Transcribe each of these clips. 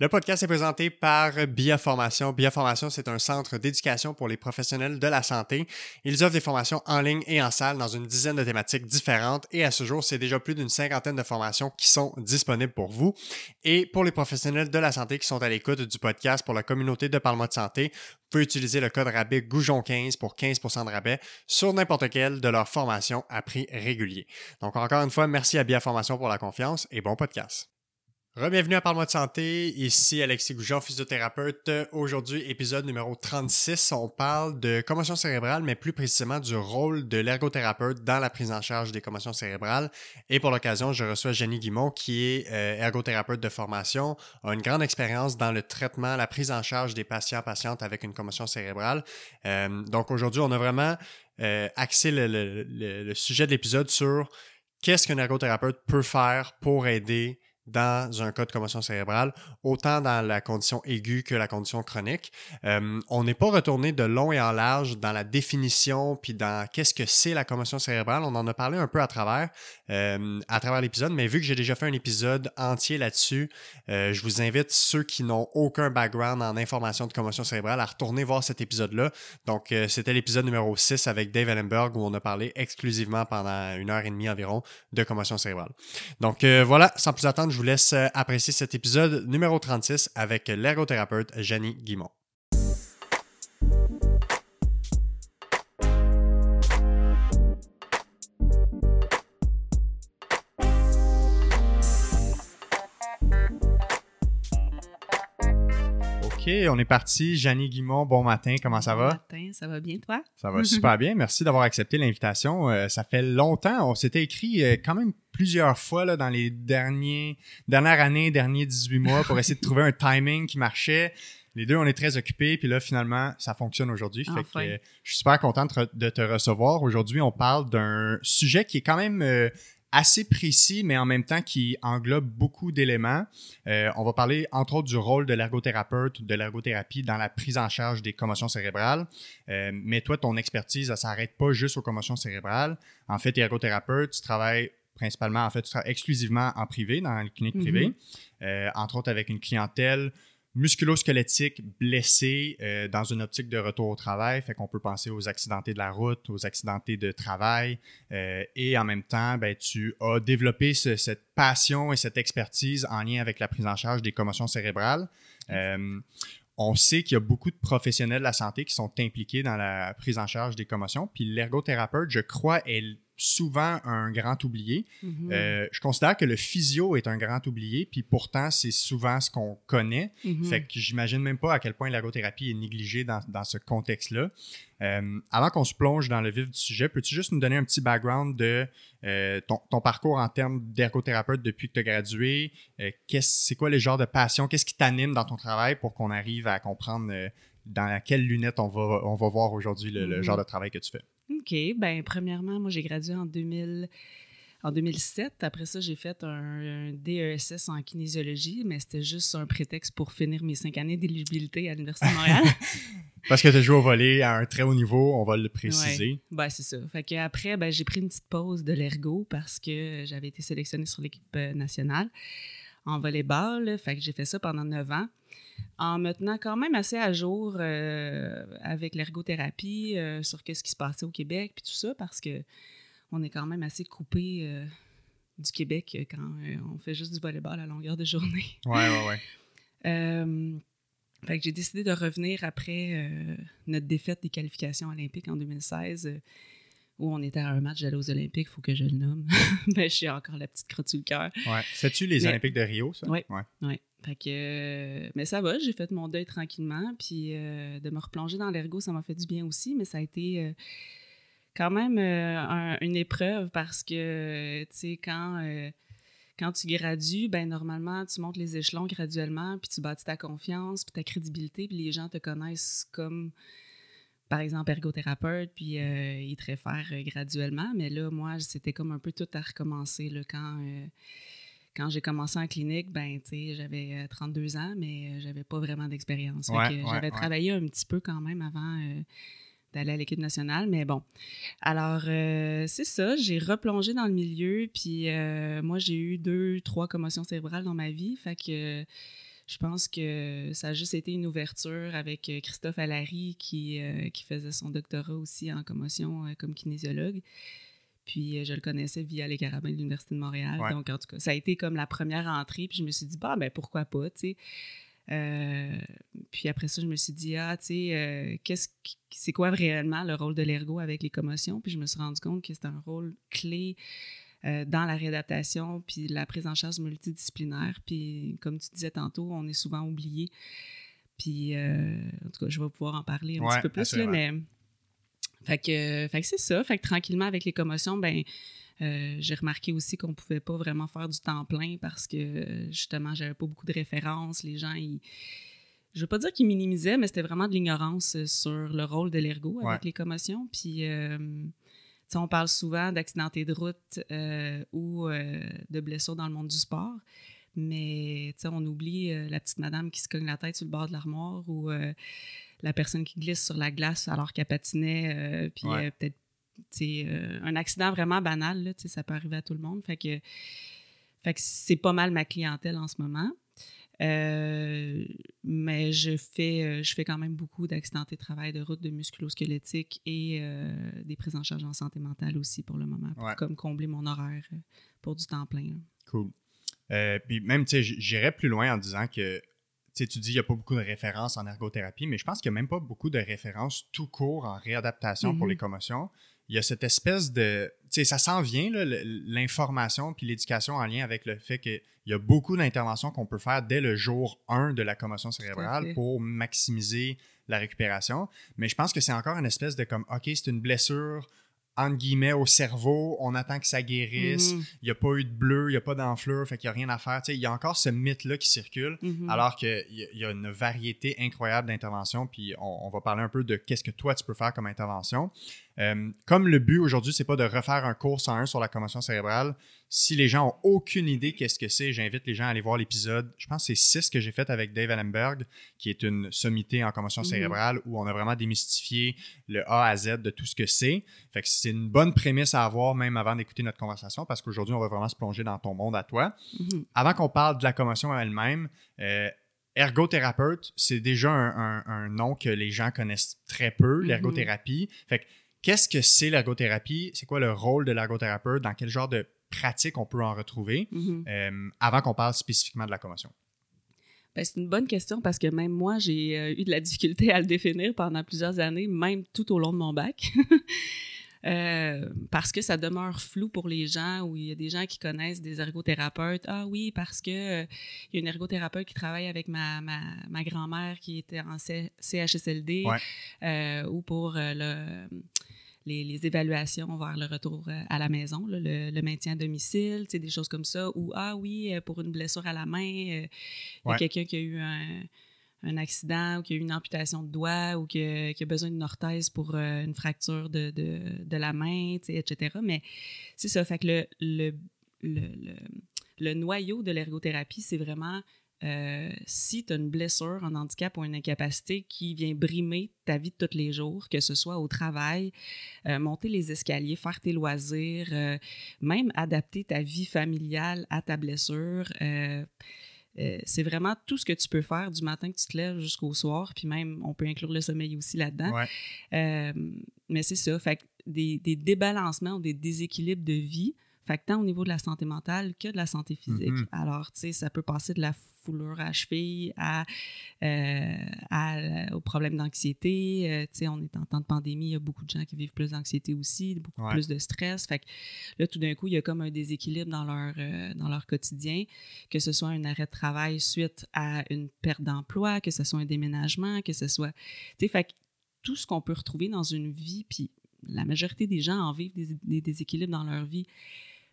Le podcast est présenté par Biaformation. Biaformation, c'est un centre d'éducation pour les professionnels de la santé. Ils offrent des formations en ligne et en salle dans une dizaine de thématiques différentes et à ce jour, c'est déjà plus d'une cinquantaine de formations qui sont disponibles pour vous. Et pour les professionnels de la santé qui sont à l'écoute du podcast pour la communauté de Parlement de santé, vous pouvez utiliser le code rabais Goujon15 pour 15% de rabais sur n'importe quelle de leurs formations à prix régulier. Donc encore une fois, merci à Biaformation pour la confiance et bon podcast. Bienvenue à Parle-moi de santé, ici Alexis Goujon, physiothérapeute. Aujourd'hui, épisode numéro 36, on parle de commotion cérébrale, mais plus précisément du rôle de l'ergothérapeute dans la prise en charge des commotions cérébrales. Et pour l'occasion, je reçois Jenny Guimont, qui est euh, ergothérapeute de formation, a une grande expérience dans le traitement, la prise en charge des patients, patientes avec une commotion cérébrale. Euh, donc aujourd'hui, on a vraiment euh, axé le sujet de l'épisode sur qu'est-ce qu'un ergothérapeute peut faire pour aider dans un cas de commotion cérébrale, autant dans la condition aiguë que la condition chronique. Euh, on n'est pas retourné de long et en large dans la définition puis dans qu'est-ce que c'est la commotion cérébrale. On en a parlé un peu à travers, euh, travers l'épisode, mais vu que j'ai déjà fait un épisode entier là-dessus, euh, je vous invite ceux qui n'ont aucun background en information de commotion cérébrale à retourner voir cet épisode-là. Donc, c'était l'épisode numéro 6 avec Dave Ellenberg où on a parlé exclusivement pendant une heure et demie environ de commotion cérébrale. Donc, voilà, sans plus attendre, je vous laisse euh, apprécier cet épisode numéro 36 avec l'ergothérapeute Jenny Guimont. OK, on est parti. Jenny Guimont, bon matin, comment ça va? Bon matin, ça va bien, toi? Ça va super bien. Merci d'avoir accepté l'invitation. Euh, ça fait longtemps. On s'était écrit euh, quand même plusieurs fois là, dans les derniers, dernières années, derniers 18 mois pour essayer de trouver un timing qui marchait. Les deux, on est très occupés, puis là, finalement, ça fonctionne aujourd'hui. Fait que, euh, je suis super content de te recevoir. Aujourd'hui, on parle d'un sujet qui est quand même assez précis, mais en même temps qui englobe beaucoup d'éléments. Euh, on va parler entre autres du rôle de l'ergothérapeute, de l'ergothérapie dans la prise en charge des commotions cérébrales. Euh, mais toi, ton expertise, ça s'arrête pas juste aux commotions cérébrales. En fait, ergothérapeute, tu travailles principalement, en fait, tu travailles exclusivement en privé, dans les cliniques privées, mm-hmm. euh, entre autres avec une clientèle musculo-squelettique blessé euh, dans une optique de retour au travail. Fait qu'on peut penser aux accidentés de la route, aux accidentés de travail. Euh, et en même temps, ben, tu as développé cette passion et cette expertise en lien avec la prise en charge des commotions cérébrales. Euh, on sait qu'il y a beaucoup de professionnels de la santé qui sont impliqués dans la prise en charge des commotions. Puis l'ergothérapeute, je crois, est souvent un grand oublié. Mhm. Euh, je considère que le physio est un grand oublié, puis pourtant, c'est souvent ce qu'on connaît. Mhm. Fait que j'imagine même pas à quel point l'ergothérapie est négligée dans, dans ce contexte-là. Euh, avant qu'on se plonge dans le vif du sujet, peux-tu juste nous donner un petit background de euh, ton, ton, parcours en termes d'ergothérapeute depuis que tu as gradué? c'est quoi les genres de passion? Qu'est-ce qui t'anime dans ton travail pour qu'on arrive à comprendre dans quelle lunette on va, on va voir aujourd'hui le, le, mhm. genre de travail que tu fais? OK. Ben, premièrement, moi, j'ai gradué en 2000, en 2007. Après ça, j'ai fait un, DESS en kinésiologie, mais c'était juste un prétexte pour finir mes cinq années d'éligibilité à l'Université de Montréal. Parce que tu joué au volet à un très haut niveau, on va le préciser. Ben, c'est ça. Fait après, ben, j'ai pris une petite pause de l'ergo parce que j'avais été sélectionnée sur l'équipe euh, nationale en volleyball. Fait que j'ai fait ça pendant neuf ans en me tenant quand même assez à jour euh, avec l'ergothérapie euh, sur ce qui se passait au Québec puis tout ça parce que on est quand même assez coupé euh, du Québec quand on fait juste du volleyball à longueur de journée. Ouais, ouais, ouais. fait que j'ai décidé de revenir après notre défaite des qualifications olympiques en 2016 où on était à un match d'aller aux Olympiques, il faut que je le nomme. Mais je suis encore la petite crotte sous le cœur. Ouais. C'est-tu les Olympiques de Rio, ça? Oui. Ouais. ouais. Fait que, euh, mais ça va, j'ai fait mon deuil tranquillement. Puis euh, de me replonger dans l'ergo, ça m'a fait du bien aussi, mais ça a été euh, quand même une épreuve parce que, tu sais, quand, quand tu gradues, ben normalement, tu montes les échelons graduellement, puis tu bâtis ta confiance, puis ta crédibilité, puis les gens te connaissent comme, par exemple, ergothérapeute, puis ils te réfèrent graduellement. Mais là, moi, c'était comme un peu tout à recommencer là, quand quand j'ai commencé en clinique, ben, j'avais 32 euh, ans, mais euh, j'avais pas vraiment d'expérience. j'avais travaillé un petit peu quand même avant euh, d'aller à l'équipe nationale, mais bon. Alors, c'est ça, j'ai replongé dans le milieu, puis moi, j'ai eu deux, trois commotions cérébrales dans ma vie, fait que je pense que ça a juste été une ouverture avec Christophe Allary qui, qui faisait son doctorat aussi en commotion comme kinésiologue. Puis je le connaissais via les carabins de l'Université de Montréal. Donc, en tout cas, ça a été comme la première entrée. Puis je me suis dit, bah, ben pourquoi pas, tu sais. Euh, puis après ça, je me suis dit, ah, tu sais, euh, qu'est-ce c'est quoi réellement le rôle de l'ergo avec les commotions? Puis je me suis rendu compte que c'est un rôle clé euh, dans la réadaptation, puis la prise en charge multidisciplinaire. Puis comme tu disais tantôt, on est souvent oublié. Puis en tout cas, je vais pouvoir en parler un petit peu plus, là, mais. Fait que, fait que c'est ça. Fait que tranquillement, avec les commotions, ben euh, j'ai remarqué aussi qu'on ne pouvait pas vraiment faire du temps plein parce que justement, j'avais pas beaucoup de références. Les gens, ils, je veux pas dire qu'ils minimisaient, mais c'était vraiment de l'ignorance sur le rôle de l'ergo avec les commotions. Puis, euh, on parle souvent d'accidentés de route euh, ou de blessures dans le monde du sport, mais on oublie la petite madame qui se cogne la tête sur le bord de l'armoire ou la personne qui glisse sur la glace alors qu'elle patinait, puis peut-être euh, un accident vraiment banal, là, ça peut arriver à tout le monde. Fait que, fait que c'est pas mal ma clientèle en ce moment. Euh, mais je fais, euh, je fais quand même beaucoup d'accidentés de travail de route, de musculo-squelettique et des prises en charge en santé mentale aussi pour le moment, pour comme combler mon horaire pour du temps plein. Cool. puis même, tu sais, j'irais plus loin en disant que tu dis qu'il n'y a pas beaucoup de références en ergothérapie, mais je pense qu'il n'y a même pas beaucoup de références tout court en réadaptation pour mm-hmm. les commotions il y a cette espèce de. Tu sais, ça s'en vient, l'information puis l'éducation en lien avec le fait qu'il y a beaucoup d'interventions qu'on peut faire dès le jour 1 de la commotion cérébrale pour maximiser la récupération. Mais je pense que c'est encore une espèce de comme, OK, c'est une blessure, entre guillemets, au cerveau, on attend que ça guérisse, mhm. il n'y a pas eu de bleu, il n'y a pas d'enflure, fait qu'il n'y a rien à faire. il y a encore ce mythe-là qui circule, mhm. alors qu'il y, a une variété incroyable d'interventions, puis on, va parler un peu de qu'est-ce que toi tu peux faire comme intervention. Euh, comme le but aujourd'hui, c'est pas de refaire un cours 101 sur la commotion cérébrale, si les gens ont aucune idée qu'est-ce que c'est, j'invite les gens à aller voir l'épisode, je pense que c'est 6 que j'ai fait avec Dave Allenberg, qui est une sommité en commotion mhm. cérébrale, où on a vraiment démystifié le A à Z de tout ce que c'est. Fait que c'est une bonne prémisse à avoir même avant d'écouter notre conversation, parce qu'aujourd'hui, on va vraiment se plonger dans ton monde à toi. Mhm. Avant qu'on parle de la commotion elle-même, euh, ergothérapeute, c'est déjà un, nom que les gens connaissent très peu, mhm. l'ergothérapie. Fait que qu'est-ce que c'est l'ergothérapie? C'est quoi le rôle de l'ergothérapeute? Dans quel genre de pratique on peut en retrouver mhm. euh, avant qu'on parle spécifiquement de la commotion? Ben, c'est une bonne question parce que même moi, j'ai euh, eu de la difficulté à le définir pendant plusieurs années, même tout au long de mon bac. Euh, parce que ça demeure flou pour les gens, où il y a des gens qui connaissent des ergothérapeutes. Ah oui, parce que il y a une ergothérapeute qui travaille avec ma, ma, ma grand-mère qui était en CHSLD, ou pour le les, évaluations vers le retour euh, à la maison, le, maintien à domicile, des choses comme ça, ou ah oui, euh, pour une blessure à la main, euh, il y a quelqu'un qui a eu un, accident ou qui a eu une amputation de doigt ou qui a, besoin d'une orthèse pour une fracture de, de, la main, etc. Mais c'est ça, fait que le, le, le, le noyau de l'ergothérapie, c'est vraiment euh, si tu as une blessure, un handicap ou une incapacité qui vient brimer ta vie de tous les jours, que ce soit au travail, euh, monter les escaliers, faire tes loisirs, euh, même adapter ta vie familiale à ta blessure, c'est vraiment tout ce que tu peux faire du matin que tu te lèves jusqu'au soir, puis même on peut inclure le sommeil aussi là-dedans. mais c'est ça, fait des, des débalancements ou des déséquilibres de vie, fait que tant au niveau de la santé mentale que de la santé physique. Mm-hmm. Alors, tu sais, ça peut passer de la foulure à cheville, à, euh, à, aux problèmes d'anxiété. Euh, tu sais, on est en temps de pandémie, il y a beaucoup de gens qui vivent plus d'anxiété aussi, beaucoup plus de stress. Fait que là, tout d'un coup, il y a comme un déséquilibre dans leur, euh, dans leur quotidien, que ce soit un arrêt de travail suite à une perte d'emploi, que ce soit un déménagement, que ce soit... Tu sais, fait que tout ce qu'on peut retrouver dans une vie, puis la majorité des gens en vivent des, des déséquilibres dans leur vie.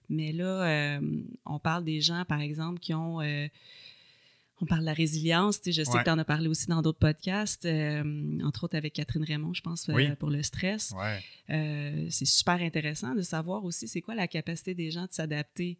Mais là, on parle des gens, par exemple, qui ont on parle de la résilience. je sais que tu en as parlé aussi dans d'autres podcasts, euh, entre autres avec Catherine Raymond, je pense, euh, pour le stress. Euh, c'est super intéressant de savoir aussi c'est quoi la capacité des gens de s'adapter.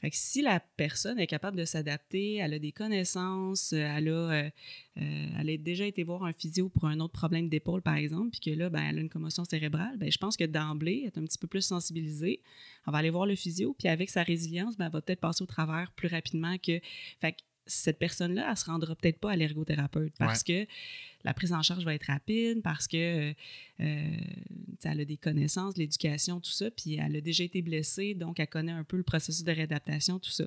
Fait que si la personne est capable de s'adapter, elle a des connaissances, elle a, elle a déjà été voir un physio pour un autre problème d'épaule, par exemple, puis que là, ben, elle a une commotion cérébrale, ben, je pense que d'emblée, elle est un petit peu plus sensibilisée. On va aller voir le physio, puis avec sa résilience, ben, elle va peut-être passer au travers plus rapidement que. Fait cette personne-là, elle se rendra peut-être pas à l'ergothérapeute parce que la prise en charge va être rapide, parce que euh, elle a des connaissances, l'éducation, tout ça, puis elle a déjà été blessée, donc elle connaît un peu le processus de réadaptation, tout ça.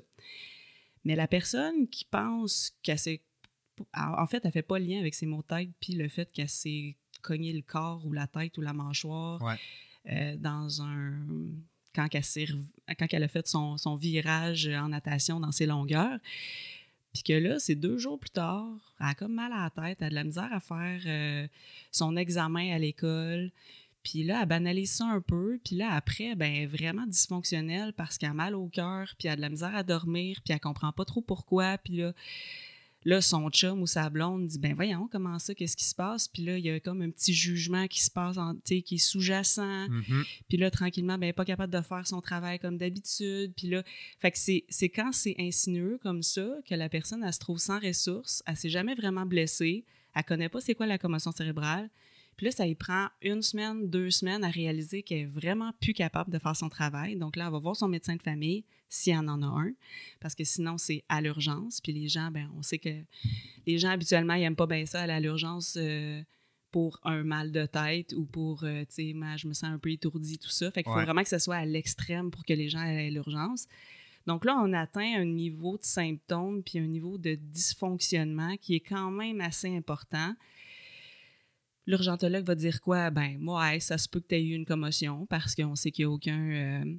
Mais la personne qui pense qu'elle s'est... En fait, elle fait pas le lien avec ses mots de tête, puis le fait qu'elle s'est cogné le corps ou la tête ou la mâchoire euh, dans un quand elle, quand elle a fait son, son, virage en natation dans ses longueurs. Puis que là, c'est deux jours plus tard, elle a comme mal à la tête, elle a de la misère à faire euh, son examen à l'école. Puis là, elle banalise ça un peu. Puis là, après, ben, elle est vraiment dysfonctionnelle parce qu'elle a mal au cœur, puis elle a de la misère à dormir, puis elle comprend pas trop pourquoi. Puis là, Là, son chum ou sa blonde dit Ben voyons, comment ça, qu'est-ce qui se passe? Puis là, il y a comme un petit jugement qui se passe, en, qui est sous-jacent. Mm-hmm. Puis là, tranquillement, ben, pas capable de faire son travail comme d'habitude. Puis là, fait que c'est quand c'est insinueux comme ça que la personne, elle se trouve sans ressources, elle s'est jamais vraiment blessée, elle connaît pas c'est quoi la commotion cérébrale. Puis là, ça y prend une semaine, deux semaines à réaliser qu'elle est vraiment plus capable de faire son travail. Donc là, elle va voir son médecin de famille s'il en en a un, parce que sinon, c'est à l'urgence. Puis les gens, ben, on sait que les gens, habituellement, ils n'aiment pas bien ça aller à l'urgence euh, pour un mal de tête ou pour, euh, tu sais, je me sens un peu étourdi, tout ça. Fait qu'il faut vraiment que ce soit à l'extrême pour que les gens aient l'urgence. Donc là, on atteint un niveau de symptômes puis un niveau de dysfonctionnement qui est quand même assez important. L'urgentologue va dire quoi? Ben, moi, ça se peut que tu aies eu une commotion parce qu'on sait qu'il n'y a aucun, euh,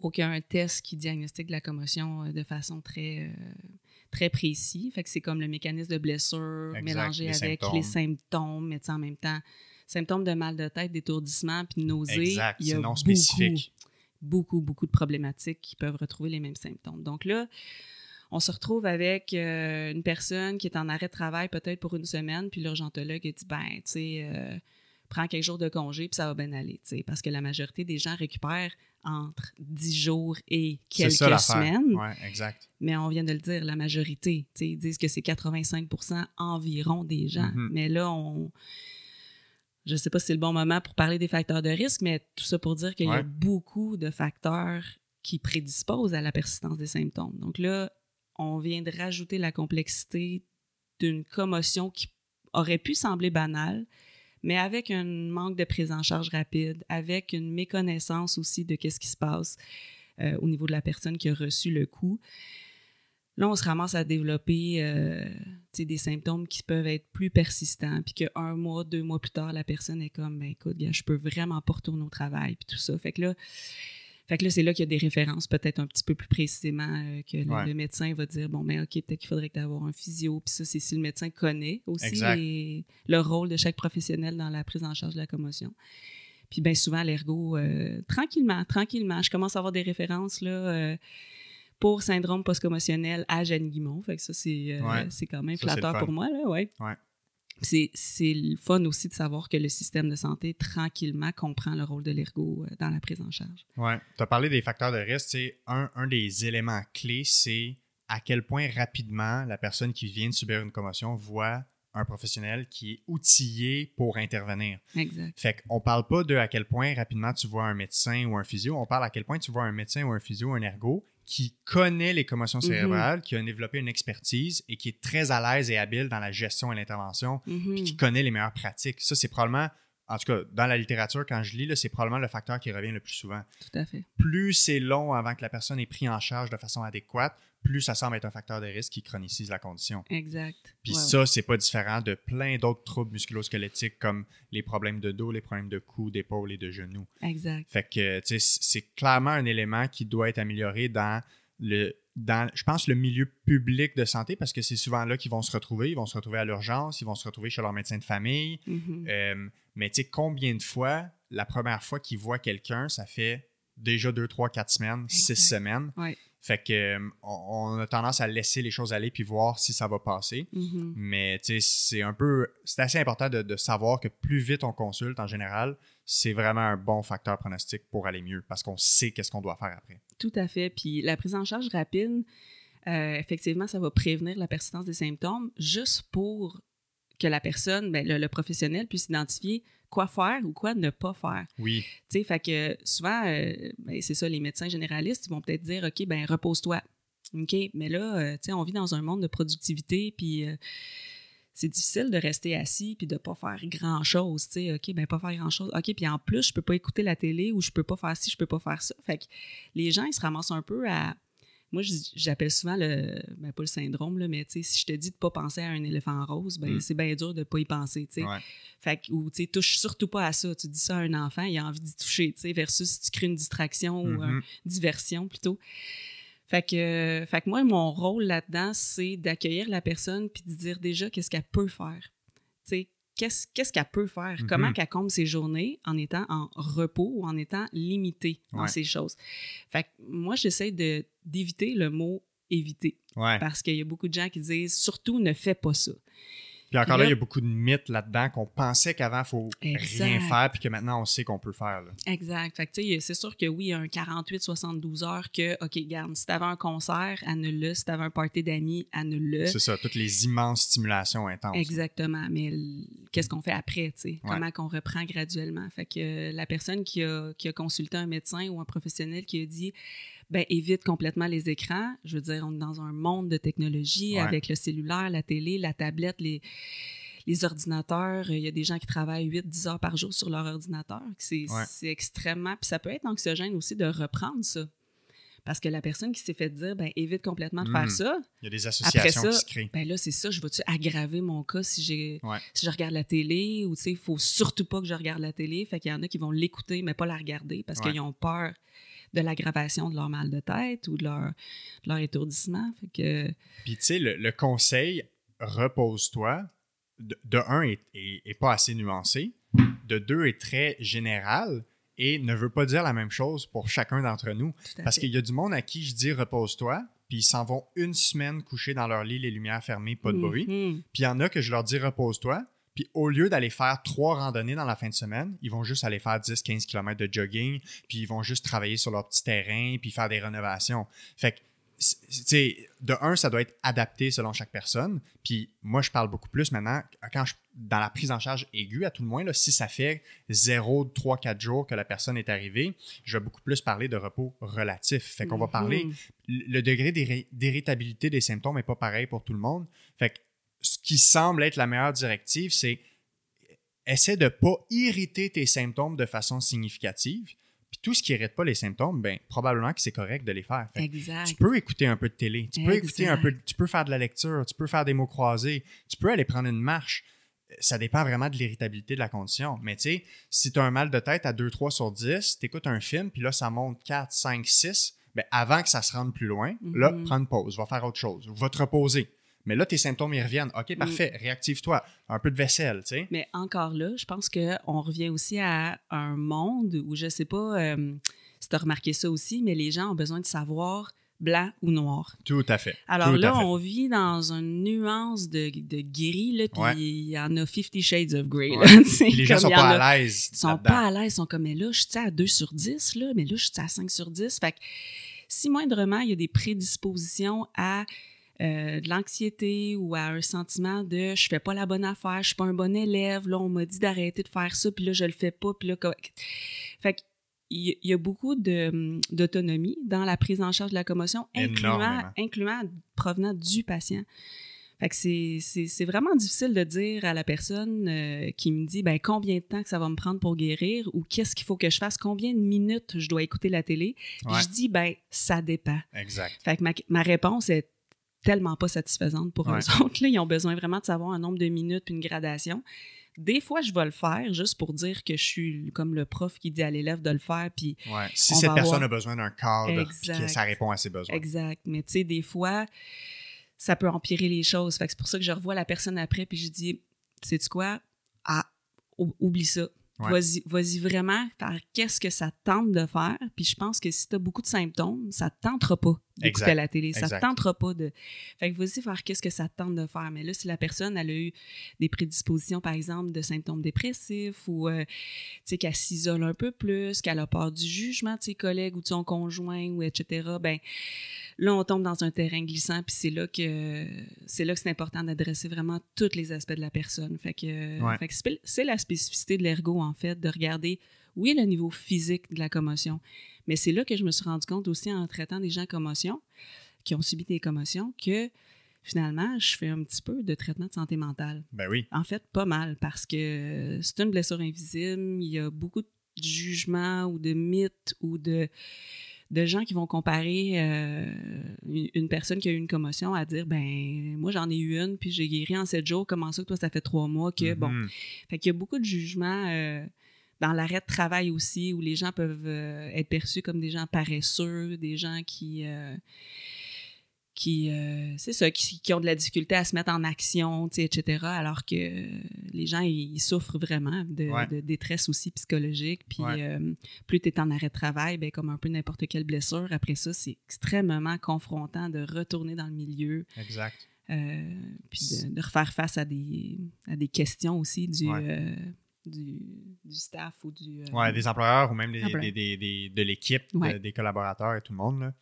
aucun test qui diagnostique la commotion euh, de façon très, euh, très précis. Fait que c'est comme le mécanisme de blessure mélangé avec les symptômes, mais en même temps, symptômes de mal de tête, d'étourdissement, puis de nausée. Exact, il y a non spécifique. Beaucoup, beaucoup de problématiques qui peuvent retrouver les mêmes symptômes. Donc là, on se retrouve avec euh, une personne qui est en arrêt de travail peut-être pour une semaine, puis l'urgentologue dit, ben, tu sais, prends quelques jours de congé, puis ça va bien aller, tu sais, parce que la majorité des gens récupèrent entre 10 jours et quelques semaines. Oui, exact. Mais on vient de le dire, la majorité, ils disent que c'est 85% environ des gens. Mm-hmm. Mais là, on. Je ne sais pas si c'est le bon moment pour parler des facteurs de risque, mais tout ça pour dire qu'il y a beaucoup de facteurs qui prédisposent à la persistance des symptômes. Donc là, on vient de rajouter la complexité d'une commotion qui aurait pu sembler banale, mais avec un manque de prise en charge rapide, avec une méconnaissance aussi de qu'est-ce qui se passe euh, au niveau de la personne qui a reçu le coup. Là, on se ramasse à développer euh, des symptômes qui peuvent être plus persistants, puis qu'un mois, deux mois plus tard, la personne est comme, ben écoute, je peux vraiment pas retourner au travail, puis tout ça. Fait que là, fait que là, c'est là qu'il y a des références peut-être un petit peu plus précisément euh, que le, médecin va dire bon, mais OK, peut-être qu'il faudrait que tu aies un physio. Puis ça, c'est si le médecin connaît aussi le rôle de chaque professionnel dans la prise en charge de la commotion. Puis bien souvent, l'ergo, euh, tranquillement, tranquillement, je commence à avoir des références là, euh, pour syndrome post-commotionnel à Jeanne Guimont. Fait que ça, c'est quand même flatteur pour moi. Là, ouais. ouais c'est le fun aussi de savoir que le système de santé, tranquillement, comprend le rôle de l'ergo euh, dans la prise en charge. Oui. Tu as parlé des facteurs de risque. Un, un des éléments clés, c'est à quel point rapidement la personne qui vient de subir une commotion voit un professionnel qui est outillé pour intervenir. Exact. Fait qu'on parle pas de à quel point rapidement tu vois un médecin ou un physio, on parle à quel point tu vois un médecin ou un physio ou un ergo qui connaît les commotions mhm. cérébrales, qui a développé une expertise et qui est très à l'aise et habile dans la gestion et l'intervention, mhm. puis qui connaît les meilleures pratiques. Ça, c'est probablement, en tout cas, dans la littérature, quand je lis, c'est probablement le facteur qui revient le plus souvent. Tout à fait. Plus c'est long avant que la personne ait pris en charge de façon adéquate, plus ça semble être un facteur de risque qui chronicise la condition. Exact. Puis ça, c'est pas différent de plein d'autres troubles musculosquelettiques comme les problèmes de dos, les problèmes de cou, d'épaule et de genoux. Exact. Fait que, tu sais, c'est clairement un élément qui doit être amélioré dans le, dans, je pense, le milieu public de santé parce que c'est souvent là qu'ils vont se retrouver. Ils vont se retrouver à l'urgence, ils vont se retrouver chez leur médecin de famille. Mm-hmm. Euh, mais tu sais, combien de fois, la première fois qu'ils voient quelqu'un, ça fait déjà deux, trois, quatre semaines, six semaines. Fait que euh, on, a tendance à laisser les choses aller puis voir si ça va passer. Mm-hmm. Mais tu sais, c'est un peu, c'est assez important de, savoir que plus vite on consulte en général, c'est vraiment un bon facteur pronostic pour aller mieux parce qu'on sait qu'est-ce qu'on doit faire après. Tout à fait. Puis la prise en charge rapide, euh, effectivement, ça va prévenir la persistance des symptômes juste pour que la personne, ben, le, professionnel puisse identifier quoi faire ou quoi ne pas faire. Oui. Tu sais, fait que souvent, euh, ben, c'est ça, les médecins généralistes, ils vont peut-être dire, OK, ben repose-toi. OK, mais là, euh, tu sais, on vit dans un monde de productivité, puis euh, c'est difficile de rester assis puis de pas faire grand-chose, tu sais. OK, ben pas faire grand-chose. OK, puis en plus, je peux pas écouter la télé ou je peux pas faire ci, je peux pas faire ça. Fait que les gens, ils se ramassent un peu à moi, j'appelle souvent le, ben pas le syndrome, là, mais si je te dis de pas penser à un éléphant rose, ben, mm. c'est bien dur de pas y penser, tu sais. Fait que, ou, tu touche surtout pas à ça. Tu dis ça à un enfant, il a envie d'y toucher, tu sais, versus si tu crées une distraction ou une mm-hmm. diversion plutôt. Fait que, fait que moi, mon rôle là-dedans, c'est d'accueillir la personne puis de dire déjà qu'est-ce qu'elle peut faire. Tu sais, qu'est-ce qu'elle peut faire, mm-hmm. comment qu'elle comble ses journées en étant en repos ou en étant limitée dans ces choses? Fait que moi, j'essaie d'éviter le mot éviter. Parce qu'il y a beaucoup de gens qui disent surtout ne fais pas ça. Puis encore là, il y a beaucoup de mythes là-dedans qu'on pensait qu'avant, il faut rien faire, puis que maintenant, on sait qu'on peut faire. Exact. Fait que, c'est sûr que oui, il y a un 48-72 heures que, OK, garde, si t'avais un concert, annule-le. Si t'avais un party d'amis, annule-le. C'est ça, toutes les immenses stimulations intenses. Exactement. Mais qu'est-ce qu'on fait après, tu sais? Comment qu'on reprend graduellement? Fait que la personne qui a, qui a consulté un médecin ou un professionnel qui a dit ben, évite complètement les écrans. Je veux dire, on est dans un monde de technologie avec le cellulaire, la télé, la tablette, les, les ordinateurs. Il y a des gens qui travaillent 8-10 heures par jour sur leur ordinateur. C'est extrêmement... Puis ça peut être anxiogène aussi de reprendre ça. Parce que la personne qui s'est fait dire, ben, évite complètement de faire hmm. ça. Il y a des associations qui se créent. Ben là, c'est ça, je vais-tu aggraver mon cas si, j'ai, si je regarde la télé ou, tu sais, il faut surtout pas que je regarde la télé. Fait qu'il y en a qui vont l'écouter, mais pas la regarder parce qu'ils ont peur de l'aggravation de leur mal de tête ou de leur, leur étourdissement. Fait que... Puis, tu sais, le, conseil, repose-toi, de, un, est, pas assez nuancé, de deux, est très général et ne veut pas dire la même chose pour chacun d'entre nous. Parce qu'il y a du monde à qui je dis repose-toi, puis ils s'en vont une semaine coucher dans leur lit, les lumières fermées, pas de bruit. Mm-hmm. Puis il y en a que je leur dis repose-toi, puis au lieu d'aller faire trois randonnées dans la fin de semaine, ils vont juste aller faire 10-15 km de jogging, puis ils vont juste travailler sur leur petit terrain, puis faire des rénovations. Fait que, tu sais, de un, ça doit être adapté selon chaque personne. Puis moi, je parle beaucoup plus maintenant, quand je, dans la prise en charge aiguë, à tout le moins, là, si ça fait 0, 3, 4 jours que la personne est arrivée, je vais beaucoup plus parler de repos relatif. Fait qu'on va parler, mhm. le degré d'irritabilité des symptômes n'est pas pareil pour tout le monde. Fait que ce qui semble être la meilleure directive, c'est essaie de ne pas irriter tes symptômes de façon significative. Puis tout ce qui n'irrite pas les symptômes, ben probablement que c'est correct de les faire. exact. Tu peux écouter un peu de télé, tu peux écouter un peu, tu peux faire de la lecture, tu peux faire des mots croisés, tu peux aller prendre une marche. Ça dépend vraiment de l'irritabilité de la condition. Mais tu sais, si tu as un mal de tête à 2, 3 sur 10, tu écoutes un film, puis là, ça monte 4, 5, 6, ben avant que ça se rende plus loin, là, mm-hmm. prends une pause, va faire autre chose, va te reposer. Mais là, tes symptômes, ils reviennent. OK, parfait, réactive-toi. Un peu de vaisselle, tu sais. Mais encore là, je pense qu'on revient aussi à un monde où, je sais pas euh, si tu as remarqué ça aussi, mais les gens ont besoin de savoir blanc ou noir. Tout à fait. Alors là, on vit dans une nuance de, de gris, là, puis il y en a 50 Shades of Grey. les gens sont pas à l'aise. Ils sont pas à l'aise, ils sont comme, mais là, je suis à 2 sur 10, là, mais là, je suis à 5 sur 10. Fait que si moindrement, il y a des prédispositions à euh, de l'anxiété ou à un sentiment de je fais pas la bonne affaire, je suis pas un bon élève, là on m'a dit d'arrêter de faire ça, puis là je le fais pas, puis là fait il y a beaucoup d'autonomie dans la prise en charge de la commotion, incluant, incluant provenant du patient. Fait que c'est vraiment difficile de dire à la personne euh, qui me dit ben, combien de temps que ça va me prendre pour guérir ou qu'est-ce qu'il faut que je fasse, combien de minutes je dois écouter la télé. Je dis ben ça dépend. Exact. Fait que ma, ma réponse est tellement pas satisfaisante pour eux autres. Là. Ils ont besoin vraiment de savoir un nombre de minutes puis une gradation. Des fois, je vais le faire juste pour dire que je suis comme le prof qui dit à l'élève de le faire. Puis Si cette personne a besoin d'un cadre, que ça répond à ses besoins. Exact. Mais tu sais, des fois, ça peut empirer les choses. Fait c'est pour ça que je revois la personne après, puis je dis, sais-tu quoi? Ah, oublie ça. Vas-y, vraiment faire qu'est-ce que ça tente de faire? Puis je pense que si tu as beaucoup de symptômes, ça ne tentera pas d'écouter la télé. Ça ne tentera pas de. Fait que vas-y faire qu'est-ce que ça tente de faire. Mais là, si la personne elle a eu des prédispositions, par exemple, de symptômes dépressifs ou euh, qu'elle s'isole un peu plus, qu'elle a peur du jugement de ses collègues ou de son conjoint ou etc., ben là, on tombe dans un terrain glissant, puis c'est là que c'est là que c'est important d'adresser vraiment tous les aspects de la personne. Fait que, c'est la spécificité de l'ergo, en fait, de regarder, oui, le niveau physique de la commotion, mais c'est là que je me suis rendu compte aussi en traitant des gens en commotion qui ont subi des commotions que finalement, je fais un petit peu de traitement de santé mentale. Ben oui. En fait, pas mal, parce que c'est une blessure invisible. Il y a beaucoup de jugements ou de mythes ou de, de gens qui vont comparer euh, une, une personne qui a eu une commotion à dire ben moi j'en ai eu une puis j'ai guéri en sept jours comment ça que toi ça fait trois mois que bon Mhm. fait qu'il y a beaucoup de jugements euh, dans l'arrêt de travail aussi où les gens peuvent euh, être perçus comme des gens paresseux des gens qui euh, qui euh, c'est ça qui, qui ont de la difficulté à se mettre en action etc alors que les gens ils, ils souffrent vraiment de, Ouais. de détresse aussi psychologique puis Ouais. euh, plus tu es en arrêt de travail ben comme un peu n'importe quelle blessure après ça c'est extrêmement confrontant de retourner dans le milieu Exact. euh, puis de, de refaire face à des, à des questions aussi du, Ouais. Du, du staff ou du... euh, Ouais, des employeurs ou même des, des- des- des- de l'équipe, de- des collaborateurs et tout le monde. là.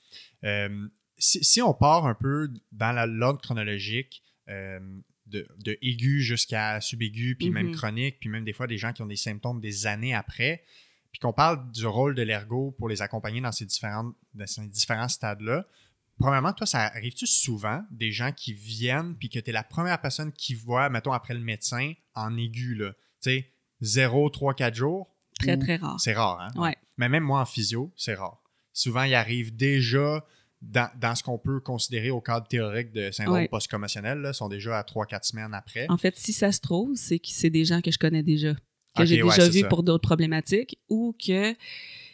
Euh, si, si on part un peu dans la- l'ordre chronologique, euh, de, de aigu jusqu'à subaigu, puis même Mhm. chronique, puis même des fois des gens qui ont des symptômes des années après, puis qu'on parle du rôle de l'ergo pour les accompagner dans ces, différentes, dans ces différents stades-là. Premièrement, toi, ça arrive-tu souvent des gens qui viennent puis que tu es la première personne qui voit, mettons, après le médecin, en aigu, là? Tu sais, 0, 3, 4 jours? Très, très rare. C'est rare, hein? Ouais. Mais même moi, en physio, c'est rare. Souvent, il arrive déjà dans, dans ce qu'on peut considérer au cadre théorique de syndrome Ouais. post-commotionnel, là, sont déjà à 3-4 semaines après. En fait, si ça se trouve, c'est que c'est des gens que je connais déjà, que j'ai déjà ça. pour d'autres problématiques ou que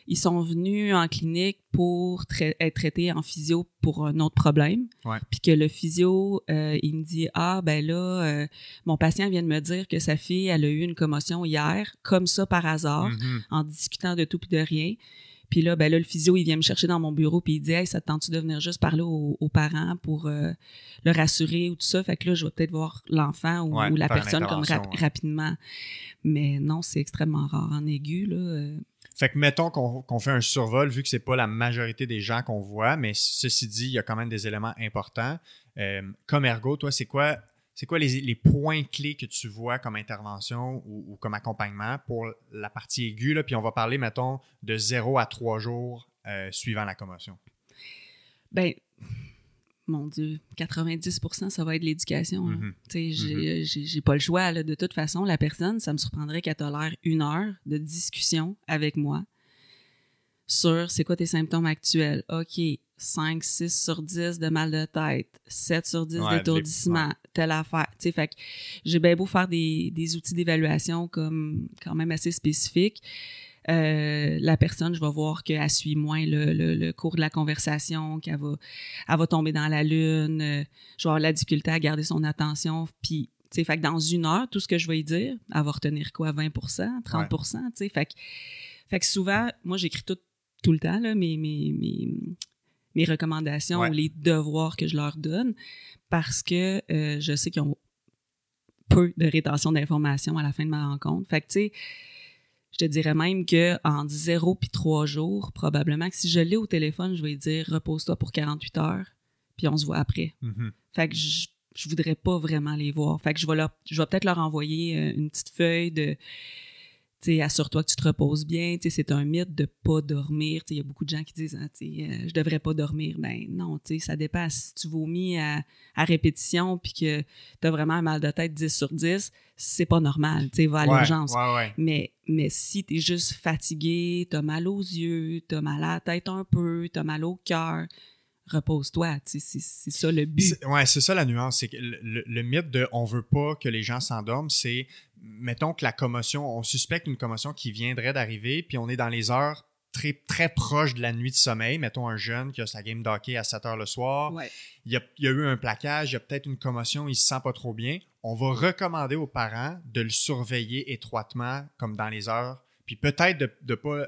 ils sont venus en clinique pour être traités en physio pour un autre problème. Ouais. Puis que le physio, euh, il me dit Ah, ben là, euh, mon patient vient de me dire que sa fille, elle a eu une commotion hier, comme ça par hasard, Mhm. en discutant de tout puis de rien. Puis là, ben là, le physio, il vient me chercher dans mon bureau puis il dit Hey, ça te tente-tu de venir juste parler aux, aux parents pour euh, le rassurer ou tout ça? Fait que là, je vais peut-être voir l'enfant ou, Ouais, ou la personne comme ouais. rapidement. Mais non, c'est extrêmement rare. En aigu, là. euh, Fait que mettons qu'on fait un survol, vu que c'est pas la majorité des gens qu'on voit, mais ceci dit, il y a quand même des éléments importants. Euh, comme ergo, toi, c'est quoi, c'est quoi les, les points clés que tu vois comme intervention ou, ou comme accompagnement pour la partie aiguë? Là, puis on va parler, mettons, de 0 à 3 jours euh, suivant la commotion. ben, mon Dieu, 90% ça va être l'éducation. Tu sais, j'ai- pas le choix. Là. De toute façon, la personne, ça me surprendrait qu'elle tolère une heure de discussion avec moi sur c'est quoi tes symptômes actuels. OK, 5, 6 sur 10 de mal de tête, 7 sur 10 Ouais, d'étourdissement, telle affaire. Fait j'ai bien beau faire des, des outils d'évaluation comme quand même assez spécifiques. Euh, la personne, je vais voir qu'elle suit moins le, le- le cours de la conversation, qu'elle va, elle va tomber dans la lune, euh, je vais avoir la difficulté à garder son attention, puis tu sais, fait que dans une heure, tout ce que je vais dire, elle va retenir quoi, 20% 30% tu sais, fait que, fait que souvent, moi, j'écris tout, tout le temps, là, mes, mes, mes, mes recommandations Ouais. ou les devoirs que je leur donne, parce que euh, je sais qu'ils ont peu de rétention d'informations à la fin de ma rencontre. Fait que, tu sais, je te dirais même que en 0 puis 3 jours, probablement que si je l'ai au téléphone, je vais lui dire repose-toi pour 48 heures, puis on se voit après. Mhm. Fait que je, je voudrais pas vraiment les voir. Fait que je vais, leur, je vais peut-être leur envoyer euh, une petite feuille de assure-toi que tu te reposes bien. C'est un mythe de pas dormir. Il y a beaucoup de gens qui disent, ah, je devrais pas dormir. Ben non, ça dépasse. Si tu vomis à, à répétition puis que tu as vraiment un mal de tête 10 sur 10, c'est pas normal. Tu va à Ouais, l'urgence. ouais, ouais. Mais, mais si tu es juste fatigué, tu as mal aux yeux, tu as mal à la tête un peu, tu as mal au cœur, repose-toi. C'est ça le but. Ouais, c'est ça la nuance. C'est que le, le- le mythe de on veut pas que les gens s'endorment, c'est mettons que la commotion, on suspecte une commotion qui viendrait d'arriver, puis on est dans les heures très, très proches de la nuit de sommeil. Mettons un jeune qui a sa game d'hockey à 7 heures le soir. Ouais. Il, y a, il y a eu un plaquage, il y a peut-être une commotion, il se sent pas trop bien. On va recommander aux parents de le surveiller étroitement, comme dans les heures. Puis peut-être de, de, pas, euh,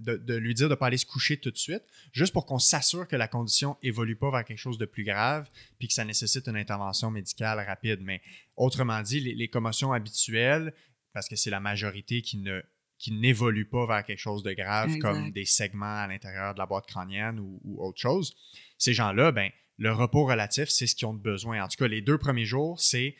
de, de lui dire de ne pas aller se coucher tout de suite, juste pour qu'on s'assure que la condition évolue pas vers quelque chose de plus grave, puis que ça nécessite une intervention médicale rapide. Mais autrement dit, les, les commotions habituelles, parce que c'est la majorité qui ne qui n'évoluent pas vers quelque chose de grave, Exact. comme des segments à l'intérieur de la boîte crânienne ou, ou autre chose. Ces gens-là, ben, le repos relatif, c'est ce qu'ils ont besoin. En tout cas, les deux premiers jours, c'est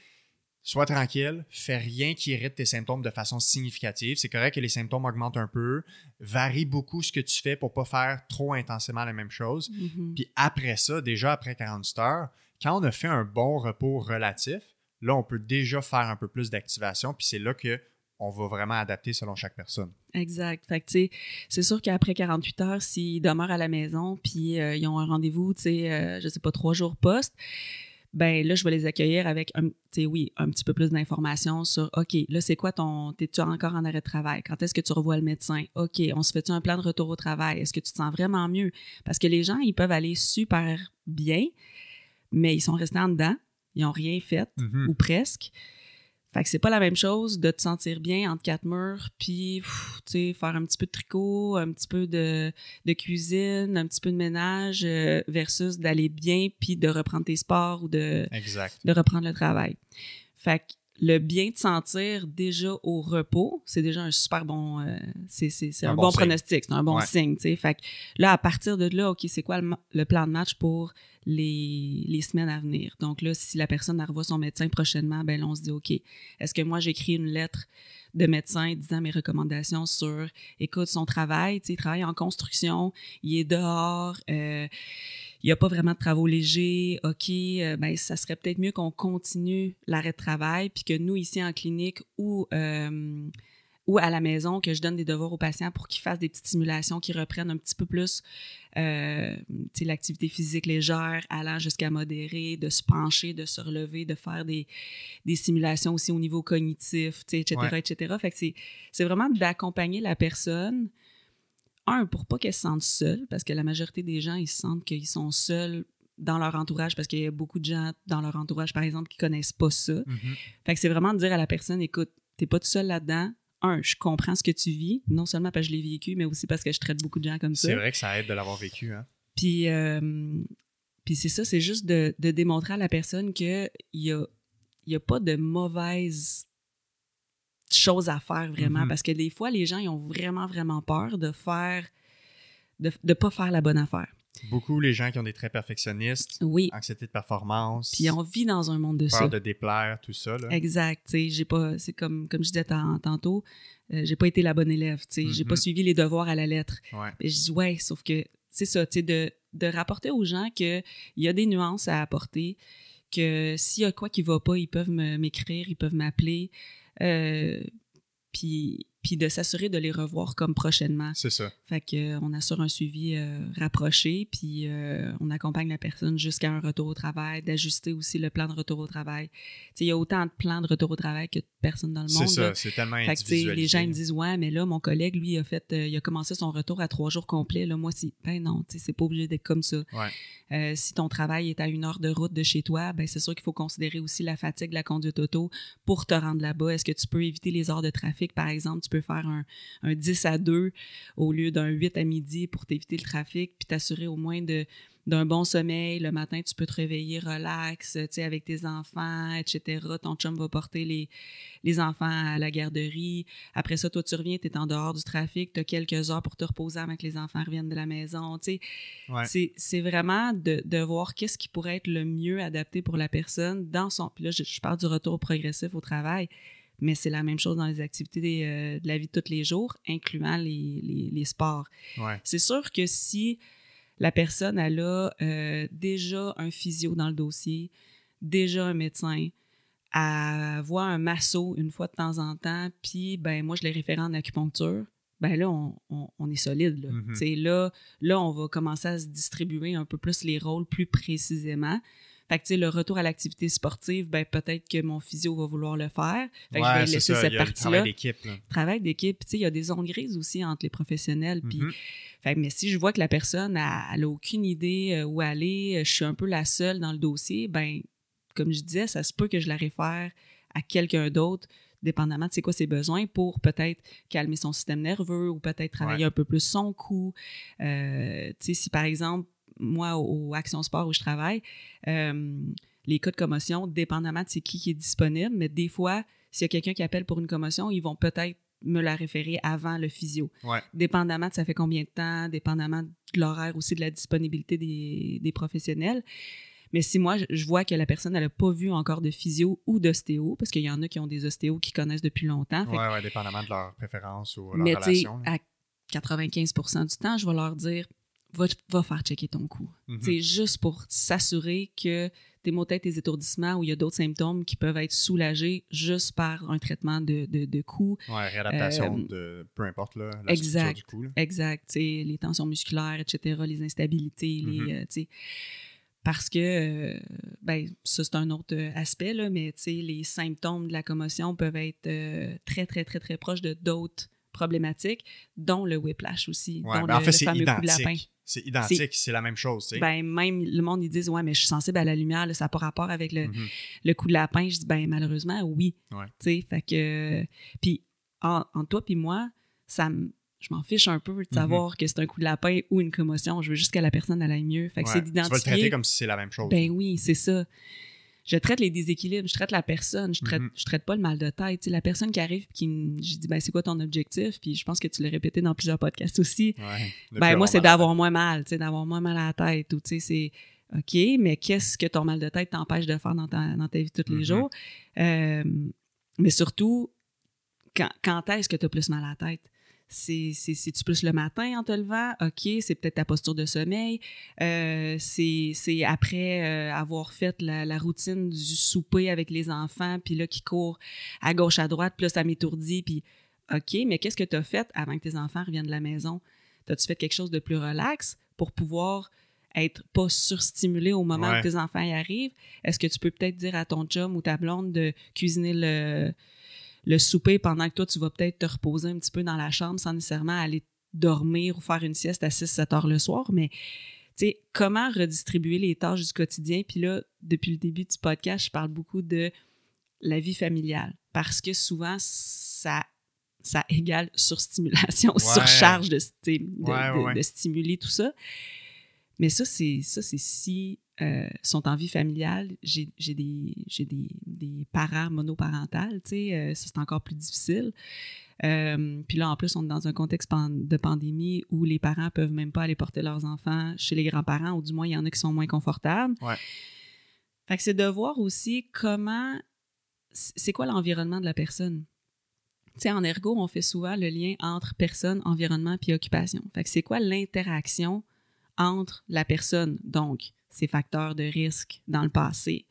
sois tranquille, fais rien qui irrite tes symptômes de façon significative. C'est correct que les symptômes augmentent un peu, varie beaucoup ce que tu fais pour pas faire trop intensément la même chose. Mhm. Puis après ça, déjà après 48 heures, quand on a fait un bon repos relatif, là, on peut déjà faire un peu plus d'activation, puis c'est là que on va vraiment adapter selon chaque personne. Exact. Fait que, tu sais, c'est sûr qu'après 48 heures, s'ils demeurent à la maison, puis euh, ils ont un rendez-vous, tu sais, euh, je sais pas, trois jours post, ben là, je vais les accueillir avec, un, tu sais, oui, un petit peu plus d'informations sur, OK, là, c'est quoi ton, t'es-tu encore en arrêt de travail? Quand est-ce que tu revois le médecin? OK, on se fait-tu un plan de retour au travail? Est-ce que tu te sens vraiment mieux? Parce que les gens, ils peuvent aller super bien, mais ils sont restés en dedans, ils ont rien fait, ou presque. Fait que c'est pas la même chose de te sentir bien entre quatre murs, puis, tu sais, faire un petit peu de tricot, un petit peu de, de cuisine, un petit peu de ménage, euh, versus d'aller bien, puis de reprendre tes sports ou de, Exact. de reprendre le travail. Fait que le bien de sentir déjà au repos, c'est déjà un super bon, euh, c'est Un un, bon pronostic, c'est un bon Ouais. signe, tu sais. Fait que là, à partir de là, OK, c'est quoi le, plan de match pour les, les semaines à venir? Donc là, si la personne revoit son médecin prochainement, ben là, on se dit, OK, est-ce que moi, j'écris une lettre de médecin disant mes recommandations sur, écoute, son travail, tu sais, il travaille en construction, il est dehors, euh, il n'y a pas vraiment de travaux légers, OK, euh, ben, ça serait peut-être mieux qu'on continue l'arrêt de travail, puis que nous, ici en clinique ou, euh, ou à la maison, que je donne des devoirs aux patients pour qu'ils fassent des petites simulations qui reprennent un petit peu plus euh, l'activité physique légère, allant jusqu'à modérée, de se pencher, de se relever, de faire des, des simulations aussi au niveau cognitif, etc., Ouais. etc. Fait que c'est, vraiment d'accompagner la personne un, pour pas qu'elle se sente seule, parce que la majorité des gens, ils se sentent qu'ils sont seuls dans leur entourage, parce qu'il y a beaucoup de gens dans leur entourage, par exemple, qui connaissent pas ça. Mhm. Fait que c'est vraiment de dire à la personne, écoute, t'es pas tout seul là-dedans. Un, je comprends ce que tu vis, non seulement parce que je l'ai vécu, mais aussi parce que je traite beaucoup de gens comme ça. C'est vrai que ça aide de l'avoir vécu. Hein? Puis, euh, puis c'est ça, c'est juste de, de démontrer à la personne qu'il y a, il y a pas de mauvaise chose à faire vraiment. Mhm. Parce que des fois, les gens, ils ont vraiment, vraiment peur de faire, de ne pas faire la bonne affaire. Beaucoup les gens qui ont des traits perfectionnistes, Oui. anxiété de performance, Puis on vit dans un monde de ça. peur de déplaire, tout ça. Là. Exact. tu sais, J'ai pas, c'est comme, comme je disais tan- tantôt, euh, j'ai pas été la bonne élève. tu sais, J'ai Mhm. pas suivi les devoirs à la lettre. Ouais. Je dis ouais, sauf que c'est ça, tu sais, de, de rapporter aux gens qu'il y a des nuances à apporter, que s'il y a quoi qui va pas, ils peuvent m'écrire, ils peuvent m'appeler, euh, puis, puis de s'assurer de les revoir comme prochainement. C'est ça. Fait que euh, assure un suivi euh, rapproché, puis euh, on accompagne la personne jusqu'à un retour au travail, d'ajuster aussi le plan de retour au travail. Il y a autant de plans de retour au travail que de personnes dans le C'est monde. ça. là. C'est tellement Fait que, les gens me disent ouais mais là mon collègue lui a fait euh, il a commencé son retour à trois jours complets là moi si ben non c'est pas obligé d'être comme ça Ouais. Si ton travail est à une heure de route de chez toi ben c'est sûr qu'il faut considérer aussi la fatigue de la conduite auto pour te rendre là-bas est-ce que tu peux éviter les heures de trafic par exemple? Peux faire un, un 10 à 2 au lieu d'un 8 à midi pour t'éviter le trafic puis t'assurer au moins de d'un bon sommeil. Le matin, tu peux te réveiller relax, tu sais, avec tes enfants, etc. Ton chum va porter les, les enfants à la garderie. Après ça, toi, tu reviens, tu es en dehors du trafic, tu as quelques heures pour te reposer avant que les enfants reviennent de la maison. Tu sais, Ouais. c'est, c'est vraiment de, de voir qu'est-ce qui pourrait être le mieux adapté pour la personne dans son... Puis là, je, je parle du retour progressif au travail, mais c'est la même chose dans les activités euh, de la vie de tous les jours, incluant les, les, les sports. Ouais. C'est sûr que si la personne elle a euh, déjà un physio dans le dossier, déjà un médecin, elle voit un masso une fois de temps en temps, puis ben moi je l'ai référé en acupuncture, ben là on, on- on est solide. Là. Mhm. Sais, là, là, on va commencer à se distribuer un peu plus les rôles plus précisément. Fait que, tu sais, le retour à l'activité sportive, ben peut-être que mon physio va vouloir le faire. Fait que je vais laisser ça. cette partie-là travail d'équipe. travail d'équipe. Puis, Tu sais, il y a des zones grises aussi entre les professionnels. Puis, Mhm. fait que, mais si je vois que la personne a, elle a aucune idée euh, où aller, euh, je suis un peu la seule dans le dossier, ben comme je disais, ça se peut que je la réfère à quelqu'un d'autre, dépendamment de c'est quoi ses besoins, pour peut-être calmer son système nerveux ou peut-être travailler Ouais. un peu plus son cou. Euh, si par exemple, moi, au, au Action Sport où je travaille, euh, les cas de commotion, dépendamment de c'est qui qui est disponible, mais des fois, s'il y a quelqu'un qui appelle pour une commotion, ils vont peut-être me la référer avant le physio. Ouais. Dépendamment de ça fait combien de temps, dépendamment de l'horaire aussi de la disponibilité des, des professionnels. Mais si moi, je vois que la personne, elle n'a pas vu encore de physio ou d'ostéo, parce qu'il y en a qui ont des ostéos qui connaissent depuis longtemps. Oui, ouais, dépendamment de leur préférence ou leur mais relation. à 95% du temps, je vais leur dire va, va faire checker ton cou. C'est juste pour s'assurer que tes maux tête, tes étourdissements ou il y a d'autres symptômes qui peuvent être soulagés juste par un traitement de, de, de cou. Ouais, réadaptation euh, de peu importe là, la exact, du cou. Exact. Les tensions musculaires, etc., les instabilités, les. Mm-hmm. Euh, parce que, euh, ben, ça c'est un autre aspect, là, mais les symptômes de la commotion peuvent être très, très, très, très proches de d'autres problématiques, dont le whiplash aussi, dont ben, le, en fameux coup de lapin. C'est identique, c'est la même chose. Ben, même le monde, ils disent Ouais, mais je suis sensible à la lumière, ça n'a pas rapport avec le, mm-hmm. le coup de lapin. Je dis Ben, malheureusement, oui. sais Fait que. Puis, en, toi puis moi, ça je m'en fiche un peu de mm-hmm. savoir que c'est un coup de lapin ou une commotion. Je veux juste que la personne aille mieux. Fait que c'est d'identifier. Tu vas le traiter comme si c'est la même chose. Ben oui, c'est ça je traite les déséquilibres, je traite la personne, je traite, je traite pas le mal de tête. la personne qui arrive qui je dis ben c'est quoi ton objectif? Puis je pense que tu l'as répété dans plusieurs podcasts aussi. ben moi c'est d'avoir moins mal, d'avoir moins mal à la tête ou tu sais c'est OK, mais qu'est-ce que ton mal de tête t'empêche de faire dans ta, dans ta vie tous les mm-hmm. jours? Euh, mais surtout quand, quand est-ce que tu as plus mal à la tête? C'est-tu plus le matin en te levant? OK, c'est peut-être ta posture de sommeil. Euh, c'est après euh, avoir fait la, routine du souper avec les enfants, puis là, qui court à gauche, à droite, puis là, ça m'étourdit, puis OK, mais qu'est-ce que tu as fait avant que tes enfants reviennent de la maison? As-tu fait quelque chose de plus relax pour pouvoir être pas surstimulé au moment où tes enfants y arrivent? Est-ce que tu peux peut-être dire à ton chum ou ta blonde de cuisiner le le souper pendant que toi, tu vas peut-être te reposer un petit peu dans la chambre sans nécessairement aller dormir ou faire une sieste à 6-7 heures le soir. Mais, tu sais, comment redistribuer les tâches du quotidien? Puis là, depuis le début du podcast, je parle beaucoup de la vie familiale parce que souvent, ça ça égale surstimulation, surcharge de, de, de, stimuler tout ça. Mais ça, c'est ça, c'est si euh, sont en vie familiale, j'ai des, des, des, parents monoparentales, tu sais, euh, ça c'est encore plus difficile. Euh, puis là, en plus, on est dans un contexte de pandémie où les parents peuvent même pas aller porter leurs enfants chez les grands-parents, ou du moins, il y en a qui sont moins confortables. Ouais. Fait que c'est de voir aussi comment, c'est quoi l'environnement de la personne. Tu sais, en ergo, on fait souvent le lien entre personne, environnement puis occupation. Fait que c'est quoi l'interaction entre la personne, donc ses facteurs de risque dans le passé.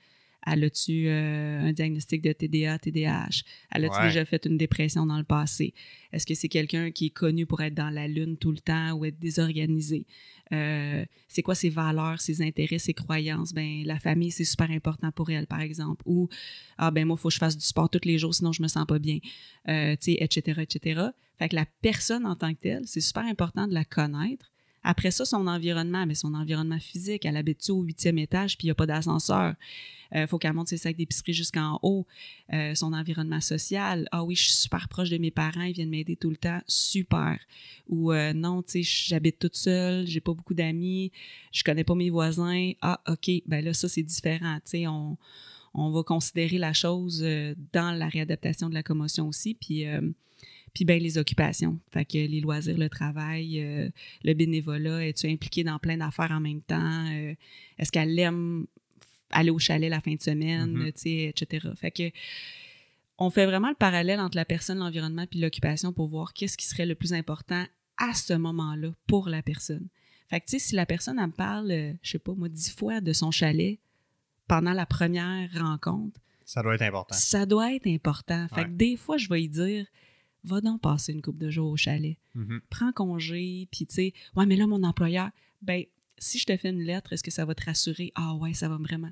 Elle a-tu euh, un diagnostic de TDA, TDAH? Elle a-tu déjà fait une dépression dans le passé? Est-ce que c'est quelqu'un qui est connu pour être dans la lune tout le temps ou être désorganisé? Euh, c'est quoi ses valeurs, ses intérêts, ses croyances? Ben, la famille, c'est super important pour elle, par exemple. Ou, ah ben moi, il faut que je fasse du sport tous les jours, sinon je me sens pas bien, euh, tu sais, etc., etc. Fait que la personne en tant que telle, c'est super important de la connaître après ça, son environnement, mais son environnement physique, elle habite au huitième étage, puis il n'y a pas d'ascenseur. Il euh, faut qu'elle monte ses sacs d'épicerie jusqu'en haut. Euh, son environnement social, ah oui, je suis super proche de mes parents, ils viennent m'aider tout le temps, super. Ou euh, non, tu sais, j'habite toute seule, j'ai pas beaucoup d'amis, je connais pas mes voisins. Ah, ok, ben là, ça c'est différent. Tu sais, on, on va considérer la chose dans la réadaptation de la commotion aussi, puis puis ben les occupations. Fait que les loisirs, le travail, euh, le bénévolat, es-tu impliqué dans plein d'affaires en même temps? Euh, est-ce qu'elle aime aller au chalet la fin de semaine, mm-hmm. tu sais, etc. Fait que on fait vraiment le parallèle entre la personne, l'environnement puis l'occupation pour voir qu'est-ce qui serait le plus important à ce moment-là pour la personne. Fait que, tu sais, si la personne, elle me parle, euh, je sais pas, moi, dix fois de son chalet pendant la première rencontre. Ça doit être important. Ça doit être important. Fait que des fois, je vais y dire, va donc passer une couple de jours au chalet. Mm-hmm. Prends congé, puis tu sais, ouais, mais là, mon employeur, ben, si je te fais une lettre, est-ce que ça va te rassurer? Ah ouais, ça va vraiment.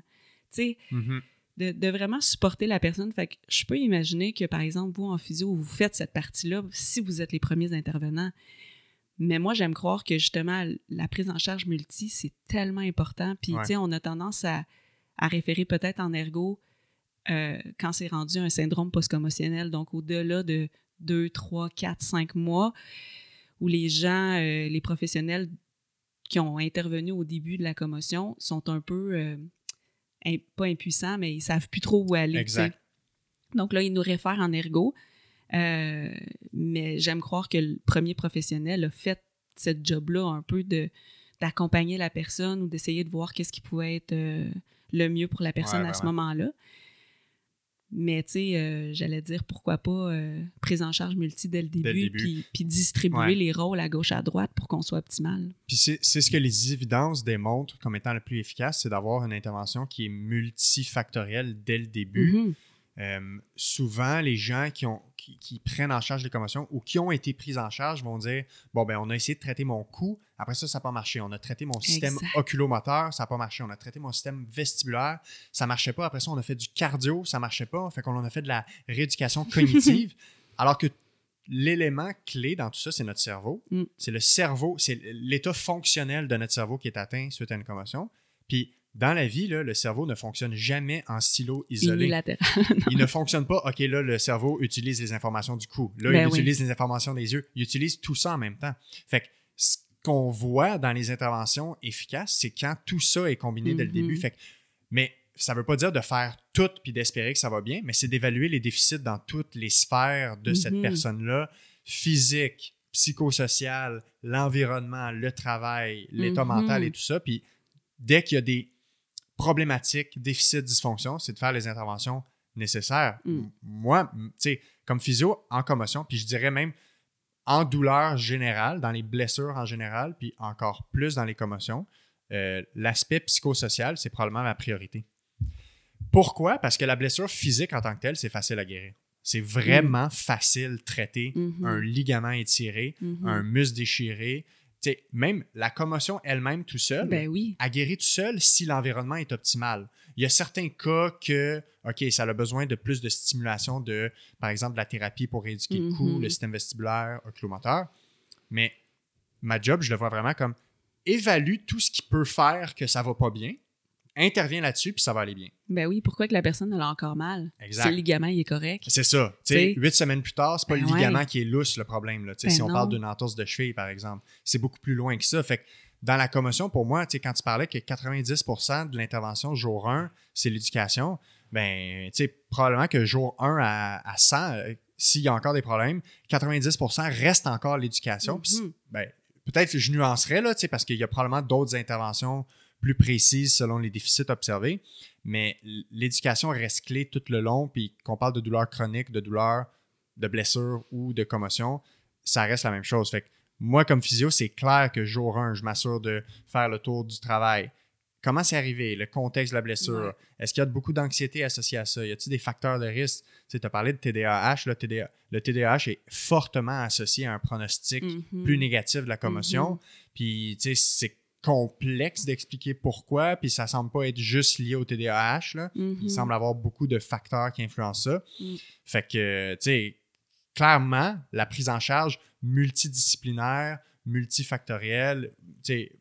Tu sais, mm-hmm. de, vraiment supporter la personne. Fait que je peux imaginer que, par exemple, vous, en physio, vous faites cette partie-là si vous êtes les premiers intervenants. Mais moi, j'aime croire que justement, la prise en charge multi, c'est tellement important. Puis, tu sais, on a tendance à, à référer peut-être en ergo euh, quand c'est rendu un syndrome post-commotionnel, donc au-delà de, deux, trois, quatre, cinq mois, où les gens, euh, les professionnels qui ont intervenu au début de la commotion sont un peu, euh, pas impuissants, mais ils savent plus trop où aller. Exact. Donc là, ils nous réfèrent en ergo. Euh, mais j'aime croire que le premier professionnel a fait cette job-là un peu de d'accompagner la personne ou d'essayer de voir qu'est-ce qui pouvait être le mieux pour la personne Ouais, à ce moment-là. Mais tu sais, euh, j'allais dire pourquoi pas euh, prise en charge multi dès le début, Dès le début. Puis, puis distribuer Ouais. les rôles à gauche à droite pour qu'on soit optimal. Puis c'est c'est ce que les évidences démontrent comme étant le plus efficace, c'est d'avoir une intervention qui est multifactorielle dès le début. Mhm. Euh, souvent, les gens qui, ont, qui, qui prennent en charge les commotions ou qui ont été pris en charge vont dire Bon, ben, on a essayé de traiter mon cou, après ça, ça n'a pas marché. On a traité mon système Exact. oculomoteur, ça n'a pas marché. On a traité mon système vestibulaire, ça ne marchait pas. Après ça, on a fait du cardio, ça ne marchait pas. Fait qu'on en a fait de la rééducation cognitive. alors que l'élément clé dans tout ça, c'est notre cerveau. Mm. C'est le cerveau, c'est l'état fonctionnel de notre cerveau qui est atteint suite à une commotion. Puis, dans la vie, là, le cerveau ne fonctionne jamais en silo isolé il ne fonctionne pas, OK, là, le cerveau utilise les informations du cou. Là, Ben il oui. utilise les informations des yeux. Il utilise tout ça en même temps. Fait que ce qu'on voit dans les interventions efficaces, c'est quand tout ça est combiné dès le Mhm. début. Fait que- mais ça ne veut pas dire de faire tout puis d'espérer que ça va bien, mais c'est d'évaluer les déficits dans toutes les sphères de cette Mhm. personne-là, physique, psychosocial, l'environnement, le travail, l'état Mhm. mental et tout ça. Puis dès qu'il y a des problématiques, déficits, dysfonctions, c'est de faire les interventions nécessaires. Mm. Moi, tu sais, comme physio, en commotion, puis je dirais même en douleur générale, dans les blessures en général, puis encore plus dans les commotions, euh, l'aspect psychosocial, c'est probablement ma priorité. Pourquoi? Parce que la blessure physique en tant que telle, c'est facile à guérir. C'est vraiment facile de traiter Mhm. un ligament étiré, Mhm. un muscle déchiré. Tu sais, même la commotion elle-même tout seul, Ben oui. tout seul si l'environnement est optimal. Il y a certains cas que, OK, ça a besoin de plus de stimulation de, par exemple, de la thérapie pour rééduquer le cou, le système vestibulaire, oculomoteur. Mais ma job, je le vois vraiment comme évalue tout ce qui peut faire que ça va pas bien, intervient là-dessus, puis ça va aller bien. Ben oui, pourquoi que la personne elle a encore mal? Exact. Si le ligament il est correct. C'est ça. Tu sais, T'sais. huit semaines plus tard, c'est pas Ben le ligament ouais. qui est lousse le problème. Là. Ben si on parle d'une entorse de cheville, par exemple, c'est beaucoup plus loin que ça. Fait que dans la commotion, pour moi, quand tu parlais que 90% de l'intervention jour 1, c'est l'éducation, ben, tu sais, probablement que jour 1 à, à 100, euh, s'il y a encore des problèmes, 90% reste encore l'éducation. Mhm. ben, peut-être que je nuancerais, là, parce qu'il y a probablement d'autres interventions plus précises selon les déficits observés, mais l'éducation reste clé tout le long, puis qu'on parle de douleurs chroniques, de douleurs, de blessures ou de commotion, ça reste la même chose. Fait que moi, comme physio, c'est clair que jour 1, je m'assure de faire le tour du travail. Comment c'est arrivé? Le contexte de la blessure? Ouais. Est-ce qu'il y a beaucoup d'anxiété associée à ça? Y a-t-il des facteurs de risque? Tu as parlé de TDAH. là, TDA le TDAH est fortement associé à un pronostic Mhm. plus négatif de la commotion. Mhm. Puis, tu sais, c'est complexe d'expliquer pourquoi, puis ça semble pas être juste lié au TDAH. Là. Mhm. Il semble avoir beaucoup de facteurs qui influencent ça. Mm. Fait que, tu sais, clairement, la prise en charge multidisciplinaire, multifactorielle, tu sais,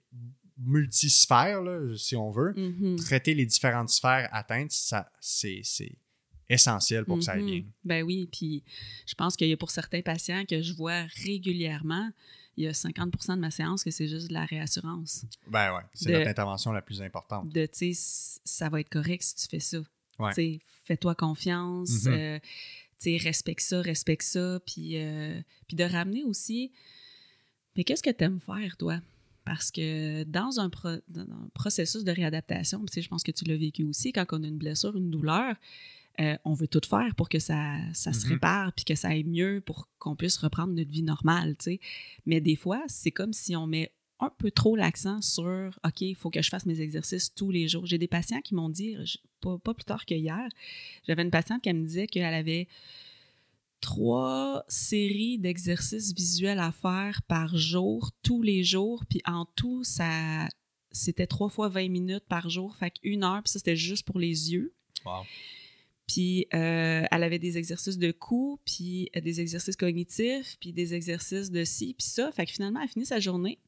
multisphère, là, si on veut, Mhm. traiter les différentes sphères atteintes, ça, c'est, essentiel pour que ça aille Mhm. bien. Ben oui, puis je pense qu'il y a pour certains patients que je vois régulièrement, il y a 50 de ma séance que c'est juste de la réassurance. Ben ouais, c'est notre intervention la plus importante. De, tu sais, ça va être correct si tu fais ça. Ouais. Tu sais, fais-toi confiance, euh, tu sais, respecte ça, respecte ça, puis, euh, puis de ramener aussi, mais qu'est-ce que tu aimes faire, toi? Parce que dans un, pro- dans un processus de réadaptation, tu sais, je pense que tu l'as vécu aussi, quand on a une blessure, une douleur, euh, on veut tout faire pour que ça, ça se Mhm. répare, puis que ça aille mieux, pour qu'on puisse reprendre notre vie normale, tu sais. Mais des fois, c'est comme si on met un peu trop l'accent sur OK, il faut que je fasse mes exercices tous les jours. J'ai des patients qui m'ont dit, pas plus tard que hier, j'avais une patiente qui me disait qu'elle avait trois séries d'exercices visuels à faire par jour, tous les jours, puis en tout, ça c'était trois fois 20 minutes par jour, fait qu'une heure, puis ça, c'était juste pour les yeux. Wow. Puis euh, elle avait des exercices de cou, puis euh, des exercices cognitifs, puis des exercices de ci, puis ça. Fait que finalement, elle finit sa journée.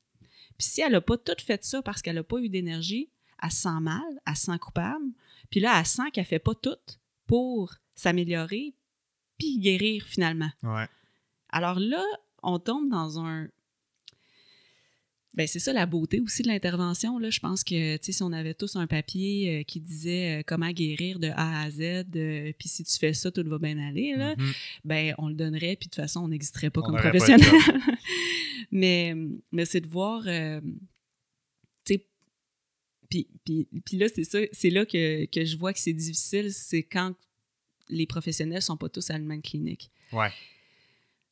Puis si elle n'a pas tout fait ça parce qu'elle n'a pas eu d'énergie, elle se sent mal, elle se sent coupable. Puis là, elle sent qu'elle fait pas tout pour s'améliorer, puis guérir finalement. Ouais. Alors là, on tombe dans un. Ben, c'est ça la beauté aussi de l'intervention. Là. Je pense que si on avait tous un papier euh, qui disait euh, comment guérir de A à Z, euh, puis si tu fais ça, tout va bien aller, là, Mhm. ben, on le donnerait, puis de toute façon, on n'existerait pas On comme pas professionnel. mais mais c'est de voir, Puis, puis, puis là, c'est ça, c'est là que, que je vois que c'est difficile, c'est quand les professionnels sont pas tous à la même clinique. Ouais.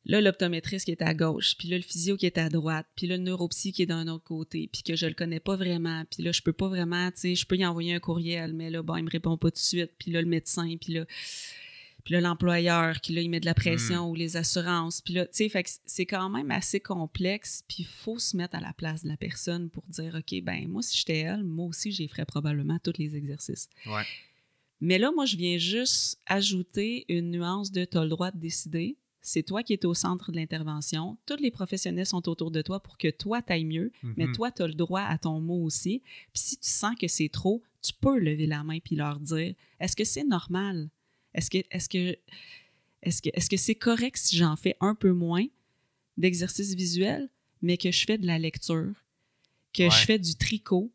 Là, l'optométriste qui est à gauche, puis là, le physio qui est à droite, puis là, le neuropsy qui est d'un autre côté, puis que je le connais pas vraiment, puis là, je peux pas vraiment, tu sais, je peux y envoyer un courriel, mais là, bon, il me répond pas tout de suite, puis là, le médecin, puis là, puis là, l'employeur qui, là, il met de la pression, ou les assurances, puis là, tu sais, fait que c'est quand même assez complexe, puis il faut se mettre à la place de la personne pour dire, OK, ben moi, si j'étais elle, moi aussi, j'y ferais probablement tous les exercices. Ouais. Mais là, moi, je viens juste ajouter une nuance de tu as le droit de décider. C'est toi qui es au centre de l'intervention. Tous les professionnels sont autour de toi pour que toi, t'ailles mieux, mais Mhm. toi, tu as le droit à ton mot aussi. Puis si tu sens que c'est trop, tu peux lever la main puis leur dire est-ce que c'est normal? Est-ce que est-ce que est-ce que est-ce que c'est correct si j'en fais un peu moins d'exercice visuel, mais que je fais de la lecture, que Ouais. je fais du tricot,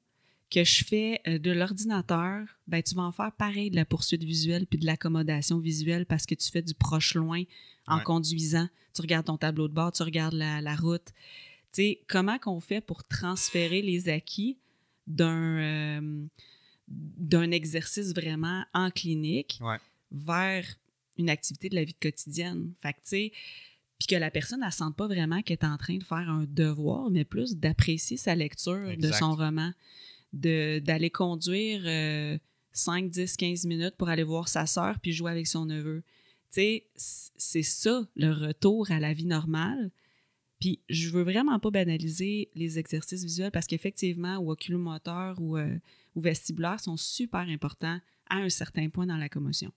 que je fais euh, de l'ordinateur, ben tu vas en faire pareil de la poursuite visuelle puis de l'accommodation visuelle parce que tu fais du proche loin en Ouais. conduisant. Tu regardes ton tableau de bord, tu regardes la, la route. Tu sais, comment qu'on fait pour transférer les acquis d'un euh, d'un exercice vraiment en clinique Ouais. vers une activité de la vie quotidienne? Fait que, tu sais, puis que la personne ne sente pas vraiment qu'elle est en train de faire un devoir, mais plus d'apprécier sa lecture de son roman, d'aller conduire euh, 5, 10, 15 minutes pour aller voir sa sœur puis jouer avec son neveu. Tu sais, c'est ça le retour à la vie normale. Puis je veux vraiment pas banaliser les exercices visuels parce qu'effectivement, ou oculomoteurs ou, euh, ou vestibulaires sont super importants à un certain point dans la commotion.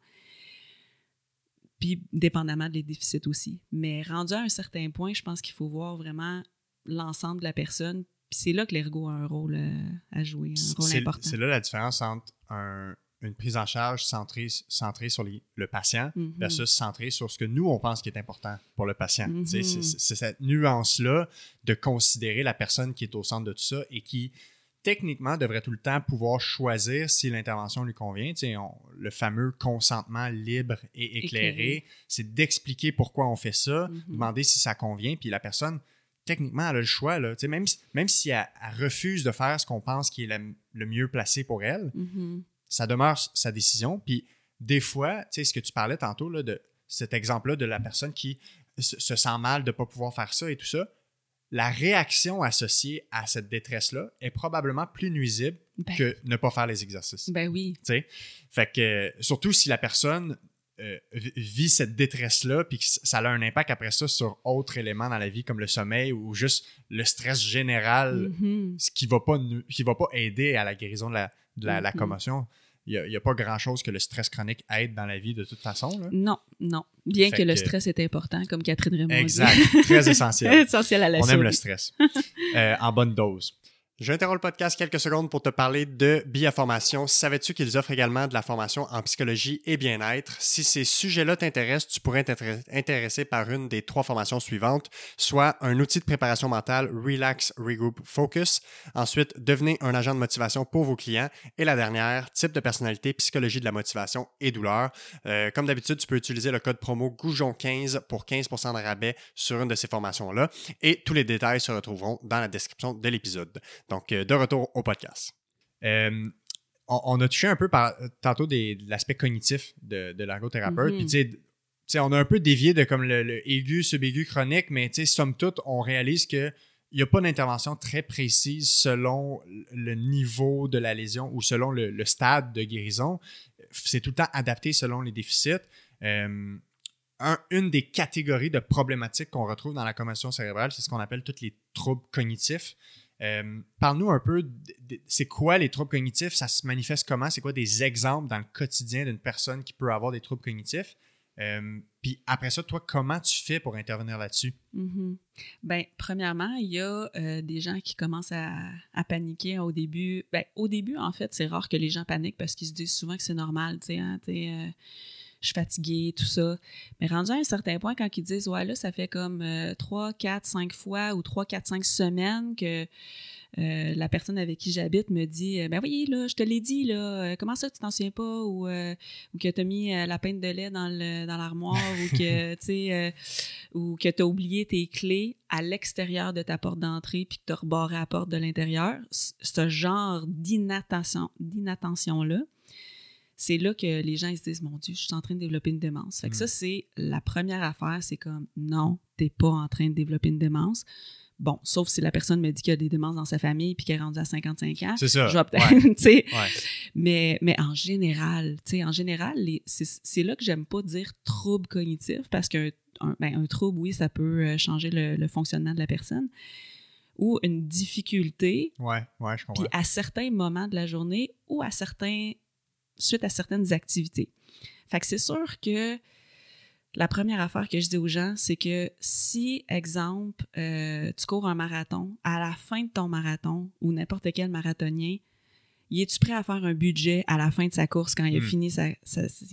Puis dépendamment des déficits aussi. Mais rendu à un certain point, je pense qu'il faut voir vraiment l'ensemble de la personne. Puis c'est là que l'ergo a un rôle euh, à jouer, un rôle C'est important. c'est là la différence entre un- une prise en charge centrée, centrée sur les- le patient Mhm. versus centrée sur ce que nous, on pense qui est important pour le patient. Mhm. C'est cette nuance-là de considérer la personne qui est au centre de tout ça et qui, techniquement, devrait tout le temps pouvoir choisir si l'intervention lui convient. On- le fameux consentement libre et éclairé, Éclairé. c'est d'expliquer pourquoi on fait ça, Mhm. demander si ça convient, puis la personne, techniquement, elle a le choix. Là. Même, si- même si elle, elle refuse de faire ce qu'on pense qui est la- le mieux placé pour elle, Mhm. ça demeure sa décision. Puis des fois, tu sais, ce que tu parlais tantôt, là, de cet exemple-là de la personne qui se, se sent mal de ne pas pouvoir faire ça et tout ça, la réaction associée à cette détresse-là est probablement plus nuisible Ben, que ne pas faire les exercices. ben oui. Fait que, surtout si la personne euh, vi- vit cette détresse-là, puis que ça a un impact après ça sur autres éléments dans la vie, comme le sommeil ou juste le stress général Mhm. ce qui va pas qui va pas aider à la guérison de la, de la, la Mhm. commotion. Il n'y a, pas grand-chose que le stress chronique aide dans la vie de toute façon. là. Non, non. Bien que le stress est important, comme Catherine Raymond dit. Exact. Très essentiel. Essentiel à la On aime le stress. Euh, en bonne dose. J'interromps le podcast quelques secondes pour te parler de Biaformation. Savais-tu qu'ils offrent également de la formation en psychologie et bien-être? Si ces sujets-là t'intéressent, tu pourrais être intéressé par une des trois formations suivantes, soit un outil de préparation mentale Relax, Regroup, Focus. Ensuite, devenez un agent de motivation pour vos clients. Et la dernière, type de personnalité, psychologie de la motivation et douleur. Euh, comme d'habitude, tu peux utiliser le code promo Goujon15 pour 15% de rabais sur une de ces formations-là. Et tous les détails se retrouveront dans la description de l'épisode. Donc, euh, de retour au podcast. Euh, on, on a touché un peu par, tantôt des- de l'aspect cognitif de, de l'ergothérapeute. Mhm. Puis, tu sais, on a un peu dévié de comme le, le aigu, subaigu, chronique, mais tu sais, somme toute, on réalise que il n'y a pas d'intervention très précise selon le niveau de la lésion ou selon le, le stade de guérison. C'est tout le temps adapté selon les déficits. Euh, un- une des catégories de problématiques qu'on retrouve dans la commotion cérébrale, c'est ce qu'on appelle tous les troubles cognitifs. Euh, Parle-nous un peu, c'est quoi les troubles cognitifs? Ça se manifeste comment? C'est quoi des exemples dans le quotidien d'une personne qui peut avoir des troubles cognitifs? Euh, Puis après ça, toi, comment tu fais pour intervenir là-dessus? Ben, premièrement, il y a euh, des gens qui commencent à, à paniquer au début. Ben, au début, en fait, c'est rare que les gens paniquent parce qu'ils se disent souvent que c'est normal. Tu sais, hein, tu sais, euh, je suis fatiguée, tout ça. Mais rendu à un certain point, quand ils disent, ouais, là, ça fait comme trois, quatre, cinq fois ou trois, quatre, cinq semaines que euh, la personne avec qui j'habite me dit euh, Ben oui, là, je te l'ai dit, là, euh, comment ça tu t'en souviens pas? Ou, ou que tu as mis la peinte de lait dans l'armoire ou que tu sais ou que oublié tes clés à l'extérieur de ta porte d'entrée puis que tu as rebarré la porte de l'intérieur. Ce genre d'inattention, d'inattention-là, c'est là que les gens ils se disent Mon Dieu, je suis en train de développer une démence. Fait que ça, mm. c'est la première affaire, c'est comme non, t'es pas en train de développer une démence Bon, sauf si la personne me dit qu'il y a des démences dans sa famille puis qu'elle est rendue à 55 ans. C'est ça. Je ouais. mais, mais en général, tu sais, en général, c'est là que j'aime pas dire trouble cognitif parce qu'un ben, un trouble, oui, ça peut euh, changer le, fonctionnement de la personne ou une difficulté. Ouais, ouais, je comprends. Puis à certains moments de la journée ou à certains, suite à certaines activités. Fait que c'est sûr que la première affaire que je dis aux gens, c'est que si, exemple, euh, tu cours un marathon, à la fin de ton marathon ou n'importe quel marathonien, es-tu prêt à faire un budget à la fin de sa course quand il a hmm. fini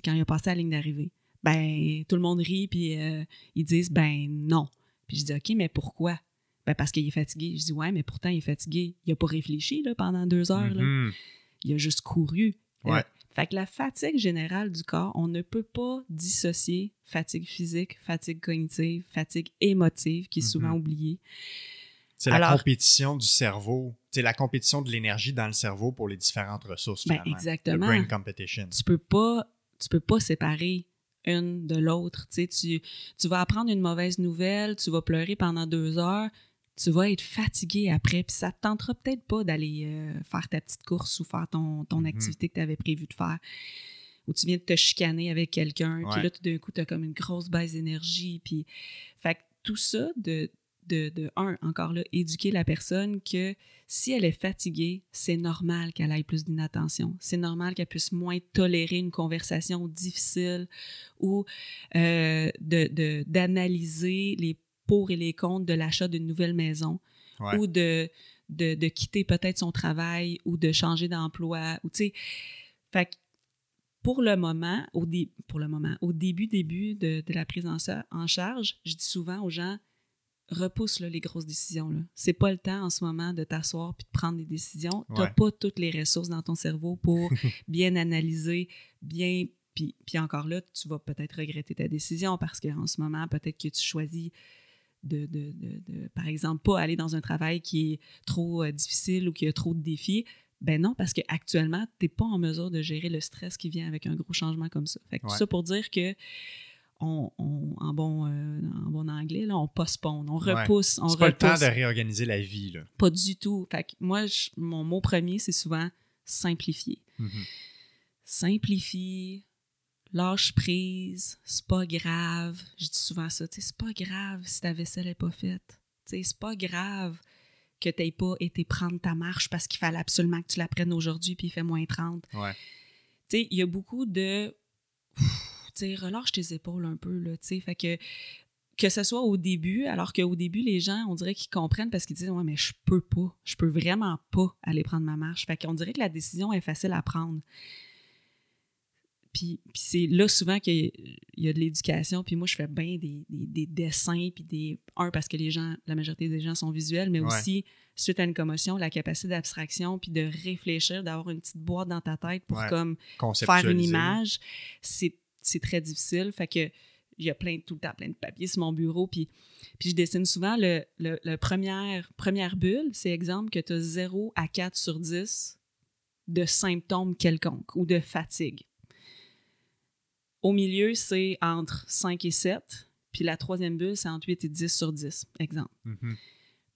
quand il a passé la ligne d'arrivée? Ben, tout le monde rit puis euh, ils disent ben non. Puis je dis OK, mais pourquoi? Ben parce qu'il est fatigué. Je dis ouais, mais pourtant il est fatigué. Il a pas réfléchi là, pendant deux heures. Là. Mm-hmm. Il a juste couru. Ouais. Fait que la fatigue générale du corps, on ne peut pas dissocier fatigue physique, fatigue cognitive, fatigue émotive, qui est souvent mhm. oubliée. C'est la compétition du cerveau, c'est la compétition de l'énergie dans le cerveau pour les différentes ressources. Ben exactement. Le brain competition. Tu peux pas, tu peux pas séparer une de l'autre. Tu, tu vas apprendre une mauvaise nouvelle, tu vas pleurer pendant deux heures, tu vas être fatigué après, puis ça ne te tentera peut-être pas d'aller euh, faire ta petite course ou faire ton, ton mhm. activité que tu avais prévu de faire. Ou tu viens de te chicaner avec quelqu'un, puis là, tout d'un coup, tu as comme une grosse baisse d'énergie. Puis, fait tout ça, de, de, de, un, encore là, éduquer la personne que si elle est fatiguée, c'est normal qu'elle ait plus d'inattention. C'est normal qu'elle puisse moins tolérer une conversation difficile ou euh, d'analyser les pour et les contre de l'achat d'une nouvelle maison ou de, de, quitter peut-être son travail ou de changer d'emploi. Ou, fait pour le moment, au, pour le moment, au début, début de, la prise en, en, charge, je dis souvent aux gens, repousse les grosses décisions. Là. C'est pas le temps en ce moment de t'asseoir puis de prendre des décisions. Tu n'as pas toutes les ressources dans ton cerveau pour bien analyser, bien puis, puis, encore là, tu vas peut-être regretter ta décision parce qu'en ce moment, peut-être que tu choisis de, de, de, par exemple, pas aller dans un travail qui est trop euh, difficile ou qui a trop de défis. Ben non, parce qu'actuellement, tu n'es pas en mesure de gérer le stress qui vient avec un gros changement comme ça. Fait que tout ça pour dire que on, en, bon, euh, en bon anglais, là, on postpone, on repousse, on repousse. pas le temps de réorganiser la vie. Là. Pas du tout. Fait que moi, mon mot premier, c'est souvent simplifier. Mm-hmm. Simplifie, lâche prise, c'est pas grave. Je dis souvent ça, tu sais, c'est pas grave si ta vaisselle n'est pas faite. Tu sais, c'est pas grave que tu n'aies pas été prendre ta marche parce qu'il fallait absolument que tu la prennes aujourd'hui puis il fait moins 30. Ouais. Tu sais, il y a beaucoup de. Tu sais, relâche tes épaules un peu, là, tu sais. Fait que. Que ce soit au début, alors qu'au début, les gens, on dirait qu'ils comprennent parce qu'ils disent Ouais, mais je peux pas. Je peux vraiment pas aller prendre ma marche. Fait qu'on dirait que la décision est facile à prendre. Puis, c'est là souvent qu'il y a de l'éducation. Puis moi, je fais bien des, dessins, puis des. Un, parce que les gens, la majorité des gens sont visuels, mais aussi, suite à une commotion, la capacité d'abstraction, puis de réfléchir, d'avoir une petite boîte dans ta tête pour comme faire une image, c'est très difficile. Fait que il y a plein, tout le temps plein de papiers sur mon bureau. Puis, puis je dessine souvent le, le, première, première bulle, c'est exemple que tu as 0 à 4 sur 10 de symptômes quelconques ou de fatigue. Au milieu, c'est entre 5 et 7. Puis la troisième bulle, c'est entre 8 et 10 sur 10, exemple. Mm-hmm.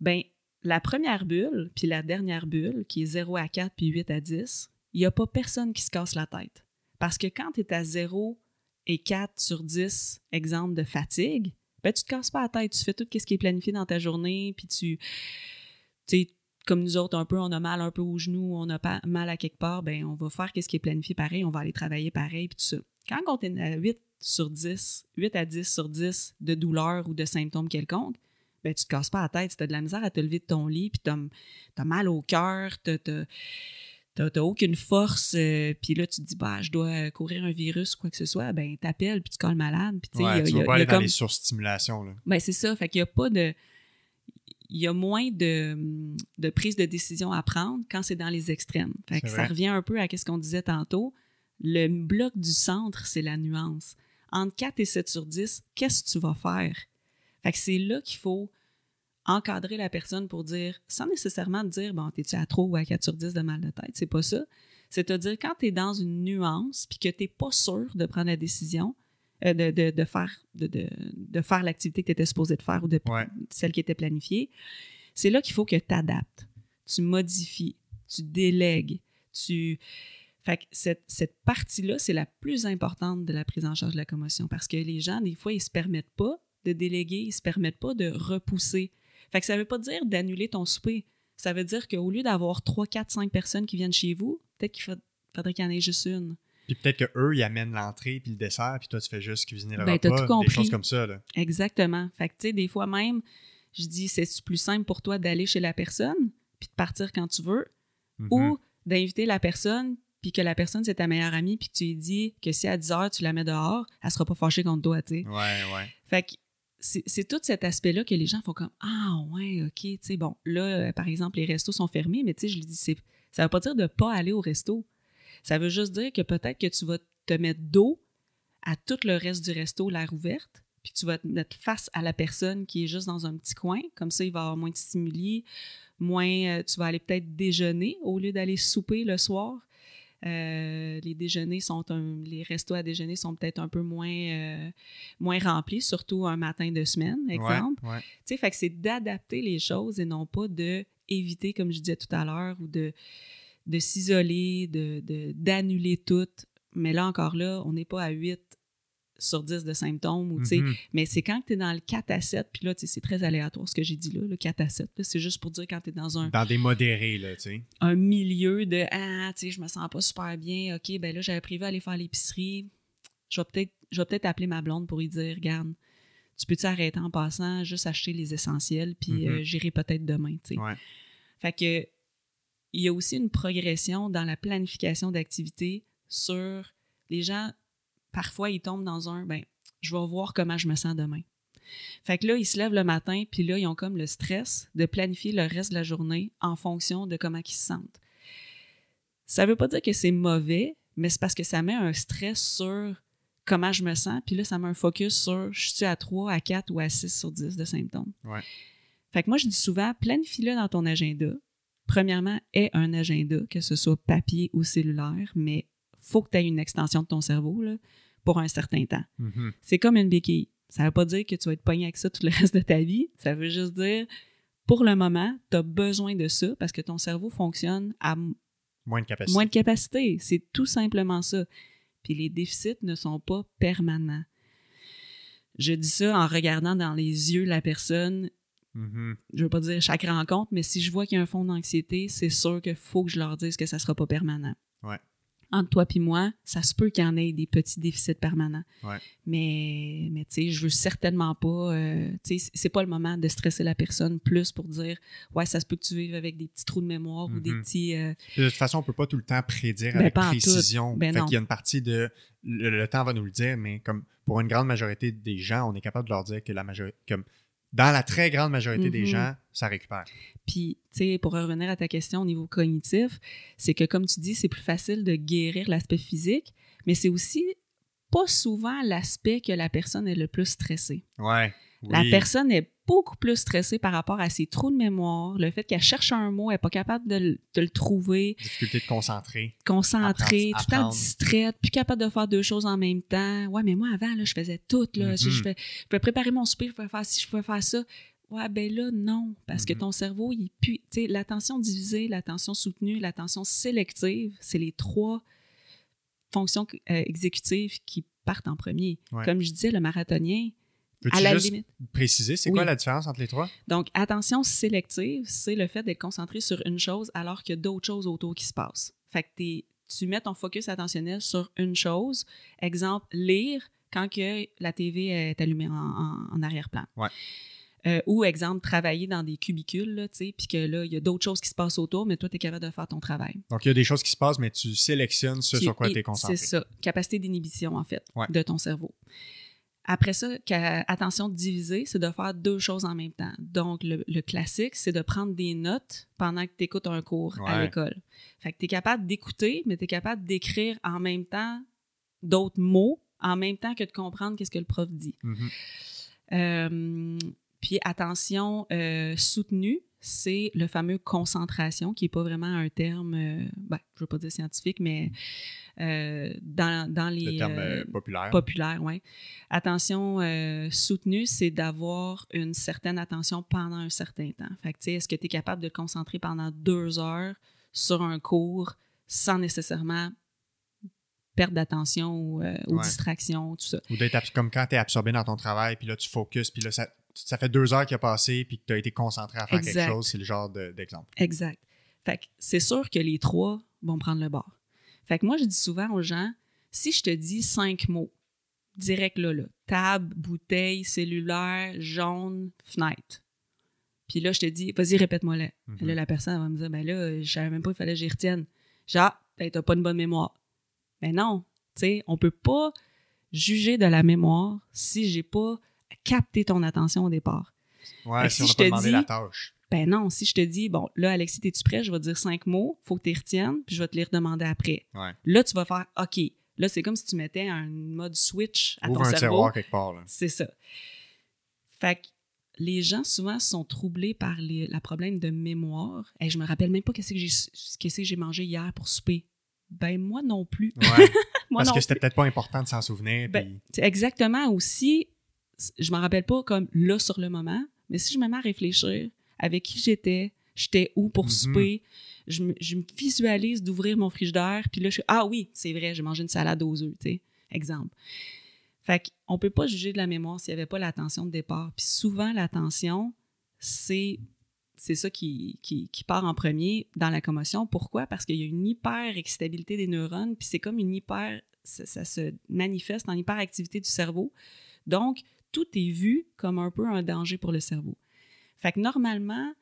Ben, la première bulle, puis la dernière bulle, qui est 0 à 4 puis 8 à 10, il n'y a pas personne qui se casse la tête. Parce que quand tu es à 0 et 4 sur 10, exemple de fatigue, ben, tu te casses pas la tête. Tu fais tout ce qui est planifié dans ta journée, puis tu. Tu comme nous autres, un peu, on a mal un peu au genou, on a pas mal à quelque part, ben on va faire ce qui est planifié pareil, on va aller travailler pareil, puis tout ça. Quand on est à 8 sur 10, 8 à 10 sur 10 de douleur ou de symptômes quelconques, ben, tu te casses pas la tête. Si tu as de la misère à te lever de ton lit, puis tu as, mal au cœur, tu t'as t'as aucune force, euh, puis là, tu te dis, bah, je dois courir un virus ou quoi que ce soit, ben, t'appelles, puis tu calls malade, puis Ouais, y a- tu y vas a- pas y a aller dans les surstimulations. Là. Ben, c'est ça. Fait qu'il n'y a pas de. Il y a moins de, de prise de décision à prendre quand c'est dans les extrêmes. Fait que ça revient un peu à ce qu'on disait tantôt. Le bloc du centre, c'est la nuance. Entre 4 et 7 sur 10, qu'est-ce que tu vas faire? Fait que c'est là qu'il faut encadrer la personne pour dire, sans nécessairement te dire, bon, t'es-tu à 3 ou à 4 sur 10 de mal de tête? C'est pas ça. C'est-à-dire, quand tu es dans une nuance puis que tu n'es pas sûr de prendre la décision, euh, de, de- de faire, de, de- de faire l'activité que tu étais supposé de faire ou de Ouais. celle qui était planifiée, c'est là qu'il faut que tu adaptes, tu modifies, tu délègues, tu... Fait que cette, cette partie-là, c'est la plus importante de la prise en charge de la commotion parce que les gens, des fois, ils se permettent pas de déléguer, ils se permettent pas de repousser. Fait que ça veut pas dire d'annuler ton souper. Ça veut dire qu'au lieu d'avoir 3, 4, 5 personnes qui viennent chez vous, peut-être qu'il fa- faudrait qu'il y en ait juste une. Puis peut-être qu'eux, ils amènent l'entrée puis le dessert, puis toi, tu fais juste cuisiner le Ben, repas. tout compris. Des choses comme ça. Là. Exactement. Fait que, tu sais, des fois même, je dis, c'est plus simple pour toi d'aller chez la personne, puis de partir quand tu veux, Mhm. ou d'inviter la personne, puis que la personne, c'est ta meilleure amie, puis que tu lui dis que si à 10 heures, tu la mets dehors, elle sera pas fâchée contre toi, tu sais. Ouais, ouais. Fait que c'est tout cet aspect-là que les gens font comme Ah, ouais, OK, tu sais, bon, là, euh, par exemple, les restos sont fermés, mais tu sais, je lui dis, ça veut pas dire de pas aller au resto. Ça veut juste dire que peut-être que tu vas te mettre dos à tout le reste du resto, l'air ouverte, puis tu vas te mettre face à la personne qui est juste dans un petit coin. Comme ça, il va avoir moins de stimuli, moins. euh, tu vas aller peut-être déjeuner au lieu d'aller souper le soir. Euh, les déjeuners sont un, les restos à déjeuner sont peut-être un peu moins euh, moins remplis, surtout un matin de semaine, exemple. Ouais, ouais. Tu sais, fait que c'est d'adapter les choses et non pas de éviter, comme je disais tout à l'heure, ou de, de s'isoler, de, de- d'annuler tout. Mais là, encore là, on n'est pas à 8 sur 10 de symptômes. Ou, tu sais, Mhm. Mais c'est quand tu es dans le 4 à 7, puis là, c'est très aléatoire ce que j'ai dit là, le 4 à 7. là, c'est juste pour dire quand tu es dans un, Dans des modérés, là, tu sais. un milieu de Ah, tu sais, je me sens pas super bien. OK, ben là, j'avais prévu aller faire l'épicerie. Je vais peut-être je vais peut-être appeler ma blonde pour lui dire Regarde, tu peux-tu arrêter en passant, juste acheter les essentiels, puis Mhm. euh, j'irai peut-être demain, tu sais. Ouais. Fait que il y a aussi une progression dans la planification d'activités sur les gens. Parfois, ils tombent dans un ben, je vais voir comment je me sens demain. Fait que là, ils se lèvent le matin, puis là, ils ont comme le stress de planifier le reste de la journée en fonction de comment ils se sentent. Ça veut pas dire que c'est mauvais, mais c'est parce que ça met un stress sur comment je me sens, puis là, ça met un focus sur je suis à 3, à 4 ou à 6 sur 10 de symptômes. Ouais. Fait que moi, je dis souvent, planifie-le dans ton agenda. Premièrement, aie un agenda, que ce soit papier ou cellulaire, mais faut que tu aies une extension de ton cerveau là, pour un certain temps. Mhm. C'est comme une béquille. Ça veut pas dire que tu vas être pogné avec ça tout le reste de ta vie. Ça veut juste dire, pour le moment, tu as besoin de ça parce que ton cerveau fonctionne à Moins de capacité. moins de capacité. C'est tout simplement ça. Puis les déficits ne sont pas permanents. Je dis ça en regardant dans les yeux la personne. Mhm. Je veux pas dire chaque rencontre, mais si je vois qu'il y a un fond d'anxiété, c'est sûr qu'il faut que je leur dise que ça sera pas permanent. Ouais. Entre toi et moi, ça se peut qu'il y en ait des petits déficits permanents. Ouais. Mais, mais tu sais, je veux certainement pas. euh, tu sais, c'est pas le moment de stresser la personne plus pour dire, ouais, ça se peut que tu vives avec des petits trous de mémoire ou des Mhm. petits. euh, Puis De toute façon, on peut pas tout le temps prédire Ben, avec précision. Ben fait qu'il y a une partie de le, le temps va nous le dire, mais comme pour une grande majorité des gens, on est capable de leur dire que la majorité, comme dans la très grande majorité des Mhm. gens, ça récupère. Puis, tu sais, pour revenir à ta question au niveau cognitif, c'est que, comme tu dis, c'est plus facile de guérir l'aspect physique, mais c'est aussi pas souvent l'aspect que la personne est le plus stressée. Ouais. La personne est beaucoup plus stressée par rapport à ses trous de mémoire, le fait qu'elle cherche un mot, elle n'est pas capable de, le- de le trouver, Difficulté de concentrer. concentrée, Apprendre- tout le temps distraite, plus capable de faire deux choses en même temps. Ouais, mais moi, avant, là, je faisais tout. Là. Je, Mhm. je, pouvais préparer mon souper, je pouvais faire ci, je pouvais faire ça. Ouais, ben là, non, parce que Mhm. ton cerveau, il pue. Tu sais, l'attention divisée, l'attention soutenue, l'attention sélective, c'est les trois fonctions euh, exécutives qui partent en premier. Ouais. Comme je disais, le marathonien, Peux-tu à la juste limite. préciser, c'est Oui. quoi la différence entre les trois? Donc, attention sélective, c'est le fait d'être concentré sur une chose alors qu'il y a d'autres choses autour qui se passent. Fait que t'es- tu mets ton focus attentionnel sur une chose. Exemple, lire quand que la TV est allumée en, en- en arrière-plan. Ouais. Euh, ou, exemple, travailler dans des cubicules, tu sais, puis que là, il y a d'autres choses qui se passent autour, mais toi, tu es capable de faire ton travail. Donc, il y a des choses qui se passent, mais tu sélectionnes ce sur quoi tu es concentré. C'est ça. Capacité d'inhibition, en fait, Ouais. de ton cerveau. Après ça, attention diviser, c'est de faire deux choses en même temps. Donc, le, le classique, c'est de prendre des notes pendant que tu écoutes un cours à l'école. Fait que tu es capable d'écouter, mais tu es capable d'écrire en même temps d'autres mots, en même temps que de comprendre qu'est-ce que le prof dit. Mhm. Euh, puis attention euh, soutenue, c'est le fameux concentration, qui n'est pas vraiment un terme, euh, ben, je ne veux pas dire scientifique, mais euh, dans, dans les Le terme euh, euh, populaire. populaires, ouais. Attention euh, soutenue, c'est d'avoir une certaine attention pendant un certain temps. Fait que, est-ce que tu es capable de te concentrer pendant deux heures sur un cours sans nécessairement perdre d'attention ou, euh, ou Ouais. distraction, tout ça? Ou d'être comme quand tu es absorbé dans ton travail, puis là, tu focuses, puis là, ça, ça fait deux heures qu'il a passé, puis que tu as été concentré à faire Exact. quelque chose. C'est le genre de- d'exemple. Exact. Fait que c'est sûr que les trois vont prendre le bord. Fait que moi, je dis souvent aux gens, si je te dis cinq mots, direct là, là, table, bouteille, cellulaire, jaune, fenêtre. Puis là, je te dis, vas-y, répète-moi là. Mhm. Là, la personne elle va me dire, ben là, je savais même pas qu'il fallait que j'y retienne. Genre, ben, t'as pas une bonne mémoire. Mais non, tu sais, on peut pas juger de la mémoire si j'ai pas capté ton attention au départ. Ouais, si, si on n'a je pas te demandé dis- la tâche. Ben non, si je te dis, bon, là, Alexis, es-tu prêt? Je vais te dire cinq mots, faut que tu les retiennes, puis je vais te les redemander après. Ouais. Là, tu vas faire, OK. Là, c'est comme si tu mettais un mode switch à Ouvre ton un cerveau. tiroir quelque part. C'est ça. Fait que les gens, souvent, sont troublés par les, la problème de mémoire. Et je me rappelle même pas qu'est-ce que j'ai qu'est-ce que j'ai mangé hier pour souper. Ben, moi non plus. Ouais, Moi parce non que c'était peut-être pas important de s'en souvenir. Ben, puis- exactement aussi, je m'en rappelle pas comme là sur le moment, mais si je me mets à réfléchir avec qui j'étais, j'étais où pour Mhm. souper, je me, je me visualise d'ouvrir mon frigidaire, puis là, je suis Ah oui, c'est vrai, j'ai mangé une salade aux œufs, tu sais, exemple. Fait qu'on peut pas juger de la mémoire s'il n'y avait pas l'attention de départ. Puis souvent, l'attention, c'est c'est ça qui, qui, qui part en premier dans la commotion. Pourquoi? Parce qu'il y a une hyper-excitabilité des neurones, puis c'est comme une hyper... Ça, ça se manifeste en hyperactivité du cerveau. Donc, tout est vu comme un peu un danger pour le cerveau. Fait que normalement,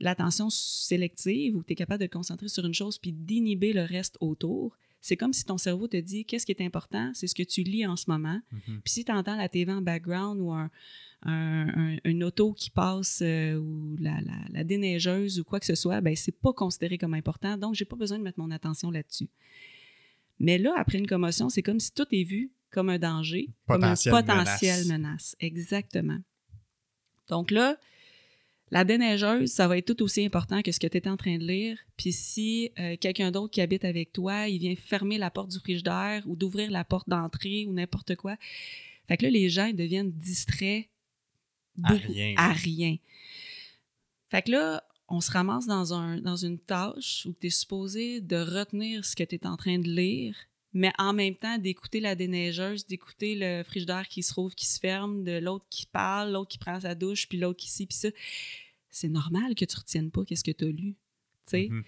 l'attention sélective, où tu es capable de te concentrer sur une chose puis d'inhiber le reste autour, c'est comme si ton cerveau te dit qu'est-ce qui est important, c'est ce que tu lis en ce moment. Mhm. Puis si tu entends la TV en background ou un, un- un- une auto qui passe euh, ou la, la- la déneigeuse ou quoi que ce soit, ben c'est pas considéré comme important, donc j'ai pas besoin de mettre mon attention là-dessus. Mais là, après une commotion, c'est comme si tout est vu comme un danger, Potentielle comme un potentiel menace. menace. Exactement. Donc là, la déneigeuse, ça va être tout aussi important que ce que tu étais en train de lire. Puis si euh, quelqu'un d'autre qui habite avec toi, il vient fermer la porte du frigidaire ou d'ouvrir la porte d'entrée ou n'importe quoi. Fait que là, les gens, ils deviennent distraits À rien. à rien. Fait que là, on se ramasse dans, un, dans une tâche où tu es supposé de retenir ce que tu es en train de lire, mais en même temps d'écouter la déneigeuse, d'écouter le frigidaire qui se rouvre, qui se ferme, de l'autre qui parle, l'autre qui prend sa douche, puis l'autre qui ci, puis ça. C'est normal que tu retiennes pas qu'est-ce que tu as lu. Mhm.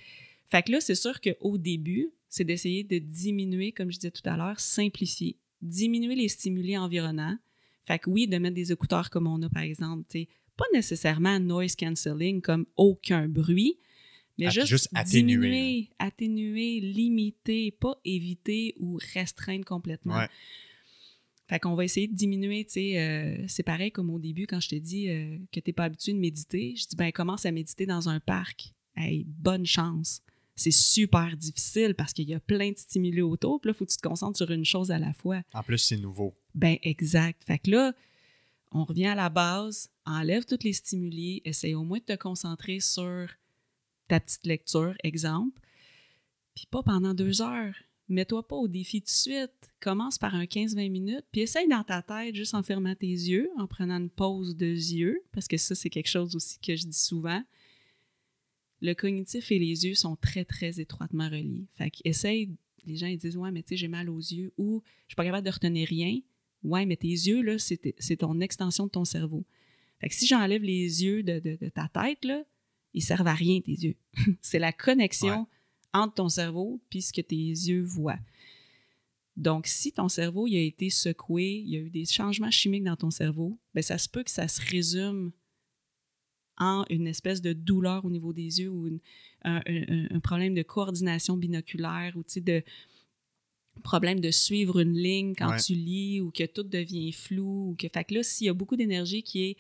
Fait que là, c'est sûr qu'au début, c'est d'essayer de diminuer, comme je disais tout à l'heure, simplifier. Diminuer les stimuli environnants. Fait que oui, de mettre des écouteurs comme on a, par exemple, tu pas nécessairement noise cancelling comme aucun bruit, mais juste, juste atténuer, diminuer, atténuer, limiter, pas éviter ou restreindre complètement. Ouais. Fait qu'on va essayer de diminuer, tu sais, euh, c'est pareil comme au début quand je te dis euh, que t'es pas habitué de méditer, je dis ben commence à méditer dans un parc. Hey, bonne chance. C'est super difficile parce qu'il y a plein de stimuli autour, puis là, il faut que tu te concentres sur une chose à la fois. En plus, c'est nouveau. Ben exact. Fait que là, on revient à la base, enlève tous les stimuli, essaye au moins de te concentrer sur ta petite lecture, exemple, puis pas pendant deux heures. Mets-toi pas au défi de suite. Commence par un 15-20 minutes, puis essaye dans ta tête, juste en fermant tes yeux, en prenant une pause de yeux, parce que ça, c'est quelque chose aussi que je dis souvent. Le cognitif et les yeux sont très, très étroitement reliés. Fait qu'essaye, les gens ils disent Ouais, mais tu sais, j'ai mal aux yeux, ou je suis pas capable de retenir rien. Ouais, mais tes yeux, là, c'est ton extension de ton cerveau. Fait que si j'enlève les yeux de ta tête, là, ils servent à rien, tes yeux. c'est la connexion Ouais. entre ton cerveau puis ce que tes yeux voient. Donc, si ton cerveau il a été secoué, il y a eu des changements chimiques dans ton cerveau, ben ça se peut que ça se résume en une espèce de douleur au niveau des yeux ou un, problème de coordination binoculaire ou de problème de suivre une ligne quand tu lis ou que tout devient flou. Ou que, fait que là, s'il y a beaucoup d'énergie qui est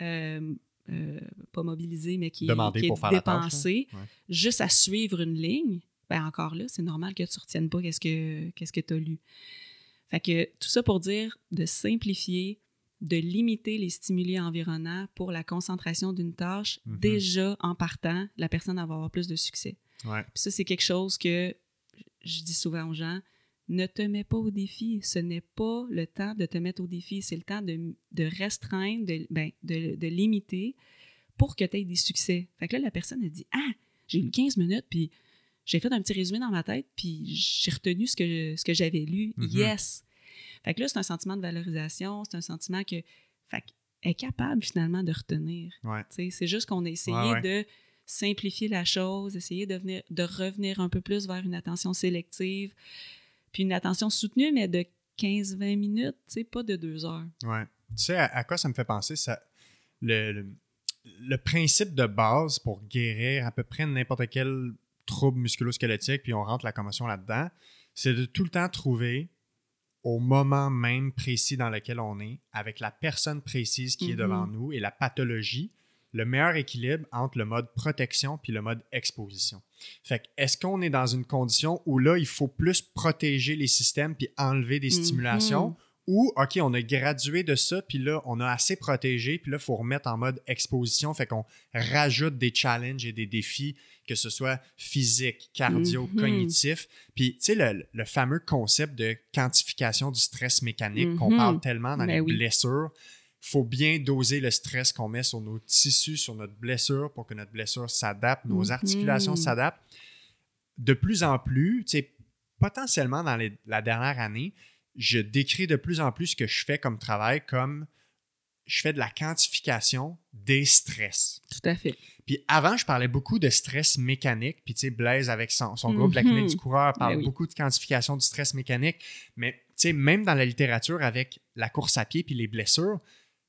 euh, euh, pas mobilisée, mais qui, est dépensée juste à suivre une ligne, ben encore là, c'est normal que tu ne retiennes pas qu'est-ce que qu'est-ce que tu as lu. Fait que tout ça pour dire de simplifier, de limiter les stimuli environnants pour la concentration d'une tâche, mm-hmm. déjà en partant, la personne va avoir plus de succès. Puis ça, c'est quelque chose que je dis souvent aux gens, ne te mets pas au défi. Ce n'est pas le temps de te mettre au défi, c'est le temps de, restreindre, de, ben, de, limiter pour que tu aies des succès. Fait que là, la personne a dit Ah, j'ai eu 15 minutes, puis j'ai fait un petit résumé dans ma tête, puis j'ai retenu ce que, ce que j'avais lu. Mm-hmm. Yes! Fait que là, c'est un sentiment de valorisation, c'est un sentiment que. Fait est capable finalement de retenir. C'est juste qu'on a essayé de simplifier la chose, essayer de, venir, de revenir un peu plus vers une attention sélective, puis une attention soutenue, mais de 15-20 minutes, tu sais, pas de deux heures. Ouais. Tu sais, à, quoi ça me fait penser? Ça, le, le, principe de base pour guérir à peu près n'importe quel trouble musculo-squelettique, puis on rentre la commotion là-dedans, c'est de tout le temps trouver au moment même précis dans lequel on est, avec la personne précise qui est devant mm-hmm. nous et la pathologie, le meilleur équilibre entre le mode protection puis le mode exposition. Fait est-ce qu'on est dans une condition où là, il faut plus protéger les systèmes puis enlever des stimulations? Mhm. Ou, OK, on a gradué de ça, puis là, on a assez protégé, puis là, il faut remettre en mode exposition, fait qu'on rajoute des challenges et des défis, que ce soit physique, cardio, mhm. cognitif. Puis, tu sais, le, fameux concept de quantification du stress mécanique qu'on mhm. parle tellement dans ben les blessures, faut bien doser le stress qu'on met sur nos tissus, sur notre blessure pour que notre blessure s'adapte, nos mhm. articulations s'adaptent. De plus en plus, potentiellement dans la dernière année, je décris de plus en plus ce que je fais comme travail comme je fais de la quantification des stress. Tout à fait. Puis avant, je parlais beaucoup de stress mécanique. Puis tu sais, Blaise, avec son, groupe, la clinique du mhm. coureur, parle ben beaucoup de quantification du stress mécanique. Mais tu sais, même dans la littérature, avec la course à pied puis les blessures,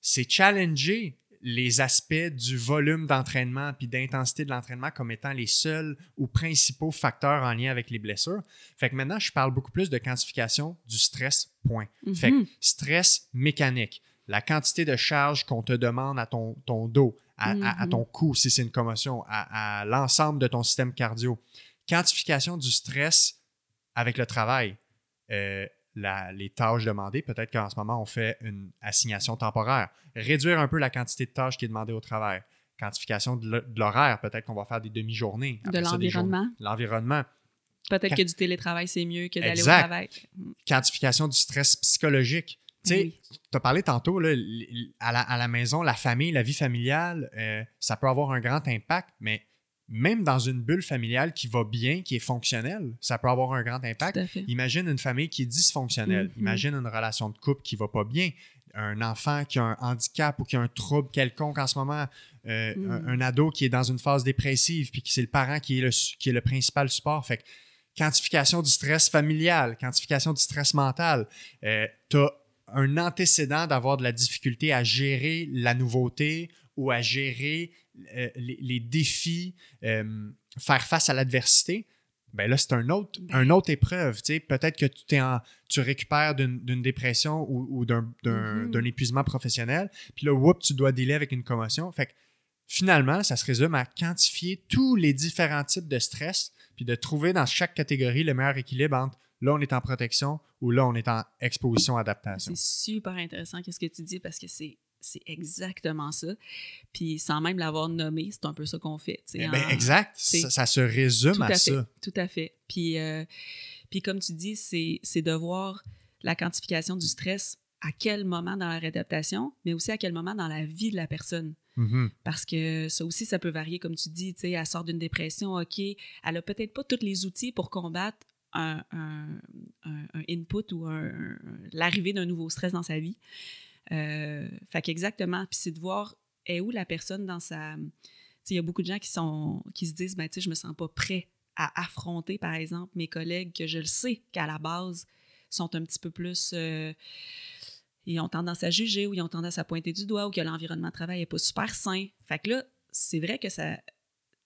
c'est challenger les aspects du volume d'entraînement puis d'intensité de l'entraînement comme étant les seuls ou principaux facteurs en lien avec les blessures. Fait que maintenant, je parle beaucoup plus de quantification du stress, point. Fait que mhm. stress mécanique, la quantité de charge qu'on te demande à ton, ton dos, à, mhm. ton cou si c'est une commotion, à, l'ensemble de ton système cardio. Quantification du stress avec le travail. Euh, les tâches demandées. Peut-être qu'en ce moment, on fait une assignation temporaire. Réduire un peu la quantité de tâches qui est demandée au travail. Quantification de l'horaire. Peut-être qu'on va faire des demi-journées. De l'environnement. L'environnement. Peut-être que du télétravail, c'est mieux que d'aller au travail. Quantification du stress psychologique. Tu sais, as parlé tantôt, là, à, la, maison, la famille, la vie familiale, euh, ça peut avoir un grand impact, mais même dans une bulle familiale qui va bien, qui est fonctionnelle, ça peut avoir un grand impact. Imagine une famille qui est dysfonctionnelle. Mm-hmm. Imagine une relation de couple qui va pas bien. Un enfant qui a un handicap ou qui a un trouble quelconque en ce moment. Euh, mm. un, ado qui est dans une phase dépressive, puis c'est le parent qui est le, qui est le principal support. Fait que, quantification du stress familial, quantification du stress mental. Euh, tu as un antécédent d'avoir de la difficulté à gérer la nouveauté ou à gérer euh, les, défis, euh, faire face à l'adversité, ben là, c'est un autre, ben un autre épreuve. Peut-être que tu, es en, tu récupères d'une dépression ou, mm-hmm. d'un épuisement professionnel, puis là, whoop, tu dois dealer avec une commotion. Fait que finalement, ça se résume à quantifier tous les différents types de stress, puis de trouver dans chaque catégorie le meilleur équilibre entre là, on est en protection ou là, on est en exposition adaptation. C'est super intéressant qu'est-ce que tu dis parce que c'est c'est exactement ça. Puis sans même l'avoir nommé, c'est un peu ça qu'on fait. Eh ben, exact. Ça, se résume à, ça. Tout à fait. Puis, euh, puis comme tu dis, c'est de voir la quantification du stress à quel moment dans la réadaptation, mais aussi à quel moment dans la vie de la personne. Mm-hmm. Parce que ça aussi, ça peut varier, comme tu dis, tu sais, elle sort d'une dépression, OK, elle a peut-être pas tous les outils pour combattre un, input ou l'arrivée d'un nouveau stress dans sa vie. Euh, fait qu'exactement. Puis c'est de voir où la personne dans sa. Il y a beaucoup de gens qui, sont, qui se disent ben, je me sens pas prêt à affronter, par exemple, mes collègues que je le sais qu'à la base sont un petit peu plus. Euh, ils ont tendance à juger ou ils ont tendance à pointer du doigt ou que l'environnement de travail n'est pas super sain. Fait que là, c'est vrai que ça.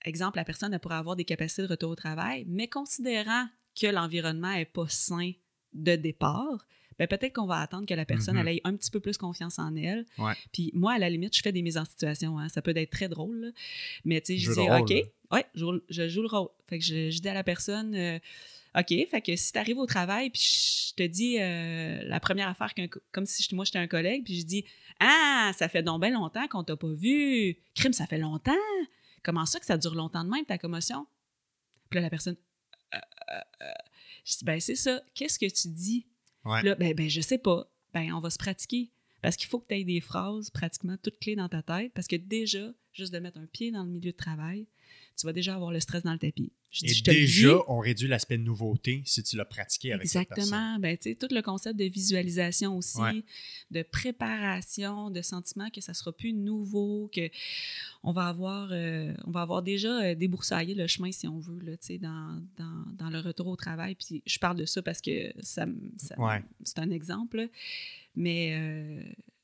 Exemple, la personne pourrait avoir des capacités de retour au travail, mais considérant que l'environnement n'est pas sain de départ, ben peut-être qu'on va attendre que la personne Mhm. elle ait un petit peu plus confiance en elle. Ouais. Puis moi, à la limite, je fais des mises en situation. hein. Ça peut être très drôle. là. Mais tu sais, je dis, rôle, OK, là. ouais, je, joue- je joue le rôle. Fait que je, je dis à la personne, euh, OK, fait que si tu arrives au travail, puis je te dis euh, la première affaire, qu'un co- comme si moi j'étais un collègue, puis je dis, Ah, ça fait donc bien longtemps qu'on t'a pas vu. Crime, ça fait longtemps. Comment ça que ça dure longtemps de même, ta commotion? Puis là, la personne, euh. je dis, ben c'est ça. Qu'est-ce que tu dis? Là, ben, ben, je sais pas. Ben, on va se pratiquer. Parce qu'il faut que tu aies des phrases pratiquement toutes clés dans ta tête. Parce que déjà, juste de mettre un pied dans le milieu de travail, tu vas déjà avoir le stress dans le tapis. Je dis, Et je te le déjà, dis. on réduit l'aspect de nouveauté si tu l'as pratiqué avec. Exactement. Ben, tu sais, tout le concept de visualisation aussi, Ouais. de préparation, de sentiment que ça sera plus nouveau, que on va avoir, euh, on va avoir déjà euh, déboursaillé le chemin, si on veut, là, tu sais, dans, dans, dans le retour au travail. Puis je parle de ça parce que ça, Ouais. c'est un exemple. là. Mais, euh,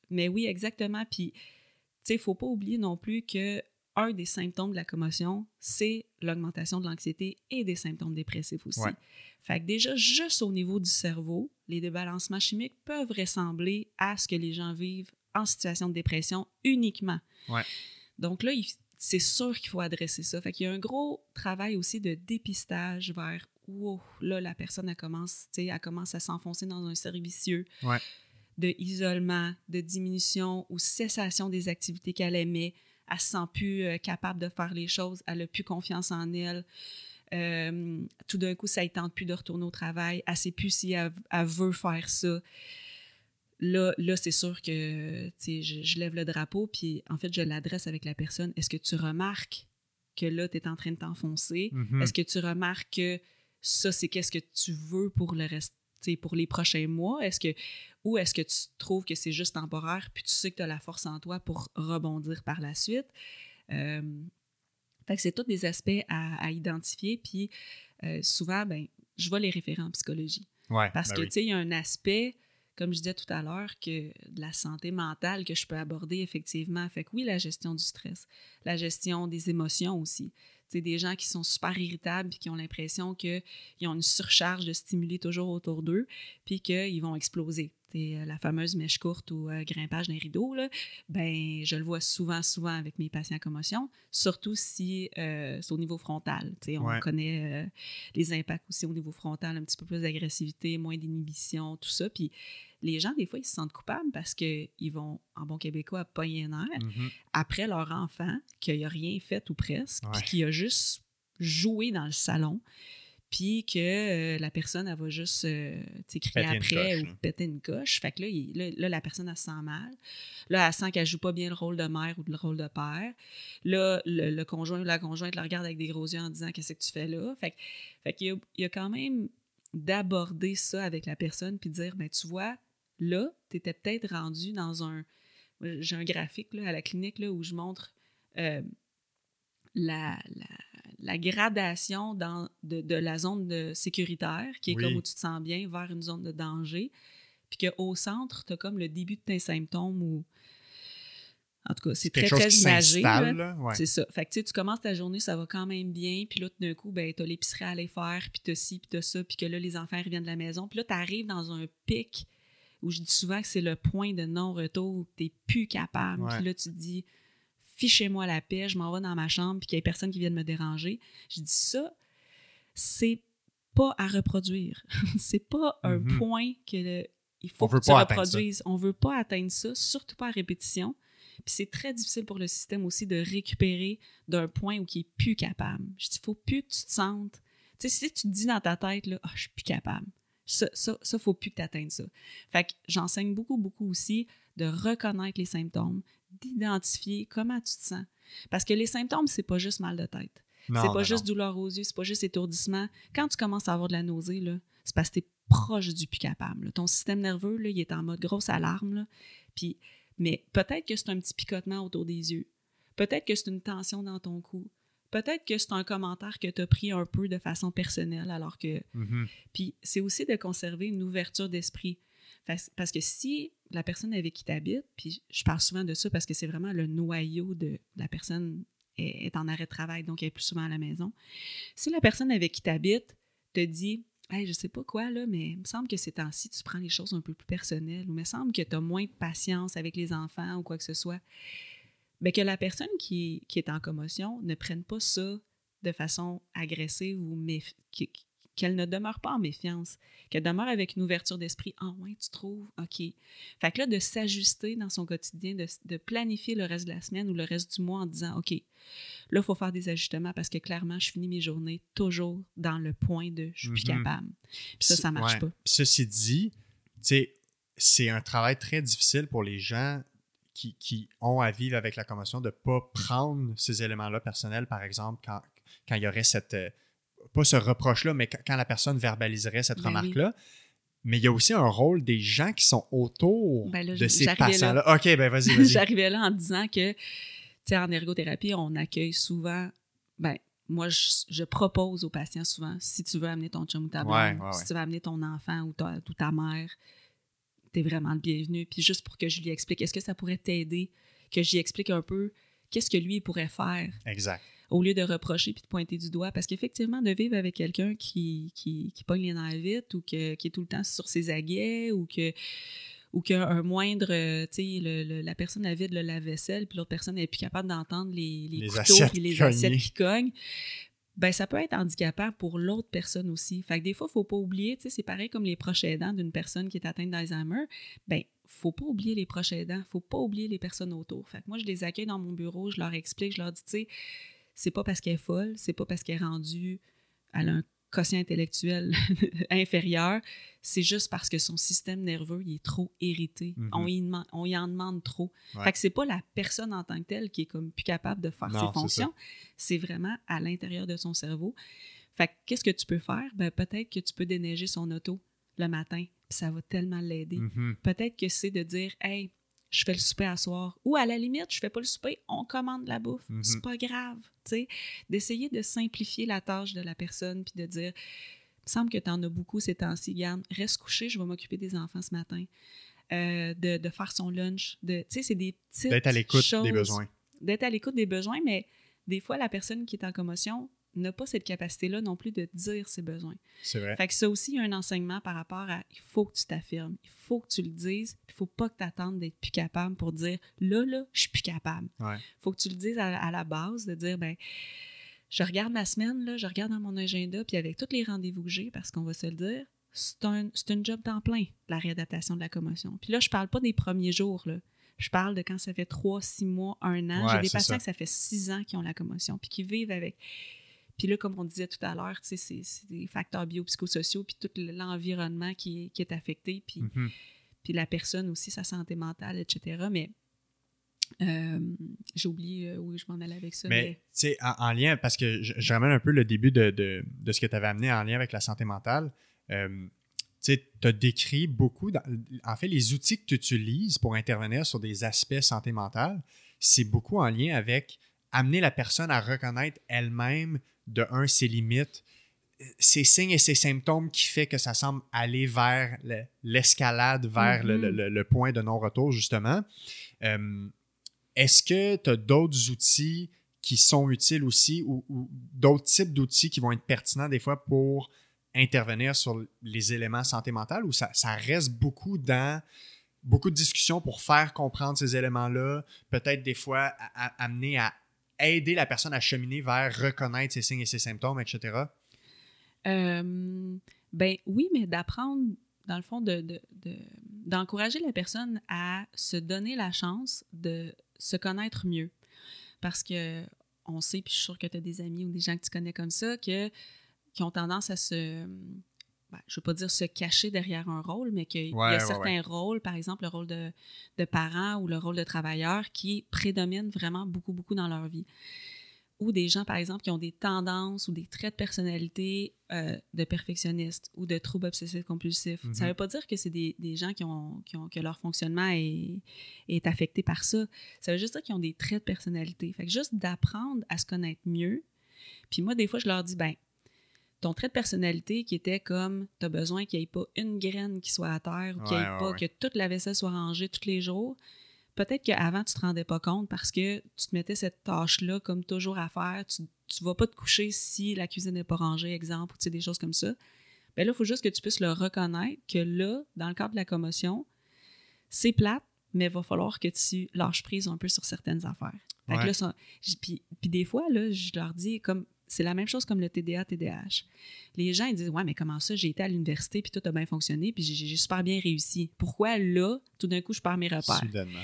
mais oui, exactement. Puis, tu sais, il ne faut pas oublier non plus que un des symptômes de la commotion, c'est l'augmentation de l'anxiété et des symptômes dépressifs aussi. Ouais. Fait que déjà, juste au niveau du cerveau, les débalancements chimiques peuvent ressembler à ce que les gens vivent en situation de dépression uniquement. Ouais. Donc là, c'est sûr qu'il faut adresser ça. Fait qu'il y a un gros travail aussi de dépistage vers wow, là, la personne, elle commence, elle commence à s'enfoncer dans un cercle vicieux Ouais. de isolement, de diminution ou cessation des activités qu'elle aimait. Elle se sent plus euh, capable de faire les choses, elle n'a plus confiance en elle. Euh, tout d'un coup, ça ne tente plus de retourner au travail. Elle ne sait plus si elle, elle veut faire ça. Là, là c'est sûr que je, je lève le drapeau, puis en fait, je l'adresse avec la personne. Est-ce que tu remarques que là, tu es en train de t'enfoncer? Mhm. Est-ce que tu remarques que ça, c'est qu'est-ce que tu veux pour le reste, pour les prochains mois? Est-ce que, ou est-ce que tu trouves que c'est juste temporaire, puis tu sais que tu as la force en toi pour rebondir par la suite? Euh, fait que c'est tous des aspects à, à identifier, puis euh, souvent, ben, je vois les référents en psychologie. Ouais, Parce ben que, oui. tu sais, il y a un aspect, comme je disais tout à l'heure, que de la santé mentale que je peux aborder effectivement. Fait que oui, la gestion du stress, la gestion des émotions aussi. Sais, des gens qui sont super irritables puis qui ont l'impression qu'ils ont une surcharge de stimuli toujours autour d'eux puis qu'ils vont exploser. Sais, euh, la fameuse mèche courte ou euh, grimpage d'un rideau, là, ben, je le vois souvent, souvent avec mes patients à commotion, surtout si euh, c'est au niveau frontal. On Ouais. connaît euh, les impacts aussi au niveau frontal, un petit peu plus d'agressivité, moins d'inhibition, tout ça. Puis les gens, des fois, ils se sentent coupables parce qu'ils vont, en bon québécois, pogner un air Mhm. après leur enfant qui n'a rien fait ou presque, puis Ouais. qui a juste joué dans le salon, puis que euh, la personne, elle va juste euh, crier Péter après coche, ou là. péter une coche. Fait que là, il- là, là, la personne, elle se sent mal. Là, elle sent qu'elle joue pas bien le rôle de mère ou le rôle de père. Là, le, le conjoint ou la conjointe la regarde avec des gros yeux en disant Qu'est-ce que tu fais là? Fait, fait qu'il y a, il y a quand même d'aborder ça avec la personne puis de dire ben tu vois, là, tu étais peut-être rendu dans un. J'ai un graphique là, à la clinique là, où je montre euh, la, la, la gradation dans, de, de la zone de sécuritaire, qui est Oui. comme où tu te sens bien, vers une zone de danger. Puis qu'au centre, tu as comme le début de tes symptômes ou. En tout cas, c'est très, très imagé. Ouais. C'est ça. Fait que tu sais, tu commences ta journée, ça va quand même bien, puis là, tout d'un coup, ben, t'as l'épicerie à aller faire, puis t'as ci, puis t'as ça, puis que là, les enfants reviennent de la maison. Puis là, t'arrives dans un pic où je dis souvent que c'est le point de non-retour où t'es plus capable. Puis là, tu te dis, fichez-moi la paix, je m'en vais dans ma chambre, puis qu'il y ait personne qui vienne me déranger. Je dis ça, c'est pas à reproduire. c'est pas un Mhm. point que le- il faut On veut que tu pas reproduises. On veut pas atteindre ça, surtout pas à répétition. Puis c'est très difficile pour le système aussi de récupérer d'un point où il est plus capable. Je dis, faut plus que tu te sentes. Tu sais, si tu te dis dans ta tête, là, ah, je suis plus capable. Ça, ça, ça, faut plus que tu atteignes ça. Fait que j'enseigne beaucoup, beaucoup aussi de reconnaître les symptômes, d'identifier comment tu te sens. Parce que les symptômes, c'est pas juste mal de tête. C'est non, pas juste non. douleur aux yeux, c'est pas juste étourdissement. Quand tu commences à avoir de la nausée, c'est parce que tu es proche du plus capable. là. Ton système nerveux, là, il est en mode grosse alarme. là. Puis, mais peut-être que c'est un petit picotement autour des yeux. Peut-être que c'est une tension dans ton cou. Peut-être que c'est un commentaire que tu as pris un peu de façon personnelle, alors que. Mhm. Puis c'est aussi de conserver une ouverture d'esprit. Parce que si la personne avec qui tu habites, puis je parle souvent de ça parce que c'est vraiment le noyau de la personne est, en arrêt de travail, donc elle est plus souvent à la maison. Si la personne avec qui tu habites te dit Hey, je sais pas quoi, là, mais il me semble que ces temps-ci, tu prends les choses un peu plus personnelles, ou il me semble que tu as moins de patience avec les enfants ou quoi que ce soit. Bien, que la personne qui, qui, est en commotion ne prenne pas ça de façon agressive ou qu'elle ne demeure pas en méfiance, qu'elle demeure avec une ouverture d'esprit. Ah ouais, tu trouves? OK. Fait que là, de s'ajuster dans son quotidien, de, planifier le reste de la semaine ou le reste du mois en disant OK, là, il faut faire des ajustements parce que clairement, je finis mes journées toujours dans le point de je suis plus mhm. capable. Puis ça, ça marche pas. Ceci dit, c'est un travail très difficile pour les gens qui, qui, ont à vivre avec la commotion de ne pas prendre ces éléments-là personnels, par exemple, quand, quand il y aurait cette, euh, pas ce reproche-là, mais quand la personne verbaliserait cette ben remarque-là. Mais il y a aussi un rôle des gens qui sont autour ben de ces patients-là. OK, ben vas-y, vas-y. J'arrivais là en disant que, tu sais, en ergothérapie, on accueille souvent, ben, moi, je, propose aux patients souvent, si tu veux amener ton chum ou ta blonde, si tu veux amener ton enfant ou ta, ou ta mère, t'es vraiment le bienvenu. Puis juste pour que je lui explique, est-ce que ça pourrait t'aider, que j'y explique un peu qu'est-ce que lui pourrait faire. Exact au lieu de reprocher puis de pointer du doigt? Parce qu'effectivement, de vivre avec quelqu'un qui, qui, qui, pogne les nerfs vite ou qui est tout le temps sur ses aguets ou que ou qu'un moindre, tu sais, la personne a vide le lave-vaisselle, puis l'autre personne n'est plus capable d'entendre les, les, couteaux et les assiettes qui cognent, ben ça peut être handicapant pour l'autre personne aussi. Fait que des fois, faut pas oublier, tu sais, c'est pareil comme les proches aidants d'une personne qui est atteinte d'Alzheimer, ben faut pas oublier les proches aidants, faut pas oublier les personnes autour. Fait que moi, je les accueille dans mon bureau, je leur explique, je leur dis, tu sais, c'est pas parce qu'elle est folle, c'est pas parce qu'elle est rendue, elle a un quotient intellectuel inférieur, c'est juste parce que son système nerveux il est trop irrité. Mm-hmm. on, y on, y en demande trop. Fait que c'est pas la personne en tant que telle qui est comme plus capable de faire ses fonctions, c'est vraiment à l'intérieur de son cerveau. Fait que qu'est-ce que tu peux faire? Ben, peut-être que tu peux déneiger son auto le matin, puis ça va tellement l'aider. Mm-hmm. Peut-être que c'est de dire, hey, je fais le souper à soir. Ou à la limite, je fais pas le souper, on commande la bouffe. Mhm. C'est pas grave, tu sais. D'essayer de simplifier la tâche de la personne puis de dire, il me semble que tu en as beaucoup ces temps-ci, garde, reste couché, je vais m'occuper des enfants ce matin. Euh, de, de, faire son lunch. Tu sais, c'est des petites D'être à l'écoute des besoins. D'être à l'écoute des besoins, mais des fois, la personne qui est en commotion n'a pas cette capacité-là non plus de dire ses besoins. C'est vrai. Fait que ça aussi, il y a un enseignement par rapport à il faut que tu t'affirmes, il faut que tu le dises, il faut pas que tu attendes d'être plus capable pour dire là, là, je suis plus capable. Il faut que tu le dises à, la base, de dire ben je regarde ma semaine, là, je regarde dans mon agenda, puis avec tous les rendez-vous que j'ai, parce qu'on va se le dire, c'est un, un job temps plein, la réadaptation de la commotion. Puis là, je parle pas des premiers jours, là. Je parle de quand ça fait trois, six mois, un an. j'ai des patients que ça fait six ans qui ont la commotion, puis qui vivent avec. Puis là, comme on disait tout à l'heure, c'est des facteurs biopsychosociaux, puis tout l'environnement qui, est affecté, puis, mm-hmm. puis la personne aussi, sa santé mentale, etc. Mais euh, j'ai oublié euh, où je m'en allais avec ça. Mais, tu sais, en, lien, parce que je, ramène un peu le début de, ce que tu avais amené en lien avec la santé mentale. Euh, tu as décrit beaucoup, en fait, les outils que tu utilises pour intervenir sur des aspects santé mentale, c'est beaucoup en lien avec amener la personne à reconnaître elle-même de un, ses limites, ces signes et ces symptômes qui fait que ça semble aller vers l'escalade, vers mm-hmm. le, point de non-retour, justement. Euh, est-ce que tu as d'autres outils qui sont utiles aussi ou, d'autres types d'outils qui vont être pertinents des fois pour intervenir sur les éléments santé mentale ou ça, reste beaucoup dans beaucoup de discussions pour faire comprendre ces éléments-là, peut-être des fois amener à aider la personne à cheminer vers reconnaître ses signes et ses symptômes, etc.? Euh, ben oui, mais d'apprendre, dans le fond, de, d'encourager la personne à se donner la chance de se connaître mieux. Parce que on sait, puis je suis sûre que tu as des amis ou des gens que tu connais comme ça, que, qui ont tendance à se ben, je ne veux pas dire se cacher derrière un rôle, mais qu'il y a certains rôles, par exemple le rôle de, de, parent ou le rôle de travailleur, qui prédominent vraiment beaucoup, beaucoup dans leur vie. Ou des gens, par exemple, qui ont des tendances ou des traits de personnalité euh, de perfectionnistes ou de troubles obsessifs compulsifs. Ça ne mm-hmm. veut pas dire que c'est des, des, gens qui ont, qui ont, que leur fonctionnement est, est affecté par ça. Ça veut juste dire qu'ils ont des traits de personnalité. Fait que juste d'apprendre à se connaître mieux. Puis moi, des fois, je leur dis, ben ton trait de personnalité qui était comme tu as besoin qu'il n'y ait pas une graine qui soit à terre ou qu'il Ouais, ait ouais, pas ouais. que toute la vaisselle soit rangée tous les jours. Peut-être qu'avant, tu te rendais pas compte parce que tu te mettais cette tâche-là comme toujours à faire. Tu ne vas pas te coucher si la cuisine n'est pas rangée, exemple, ou tu sais, des choses comme ça. Ben là, il faut juste que tu puisses le reconnaître que là, dans le cadre de la commotion, c'est plate, mais il va falloir que tu lâches prise un peu sur certaines affaires. Fait que là, puis des fois, là, je leur dis, comme c'est la même chose comme le TDA, TDAH. Les gens, ils disent, ouais, mais comment ça, j'ai été à l'université, puis tout a bien fonctionné, puis j'ai super bien réussi. Pourquoi là, tout d'un coup, je perds mes repères? Soudainement.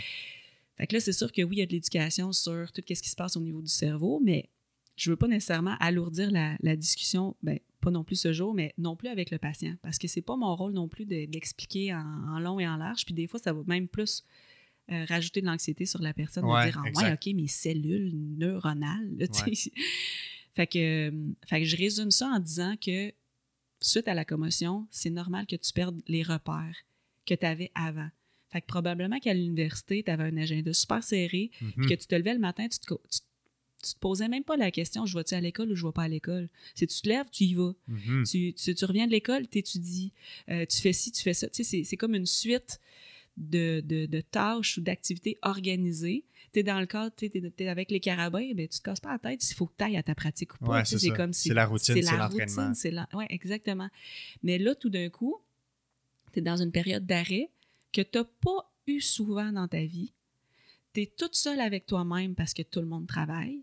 Fait que là, c'est sûr que oui, il y a de l'éducation sur tout ce qui se passe au niveau du cerveau, mais je veux pas nécessairement alourdir la, la discussion, ben, pas non plus ce jour, mais non plus avec le patient, parce que c'est pas mon rôle non plus de- d'expliquer en, en long et en large, puis des fois, ça va même plus euh, rajouter de l'anxiété sur la personne, Ouais, de dire, ah, exact. ouais, OK, mes cellules neuronales, là, tu sais. Fait, que, euh, fait que je résume ça en disant que suite à la commotion, c'est normal que tu perdes les repères que tu avais avant. Fait que probablement qu'à l'université, tu avais un agenda super serré, Mhm. puis que tu te levais le matin, tu te, tu, tu te posais même pas la question je vais-tu à l'école ou je vais pas à l'école? C'est tu te lèves, tu y vas. Mhm. Tu, tu, tu reviens de l'école, tu étudies. Euh, tu fais ci, tu fais ça. Tu sais, c'est- c'est comme une suite de, de, de tâches ou d'activités organisées. Tu es dans le cadre, tu es, avec les carabins, ben, tu te casses pas la tête s'il faut que tu ailles à ta pratique ou pas. Ouais, c'est comme C'est la routine, c'est la l'entraînement. routine, c'est la- ouais, exactement. Mais là, tout d'un coup, tu es dans une période d'arrêt que tu n'as pas eu souvent dans ta vie. Tu es toute seule avec toi-même parce que tout le monde travaille.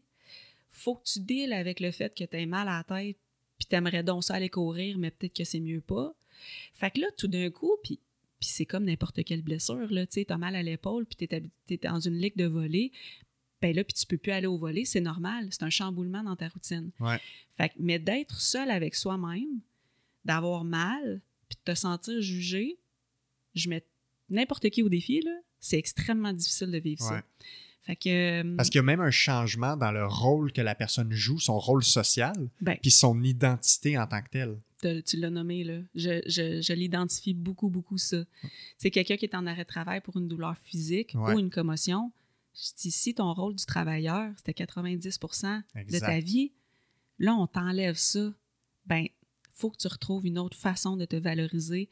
faut que tu deals avec le fait que tu as mal à la tête puis tu aimerais donc ça aller courir, mais peut-être que c'est mieux pas. Fait que là, tout d'un coup, puis puis c'est comme n'importe quelle blessure, là, tu sais, t'as mal à l'épaule, puis t'es, dans une ligue de volée, ben là, puis tu peux plus aller au volet, c'est normal, c'est un chamboulement dans ta routine. Ouais. Fait mais d'être seul avec soi-même, d'avoir mal, puis de te sentir jugé, je mets n'importe qui au défi, là, c'est extrêmement difficile de vivre Ouais. ça. Fait que... euh, Parce qu'il y a même un changement dans le rôle que la personne joue, son rôle social, ben, puis son identité en tant que telle. tu l'as nommé, là. Je, je, je l'identifie beaucoup, beaucoup, ça. C'est quelqu'un qui est en arrêt de travail pour une douleur physique Ouais. ou une commotion. Je dis, si ton rôle du travailleur, c'était 90% de Exact. ta vie, là, on t'enlève ça. Ben, faut que tu retrouves une autre façon de te valoriser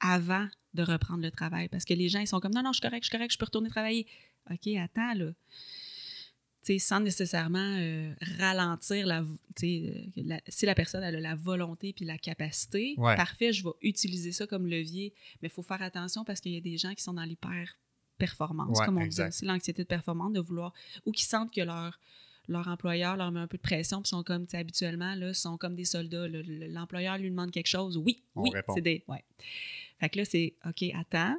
avant de reprendre le travail. Parce que les gens, ils sont comme, non, non, je suis correct, je suis correct, je peux retourner travailler. OK, attends, là. Tu sais, sans nécessairement euh, ralentir la, tu sais, euh, la- Si la personne elle a la volonté puis la capacité, Ouais. parfait, je vais utiliser ça comme levier. Mais il faut faire attention parce qu'il y a des gens qui sont dans l'hyper-performance, Ouais, comme on exact. dit aussi, l'anxiété de performance, de vouloir, ou qui sentent que leur, leur employeur leur met un peu de pression, puis sont comme, tu sais, habituellement, là, sont comme des soldats. L'employeur lui demande quelque chose, oui, On oui, c'est des... Ouais. Fait que là, c'est, OK, attends,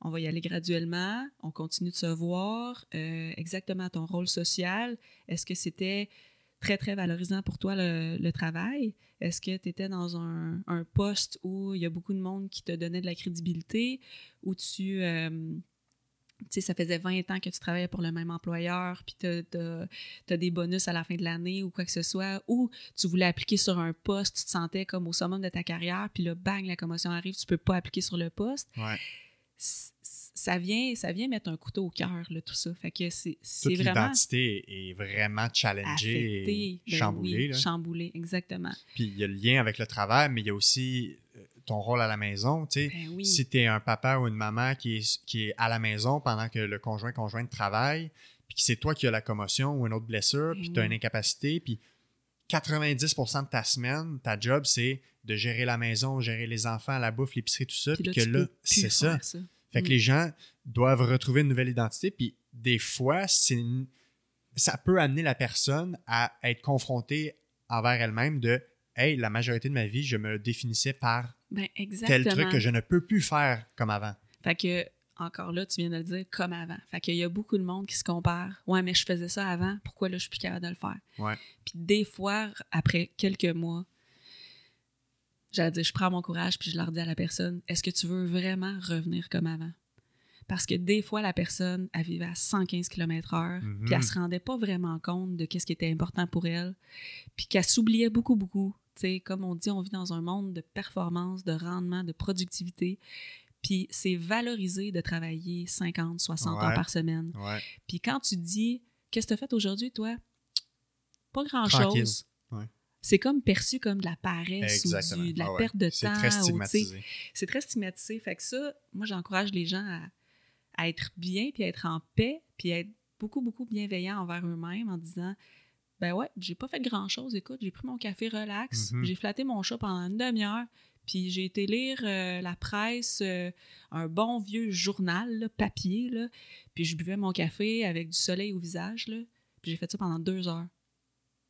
on va y aller graduellement, on continue de se voir, euh, exactement ton rôle social. Est-ce que c'était très, très valorisant pour toi le, travail? Est-ce que tu étais dans un, un poste où il y a beaucoup de monde qui te donnait de la crédibilité, où tu... euh, tu sais, ça faisait 20 ans que tu travaillais pour le même employeur, puis tu as, des bonus à la fin de l'année ou quoi que ce soit, ou tu voulais appliquer sur un poste, tu te sentais comme au summum de ta carrière, puis là, bang, la commotion arrive, tu peux pas appliquer sur le poste. Ouais. Ça vient, ça vient mettre un couteau au cœur, tout ça. Fait que c'est vraiment l'identité est vraiment challengée et Ben chamboulée. oui, là. chamboulé, exactement. Puis il y a le lien avec le travail, mais il y a aussi euh, ton rôle à la maison. tu sais. Ben oui. Si tu es un papa ou une maman qui est, qui est à la maison pendant que le conjoint conjointe travaille, puis que c'est toi qui as la commotion ou une autre blessure, Ben puis tu as oui. une incapacité, puis 90% de ta semaine, ta job, c'est de gérer la maison, gérer les enfants, la bouffe, l'épicerie, tout ça, Puis là, que là, c'est ça. Fait que Mm. les gens doivent retrouver une nouvelle identité, puis des fois, c'est ça peut amener la personne à être confrontée envers elle-même de Hey, la majorité de ma vie, je me définissais par Ben, tel truc que je ne peux plus faire comme avant. Fait que, encore là, tu viens de le dire, comme avant. Fait qu'il y a beaucoup de monde qui se compare. Ouais, mais je faisais ça avant, pourquoi là, je suis plus capable de le faire? Ouais. Puis des fois, après quelques mois, j'allais dire, je prends mon courage puis je leur dis à la personne, est-ce que tu veux vraiment revenir comme avant? Parce que des fois, la personne, elle vivait à 115 km/h, Mhm. puis elle se rendait pas vraiment compte de qu'est-ce qui était important pour elle, puis qu'elle s'oubliait beaucoup, beaucoup. Tu sais, comme on dit, on vit dans un monde de performance, de rendement, de productivité. Puis c'est valorisé de travailler 50, 60 heures Ouais. par semaine. Ouais. Puis quand tu dis, qu'est-ce que tu as fait aujourd'hui, toi? Pas grand-chose. Ouais. c'est comme perçu comme de la paresse Exactement. ou du- de la Ah perte de C'est temps. très tu sais, stigmatisé. c'est très stigmatisé. Fait que ça, moi, j'encourage les gens à, à être bien, puis à être en paix, puis à être beaucoup, beaucoup bienveillants envers eux-mêmes en disant Ben ouais, j'ai pas fait grand-chose. Écoute, j'ai pris mon café relax, Mhm. j'ai flatté mon chat pendant une demi-heure, puis j'ai été lire euh, la presse, euh, un bon vieux journal, là, papier, là, puis je buvais mon café avec du soleil au visage, là, puis j'ai fait ça pendant deux heures.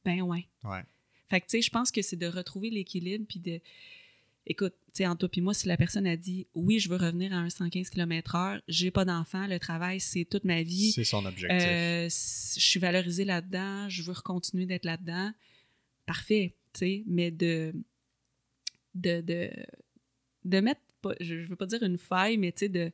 Ben ouais. Ouais. Fait que, tu sais, je pense que c'est de retrouver l'équilibre, puis de. Écoute, tu sais, entre toi et moi, si la personne a dit oui, je veux revenir à un 115 km/h, j'ai pas d'enfant, le travail, c'est toute ma vie, C'est son objectif. euh, je suis valorisée là-dedans, je veux continuer d'être là-dedans, parfait, tu sais, mais de. De. de, de mettre. Pas, je, je veux pas dire une faille, mais tu sais, de.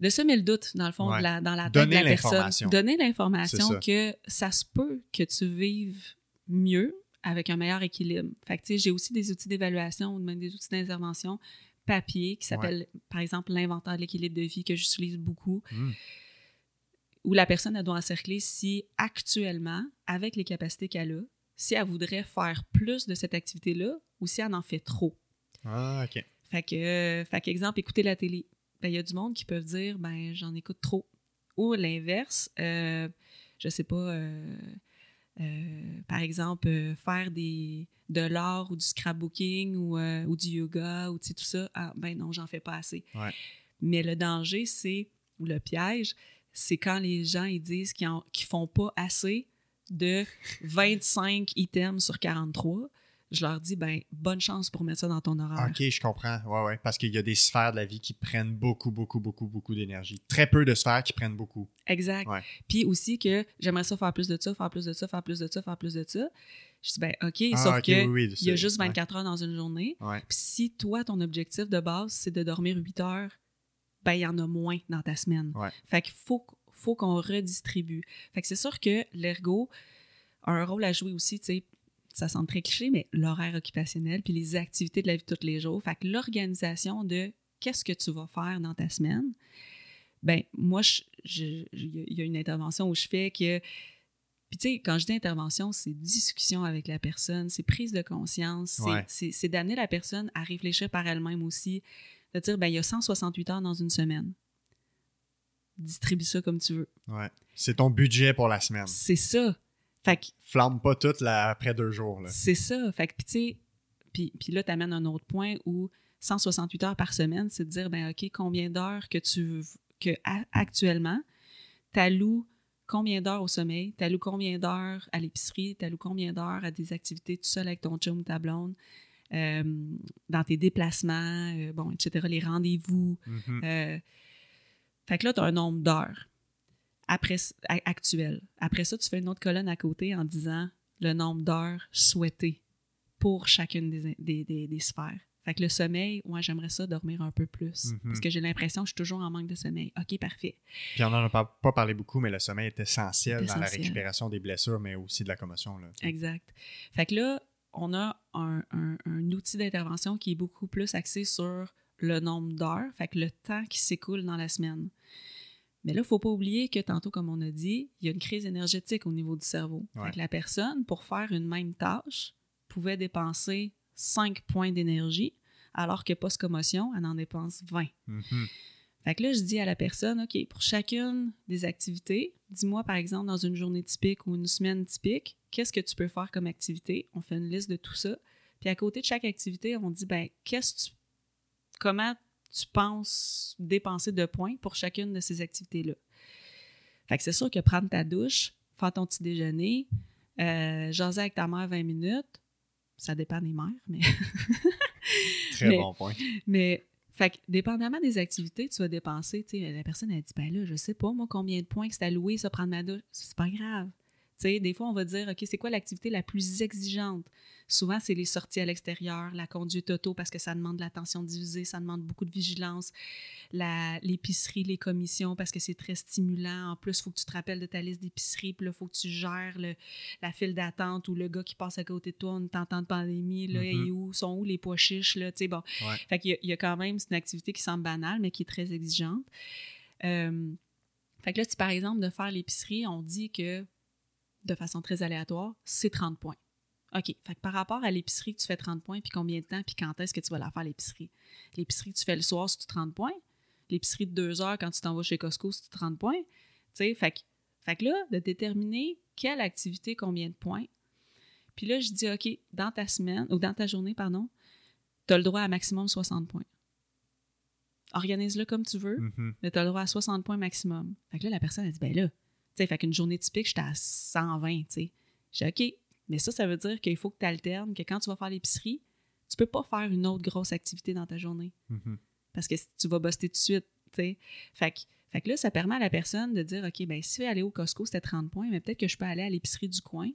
De semer le doute, dans le fond, Ouais. de la- dans la tête Donner de la personne. l'information. Donner l'information que ça se peut que tu vives mieux avec un meilleur équilibre. Fait que, tu sais, j'ai aussi des outils d'évaluation ou même des outils d'intervention papier qui s'appellent, par exemple, l'inventaire de l'équilibre de vie que j'utilise beaucoup, Hmm. où la personne elle doit encercler si actuellement, avec les capacités qu'elle a, si elle voudrait faire plus de cette activité-là ou si elle en fait trop. Ah, OK. Fait que, euh, fait qu'exemple, écouter la télé. Ben, il y a du monde qui peuvent dire, ben, j'en écoute trop. Ou l'inverse, euh, je sais pas, euh, euh, par exemple, faire des, de l'art ou du scrapbooking ou, ou du yoga ou tout ça. Ah, ben non, j'en fais pas assez. Ouais. Mais le danger, c'est, ou le piège, c'est quand les gens ils disent qu'ils qu'ils font pas assez de 25 items sur 43 je leur dis, ben, bonne chance pour mettre ça dans ton horaire. OK, je comprends. Ouais, ouais. Parce qu'il y a des sphères de la vie qui prennent beaucoup, beaucoup, beaucoup, beaucoup d'énergie. Très peu de sphères qui prennent beaucoup. Exact. Ouais. Puis aussi que j'aimerais ça faire plus de ça, faire plus de ça, faire plus de ça, faire plus de ça. Je dis, ben, OK, Ah, sauf que oui, oui, il y a juste ouais. 24 heures dans une journée. Ouais. Puis si toi, ton objectif de base, c'est de dormir 8 heures, ben, il y en a moins dans ta semaine. Ouais. Fait qu'il faut, faut qu'on redistribue. Fait que c'est sûr que l'ergo a un rôle à jouer aussi, tu sais, ça semble très cliché, mais l'horaire occupationnel puis les activités de la vie de tous les jours. Fait que l'organisation de qu'est-ce que tu vas faire dans ta semaine, ben moi, il y a une intervention où je fais que puis tu sais, quand je dis intervention, c'est discussion avec la personne, c'est prise de conscience, c'est- Ouais. c'est d'amener la personne à réfléchir par elle-même aussi, de dire, ben il y a 168 heures dans une semaine. Distribue ça comme tu veux. Ouais. C'est ton budget pour la semaine. C'est ça. Fait que Flamme pas toute après deux jours. Là. c'est ça. Fait que, puis tu sais, puis, là, tu amènes un autre point où 168 heures par semaine, c'est de dire, ben OK, combien d'heures que tu que a- actuellement, tu alloues combien d'heures au sommeil, tu alloues combien d'heures à l'épicerie, tu alloues combien d'heures à des activités tout seul avec ton chum ou ta blonde, euh, dans tes déplacements, euh, bon, etc., les rendez-vous. Mhm. Euh, fait que là, tu as un nombre d'heures après, actuel. Après ça, tu fais une autre colonne à côté en disant le nombre d'heures souhaitées pour chacune des, des, des- des sphères. Fait que le sommeil, moi, j'aimerais ça dormir un peu plus. Mhm. Parce que j'ai l'impression que je suis toujours en manque de sommeil. OK, parfait. Puis on en a pas, pas parlé beaucoup, mais le sommeil est essentiel dans la récupération des blessures, mais aussi de la commotion. Là. Exact. Fait que là, on a un, un- un outil d'intervention qui est beaucoup plus axé sur le nombre d'heures, fait que le temps qui s'écoule dans la semaine. Mais là, il ne faut pas oublier que tantôt, comme on a dit, il y a une crise énergétique au niveau du cerveau. Ouais. Fait que la personne, pour faire une même tâche, pouvait dépenser 5 points d'énergie, alors que post-commotion, elle en dépense 20. Mhm. Fait que là, je dis à la personne, OK, pour chacune des activités, dis-moi par exemple dans une journée typique ou une semaine typique, qu'est-ce que tu peux faire comme activité? On fait une liste de tout ça. Puis à côté de chaque activité, on dit, ben, qu'est-ce que tu, comment tu penses dépenser de points pour chacune de ces activités-là? Fait que c'est sûr que prendre ta douche, faire ton petit déjeuner, euh, jaser avec ta mère 20 minutes, ça dépend des mères, mais Très Mais- bon point. mais, fait que, dépendamment des activités, tu vas dépenser, tu sais, la personne, elle dit, ben là, je sais pas, moi, combien de points que c'est alloué, ça, prendre ma douche. C'est pas grave. Tu sais, des fois, on va dire, OK, c'est quoi l'activité la plus exigeante? Souvent, c'est les sorties à l'extérieur, la conduite auto, parce que ça demande de l'attention divisée, ça demande beaucoup de vigilance, la- l'épicerie, les commissions, parce que c'est très stimulant. En plus, il faut que tu te rappelles de ta liste d'épicerie, puis là, il faut que tu gères le- la file d'attente ou le gars qui passe à côté de toi en temps de pandémie, là, Mhm. et où sont où les pois chiches, là, tu sais, bon. Ouais. Fait qu'il y y, a quand même, c'est une activité qui semble banale, mais qui est très exigeante. Euh, fait que là, si par exemple, de faire l'épicerie, on dit que, de façon très aléatoire, c'est 30 points. OK. Fait que par rapport à l'épicerie tu fais 30 points, puis combien de temps, puis quand est-ce que tu vas la faire, l'épicerie? L'épicerie tu fais le soir, c'est 30 points? L'épicerie de 2 heures quand tu t'en vas chez Costco, c'est 30 points? Tu sais, fait, que- fait que là, de déterminer quelle activité, combien de points. Puis là, je dis, OK, dans ta semaine, ou dans ta journée, pardon, tu as le droit à maximum 60 points. Organise-le comme tu veux, Mhm. mais tu as le droit à 60 points maximum. Fait que là, la personne, elle dit, ben là, tu sais, fait qu'une journée typique, j'étais à 120, tu sais. J'ai OK, mais ça, ça veut dire qu'il faut que tu alternes, que quand tu vas faire l'épicerie, tu peux pas faire une autre grosse activité dans ta journée Mhm. parce que tu vas buster tout de suite, tu sais. Fait que, fait que là, ça permet à la personne de dire, OK, ben si aller au Costco, c'était 30 points, mais peut-être que je peux aller à l'épicerie du coin,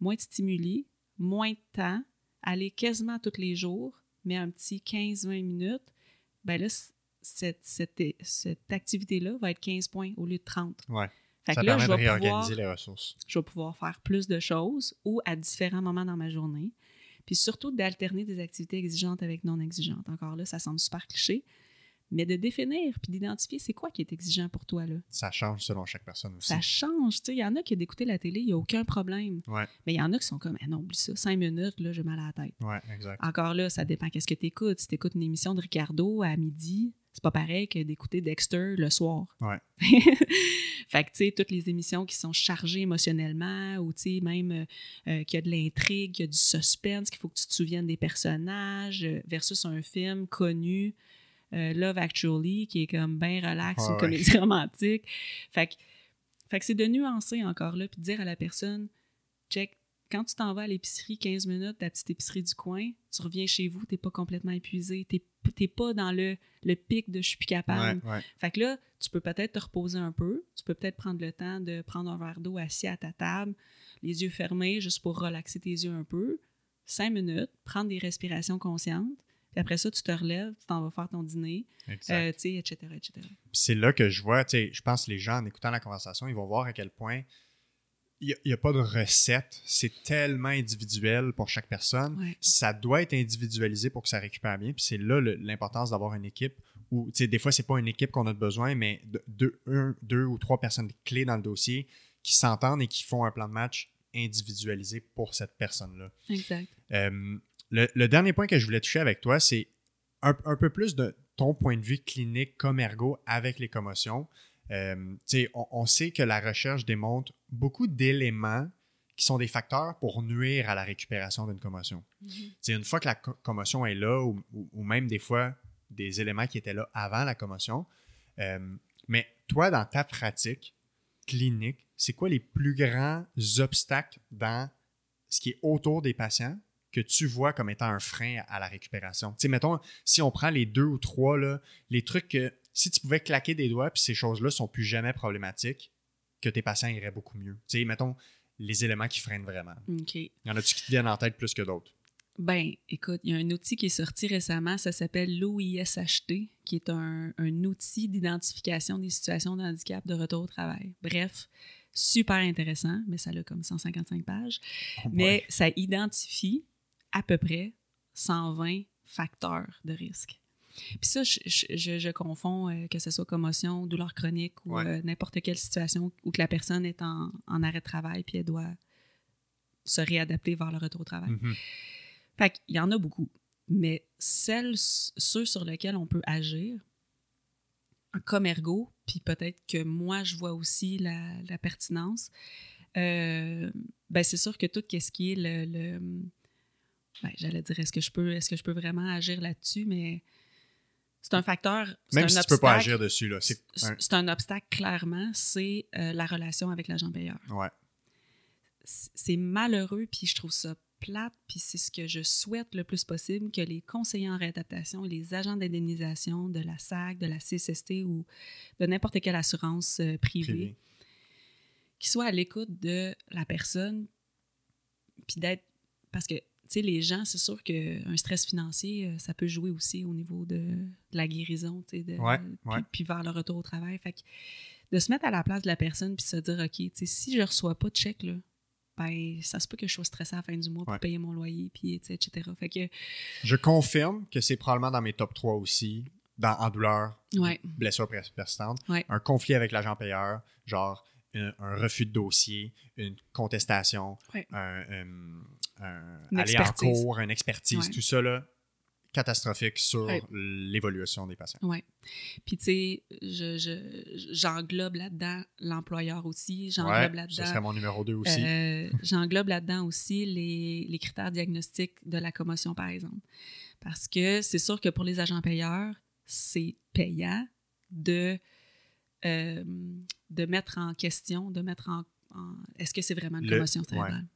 moins de stimuli, moins de temps, aller quasiment tous les jours, mais un petit 15-20 minutes, ben là, cette, cette, cette activité-là va être 15 points au lieu de 30. Ouais. Fait Ça que là, permet je de vais, réorganiser pouvoir, les ressources. je vais pouvoir faire plus de choses ou à différents moments dans ma journée. Puis surtout d'alterner des activités exigeantes avec non exigeantes. Encore là, ça semble super cliché, mais de définir puis d'identifier c'est quoi qui est exigeant pour toi là. Ça change selon chaque personne aussi. Ça change, tu sais, il y en a qui d'écouter la télé, il n'y a aucun problème. Ouais, Mais il y en a qui sont comme ah non, oublie ça, cinq minutes là, j'ai mal à la tête. ouais, exact. Encore là, ça dépend qu'est-ce que tu écoutes. Si tu écoutes une émission de Ricardo à midi, c'est pas pareil que d'écouter Dexter le soir. Ouais. fait que, tu sais, toutes les émissions qui sont chargées émotionnellement ou, tu sais, même euh, euh, qu'il y a de l'intrigue, qu'il y a du suspense, qu'il faut que tu te souviennes des personnages euh, versus un film connu, euh, Love Actually, qui est comme bien relax, Ouais, une ouais. comédie romantique. Fait que, fait que c'est de nuancer encore là, puis de dire à la personne, check, quand tu t'en vas à l'épicerie 15 minutes, ta petite épicerie du coin, tu reviens chez vous, t'es pas complètement épuisé, t'es t'es pas dans le, le pic de je suis plus capable. Ouais, ouais. Fait que là, tu peux peut-être te reposer un peu, tu peux peut-être prendre le temps de prendre un verre d'eau assis à ta table, les yeux fermés, juste pour relaxer tes yeux un peu, cinq minutes, prendre des respirations conscientes, puis après ça, tu te relèves, tu t'en vas faire ton dîner, Exact. euh, etc., etc. C'est là que je vois, tu sais, je pense que les gens, en écoutant la conversation, ils vont voir à quel point il n'y a, pas de recette. C'est tellement individuel pour chaque personne. Ouais. Ça doit être individualisé pour que ça récupère bien. Puis c'est là l'importance d'avoir une équipe où, tu sais, des fois, c'est pas une équipe qu'on a besoin, mais de- deux, un- deux ou trois personnes clés dans le dossier qui s'entendent et qui font un plan de match individualisé pour cette personne-là. Exact. Euh, le, le dernier point que je voulais toucher avec toi, c'est un, un peu plus de ton point de vue clinique comme ergo avec les commotions. Euh, on, on sait que la recherche démontre beaucoup d'éléments qui sont des facteurs pour nuire à la récupération d'une commotion. Sais, une fois que la co- commotion est là, ou, ou- ou même des fois des éléments qui étaient là avant la commotion, euh, mais toi, dans ta pratique clinique, c'est quoi les plus grands obstacles dans ce qui est autour des patients que tu vois comme étant un frein à la récupération? Mettons, si on prend les deux ou trois, là, les trucs que si tu pouvais claquer des doigts, puis ces choses-là sont plus jamais problématiques, que tes patients iraient beaucoup mieux. Tu sais, mettons, les éléments qui freinent vraiment. OK. Y en a-tu qui te viennent en tête plus que d'autres? Ben, écoute, il y a un outil qui est sorti récemment, ça s'appelle l'OISHT, qui est un, un outil d'identification des situations de handicap de retour au travail. Bref, super intéressant, mais ça a comme 155 pages. Oh mais ça identifie à peu près 120 facteurs de risque. Puis ça, je, je- confonds euh, que ce soit commotion, douleur chronique ou Ouais. euh, n'importe quelle situation où que la personne est en, en arrêt de travail puis elle doit se réadapter vers le retour au travail. Mhm. Fait qu'il y en a beaucoup. Mais celles, ceux sur lesquels on peut agir, comme ergo, puis peut-être que moi, je vois aussi la, la pertinence, euh, ben c'est sûr que tout ce qui est le... le- ben, J'allais dire, est-ce que, je peux, est-ce que je peux vraiment agir là-dessus, mais c'est un facteur... Même un si tu peux pas obstacle- agir dessus, là. C'est un- c'est un obstacle, clairement, c'est euh, la relation avec l'agent payeur Ouais. c'est malheureux, puis je trouve ça plate, puis c'est ce que je souhaite le plus possible que les conseillers en réadaptation et les agents d'indemnisation de la SAC, de la CSST ou de n'importe quelle assurance euh, privée, Privé. qui soient à l'écoute de la personne, puis d'être... Parce que, sais, les gens, c'est sûr qu'un stress financier, euh, ça peut jouer aussi au niveau de, de la guérison, tu sais, de- Ouais, puis, ouais. puis vers le retour au travail. Fait que de se mettre à la place de la personne puis se dire, OK, tu sais, si je reçois pas de chèque, là, ben, ça se peut que je sois stressé à la fin du mois pour Ouais. payer mon loyer, puis, etc. Fait que, Je confirme que c'est probablement dans mes top 3 aussi, dans, en douleur, blessure pers- persistante. Un conflit avec l'agent payeur, genre un, un refus de dossier, une contestation, Ouais. un, un- un- Une aller en expertise. cours, une expertise, Ouais. tout ça, là, catastrophique sur Ouais. l'évolution des patients. Oui. Puis, tu sais, je, je- j'englobe là-dedans l'employeur aussi. J'englobe Ouais, là-dedans. ce serait mon numéro 2 aussi. Euh, J'englobe là-dedans aussi les, les critères diagnostiques de la commotion, par exemple. Parce que c'est sûr que pour les agents payeurs, c'est payant de, euh, de mettre en question, de mettre en. Est-ce que c'est vraiment une Le- commotion cérébrale?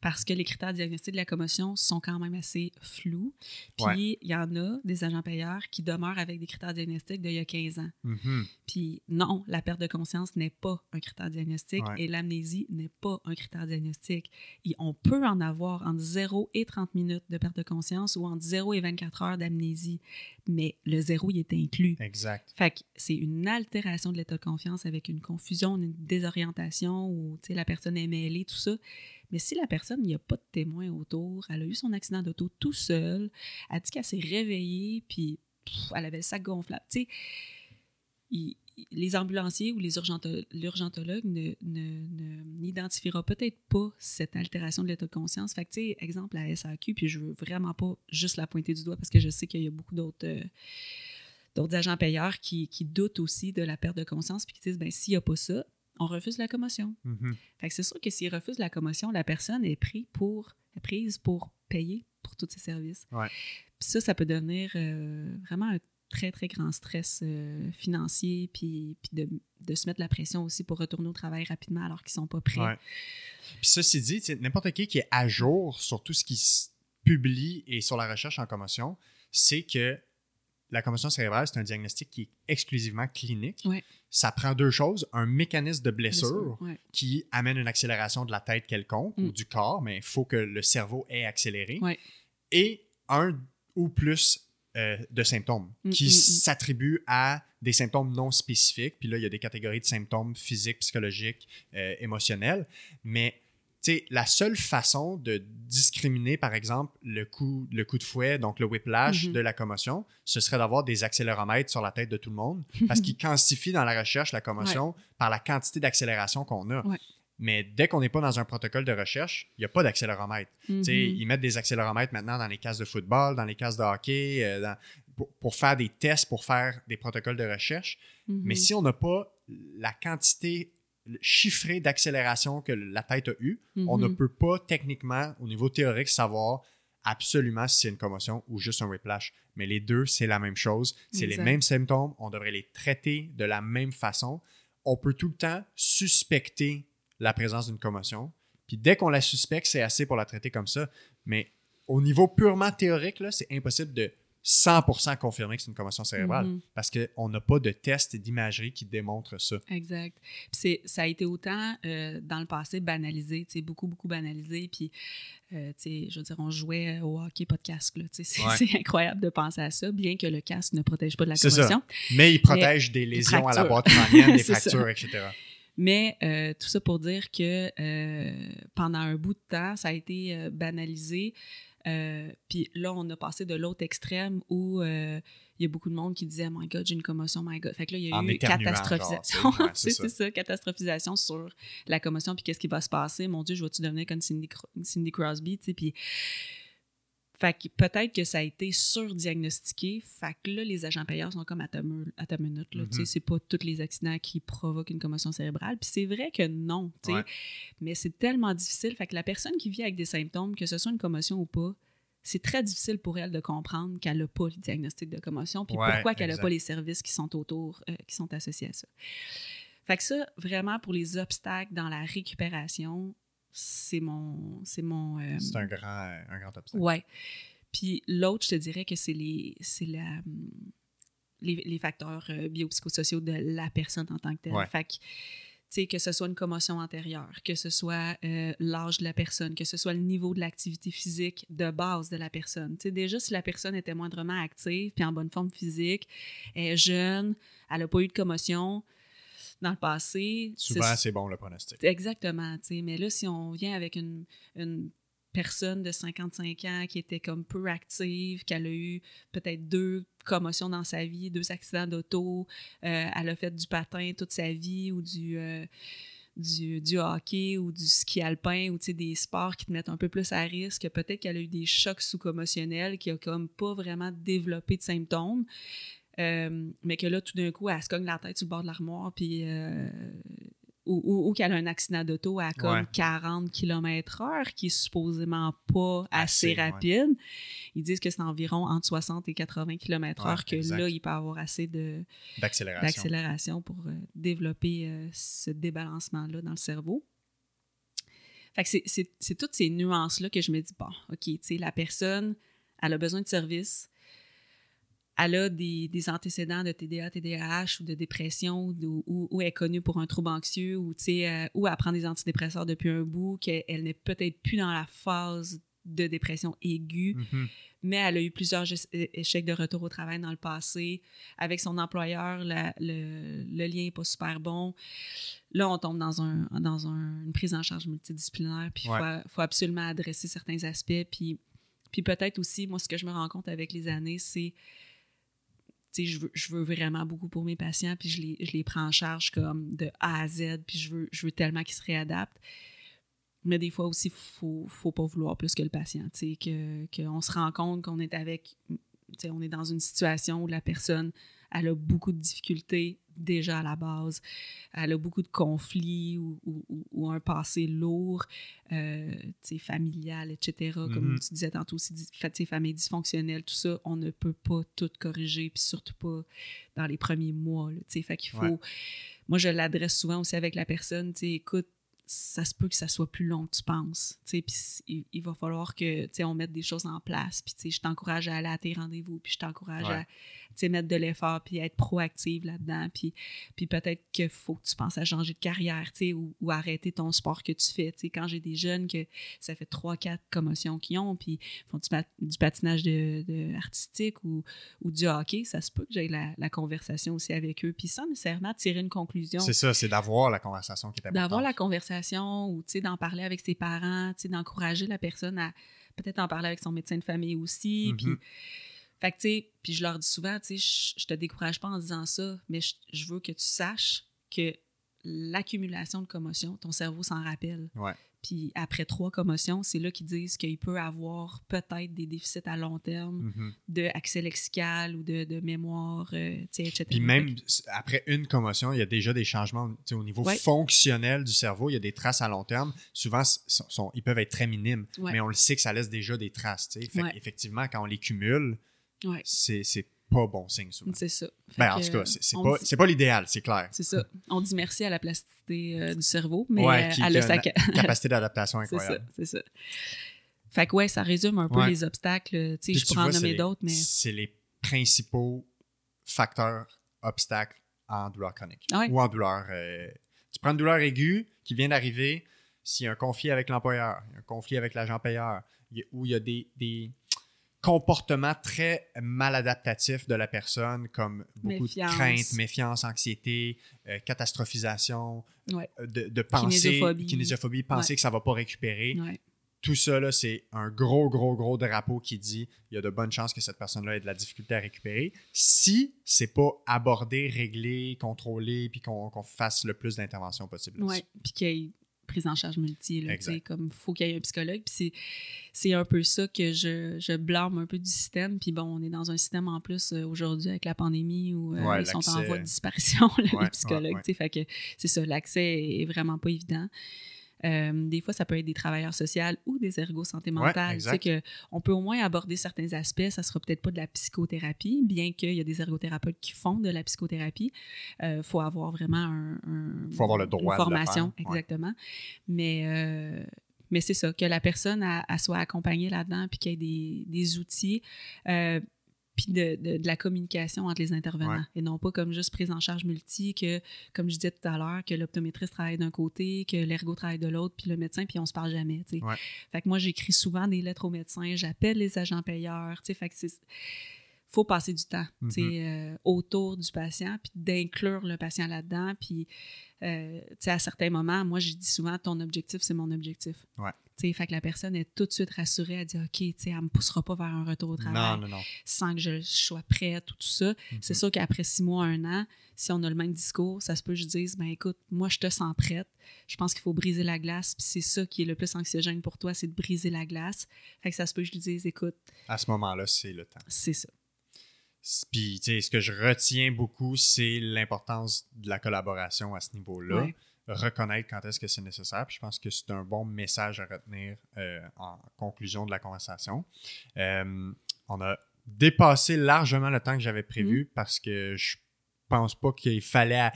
Parce que les critères diagnostiques de la commotion sont quand même assez flous. Puis Ouais. il y en a des agents payeurs qui demeurent avec des critères diagnostiques d'il y a 15 ans. Mhm. Puis non, la perte de conscience n'est pas un critère diagnostique Ouais. et l'amnésie n'est pas un critère diagnostique. Et on peut en avoir entre 0 et 30 minutes de perte de conscience ou entre 0 et 24 heures d'amnésie, mais le zéro il est inclus. Exact. Fait que c'est une altération de l'état de confiance avec une confusion, une désorientation ou la personne est mêlée, tout ça. Mais si la personne, il n'y a pas de témoin autour, elle a eu son accident d'auto tout seul, elle dit qu'elle s'est réveillée, puis elle avait le sac gonflable. Tu sais, les ambulanciers ou les urgento- l'urgentologue n'identifieront peut-être pas cette altération de l'état de conscience. Fait tu sais, exemple, la SAQ, puis je veux vraiment pas juste la pointer du doigt parce que je sais qu'il y a beaucoup d'autres... euh, d'autres agents payeurs qui, qui doutent aussi de la perte de conscience puis qui disent ben s'il n'y a pas ça, on refuse la commotion. Mhm. Fait que c'est sûr que s'il refuse la commotion, la personne est prise pour, prise pour payer pour tous ces services. Ouais. Puis ça, ça peut devenir euh, vraiment un très, très grand stress euh, financier, puis, puis de, de se mettre la pression aussi pour retourner au travail rapidement alors qu'ils sont pas prêts. Ouais. Puis ceci dit, n'importe qui qui est à jour sur tout ce qui se publie et sur la recherche en commotion, c'est que la commotion cérébrale, c'est un diagnostic qui est exclusivement clinique. Ouais. Ça prend deux choses, un mécanisme de blessure Blessure, ouais. qui amène une accélération de la tête quelconque Mm. ou du corps, mais il faut que le cerveau ait accéléré, Ouais. et un ou plus euh, de symptômes Mm, qui mm, mm. s'attribuent à des symptômes non spécifiques. Puis là, il y a des catégories de symptômes physiques, psychologiques, euh, émotionnels. Mais sais, la seule façon de discriminer, par exemple, le coup, le coup de fouet, donc le whiplash Mhm. de la commotion, ce serait d'avoir des accéléromètres sur la tête de tout le monde parce qu'ils quantifient dans la recherche la commotion par la quantité d'accélération qu'on a. Ouais. Mais dès qu'on n'est pas dans un protocole de recherche, il n'y a pas d'accéléromètre. Mhm. Ils mettent des accéléromètres maintenant dans les cases de football, dans les cases de hockey, euh, dans- pour, pour faire des tests, pour faire des protocoles de recherche. Mais Mhm. si on n'a pas la quantité chiffrée d'accélération que la tête a eue, on ne Mhm. peut pas techniquement, au niveau théorique, savoir absolument si c'est une commotion ou juste un whiplash. Mais les deux, c'est la même chose. C'est les mêmes symptômes. On devrait les traiter de la même façon. On peut tout le temps suspecter la présence d'une commotion. Puis dès qu'on la suspecte, c'est assez pour la traiter comme ça. Mais au niveau purement théorique, c'est impossible de 100% confirmer que c'est une commotion cérébrale Mhm. parce qu'on n'a pas de test d'imagerie qui démontre ça. Exact. Puis ça a été autant euh, dans le passé banalisé, beaucoup, beaucoup banalisé. Puis, euh, je veux dire, on jouait au hockey, pas de casque. C'est Ouais. incroyable de penser à ça, bien que le casque ne protège pas de la C'est ça. commotion. Mais il protège des lésions à la boîte crânienne, des ça. fractures, etc. Mais euh, tout ça pour dire que pendant un bout de temps, ça a été banalisé. Euh, puis là, on a passé de l'autre extrême où euh, il y a beaucoup de monde qui disait My God, j'ai une commotion, my God. Fait que là, il y a En eu catastrophisation. Ouais, c'est ça. catastrophisation sur la commotion, puis qu'est-ce qui va se passer? Mon Dieu, je vais-tu devenir comme Cindy, Cindy Crosby, tu sais. Puis. Fait que peut-être que ça a été surdiagnostiqué. Fait que là, les agents payeurs sont comme à ta, à ta minute. Là, Tu sais, Mhm. C'est pas tous les accidents qui provoquent une commotion cérébrale. Puis c'est vrai que non. tu sais. Ouais. Mais c'est tellement difficile. Fait que la personne qui vit avec des symptômes, que ce soit une commotion ou pas, c'est très difficile pour elle de comprendre qu'elle n'a pas le diagnostic de commotion, puis Ouais, pourquoi qu'elle n'a pas les services qui sont autour, euh, qui sont associés à ça. Fait que ça, vraiment, pour les obstacles dans la récupération, c'est mon... C'est mon... euh, C'est un grand, un grand obstacle. Ouais. Puis l'autre, je te dirais que c'est les, c'est la, les, les facteurs euh, biopsychosociaux de la personne en tant que telle. Ouais. Fait que, tu sais, que ce soit une commotion antérieure, que ce soit euh, l'âge de la personne, que ce soit le niveau de l'activité physique de base de la personne. Tu sais, déjà, si la personne était moindrement active puis en bonne forme physique, est jeune, elle n'a pas eu de commotion dans le passé. Souvent, c'est bon le pronostic. Exactement, tu sais. Mais là, si on vient avec une, une personne de 55 ans qui était comme peu active, qu'elle a eu peut-être deux commotions dans sa vie, deux accidents d'auto, euh, elle a fait du patin toute sa vie ou du, euh, du, du hockey ou du ski alpin ou des sports qui te mettent un peu plus à risque. Peut-être qu'elle a eu des chocs sous-commotionnels, qui a comme pas vraiment développé de symptômes. Euh, mais que là, tout d'un coup, elle se cogne la tête sur le bord de l'armoire, puis euh, ou, qu'elle a un accident d'auto à comme 40 km/h, qui est supposément pas assez, rapide. Ils disent que c'est environ entre 60 et 80 km/h, que là, il peut avoir assez de d'accélération pour euh, développer ce débalancement-là dans le cerveau. Fait que c'est toutes ces nuances-là que je me dis, bon, OK, tu sais, la personne, elle a besoin de service, elle a des, antécédents de TDA, TDAH ou de dépression ou, est connue pour un trouble anxieux ou, euh, ou elle prend des antidépresseurs depuis un bout, qu'elle n'est peut-être plus dans la phase de dépression aiguë, mm-hmm. mais elle a eu plusieurs échecs de retour au travail dans le passé. Avec son employeur, le, lien n'est pas super bon. Là, on tombe dans, un, dans une prise en charge multidisciplinaire, puis il faut, absolument adresser certains aspects. Puis, puis peut-être aussi, moi, ce que je me rends compte avec les années, c'est je veux, vraiment beaucoup pour mes patients, puis je les, je les prends en charge comme de A à Z, puis je veux, je veux tellement qu'ils se réadaptent. Mais des fois aussi, il faut, faut pas vouloir plus que le patient, qu'on que se rend compte qu'on est avec, on est dans une situation où la personne elle a beaucoup de difficultés déjà à la base. Elle a beaucoup de conflits ou, un passé lourd, euh, familial, etc. Comme mm-hmm. tu disais tantôt aussi, famille dysfonctionnelle, tout ça, on ne peut pas tout corriger, puis surtout pas dans les premiers mois. Là, fait qu'il faut... Moi, je l'adresse souvent aussi avec la personne, écoute, ça se peut que ça soit plus long que tu penses. Puis il, il, va falloir que on mette des choses en place. Puis je t'encourage à aller à tes rendez-vous. Puis je t'encourage à mettre de l'effort puis être proactive là-dedans. Puis, puis peut-être qu'il faut que tu penses à changer de carrière ou, ou arrêter ton sport que tu fais. quand j'ai des jeunes que ça fait trois, quatre commotions qu'ils ont, puis font du, patinage de, artistique ou, ou, du hockey, ça se peut que j'aille la, la, conversation aussi avec eux. Puis sans nécessairement tirer une conclusion. C'est ça, c'est d'avoir la conversation qui est importante. D'avoir la conversation ou d'en parler avec ses parents, d'encourager la personne à peut-être en parler avec son médecin de famille aussi. Puis mm-hmm. Fait que, tu sais, puis je leur dis souvent, tu sais, je te décourage pas en disant ça, mais je, veux que tu saches que l'accumulation de commotions, ton cerveau s'en rappelle. Ouais. Puis après trois commotions, c'est là qu'ils disent qu'il peut avoir peut-être des déficits à long terme mm-hmm. d'accès lexical ou de, de mémoire, euh, etc. Puis même après une commotion, il y a déjà des changements au niveau fonctionnel du cerveau. Il y a des traces à long terme. Souvent, ils peuvent être très minimes, mais on le sait que ça laisse déjà des traces. Fait Effectivement, quand on les cumule, c'est pas bon signe souvent. C'est ça. Ben, en tout cas, c'est pas, pas l'idéal, c'est clair. C'est ça. On dit merci à la plasticité euh, du cerveau, mais ouais, qui, elle a sa capacité d'adaptation incroyable. C'est ça, ça. Fait que ouais, ça résume un peu les obstacles. Tu sais, je pourrais en nommer d'autres, mais... C'est les principaux facteurs obstacles en douleur chronique ah ou en douleur... Euh, tu prends une douleur aiguë qui vient d'arriver, s'il y a un conflit avec l'employeur, un conflit avec l'agent payeur, où il y a des, des comportement très maladaptatif de la personne, comme beaucoup de crainte, méfiance, anxiété, euh, catastrophisation, euh, de, de, penser, kinésiophobie, penser que ça va pas récupérer. Tout ça, c'est un gros, gros, gros drapeau qui dit il y a de bonnes chances que cette personne-là ait de la difficulté à récupérer. Si c'est pas abordé, réglé, contrôlé, puis qu'on fasse le plus d'interventions possible. Oui, puis qu'il prise en charge multi. comme faut qu'il y ait un psychologue. Puis c'est un peu ça que je, je, blâme un peu du système. Puis bon, on est dans un système en plus euh, aujourd'hui avec la pandémie où euh, ils sont en voie de disparition, les psychologues. fait que c'est ça, l'accès est vraiment pas évident. Euh, des fois, ça peut être des travailleurs sociaux ou des ergos santé mentale. Ouais, que on peut au moins aborder certains aspects. Ça sera peut-être pas de la psychothérapie, bien qu'il y a des ergothérapeutes qui font de la psychothérapie. Il euh, faut avoir vraiment un, faut avoir le droit une formation, exactement. Mais euh, mais c'est ça, que la personne a, soit accompagnée là-dedans, puis qu'il y ait des, des outils puis de, de, la communication entre les intervenants et non pas comme juste prise en charge multi que comme je disais tout à l'heure que l'optométriste travaille d'un côté que l'ergo travaille de l'autre puis le médecin puis on se parle jamais fait que moi j'écris souvent des lettres aux médecins j'appelle les agents payeurs fait que c'est faut passer du temps euh, autour du patient, puis d'inclure le patient là-dedans. Puis, euh, à certains moments, moi, je dis souvent, ton objectif, c'est mon objectif. Ouais. Sais, fait que la personne est tout de suite rassurée, elle dit OK, tu sais, elle me poussera pas vers un retour au travail Non, non, non. sans que je sois prête ou tout ça. Mhm. C'est sûr qu'après six mois, un an, si on a le même discours, ça se peut que je dise ben écoute, moi je te sens prête. Je pense qu'il faut briser la glace, puis c'est ça qui est le plus anxiogène pour toi, c'est de briser la glace. Fait que ça se peut que je lui dise écoute, À ce moment-là, c'est le temps. c'est ça. Puis, tu sais, ce que je retiens beaucoup, c'est l'importance de la collaboration à ce niveau-là. Ouais. Reconnaître quand est-ce que c'est nécessaire. Puis je pense que c'est un bon message à retenir euh, en conclusion de la conversation. Euh, on a dépassé largement le temps que j'avais prévu parce que je pense pas qu'il fallait.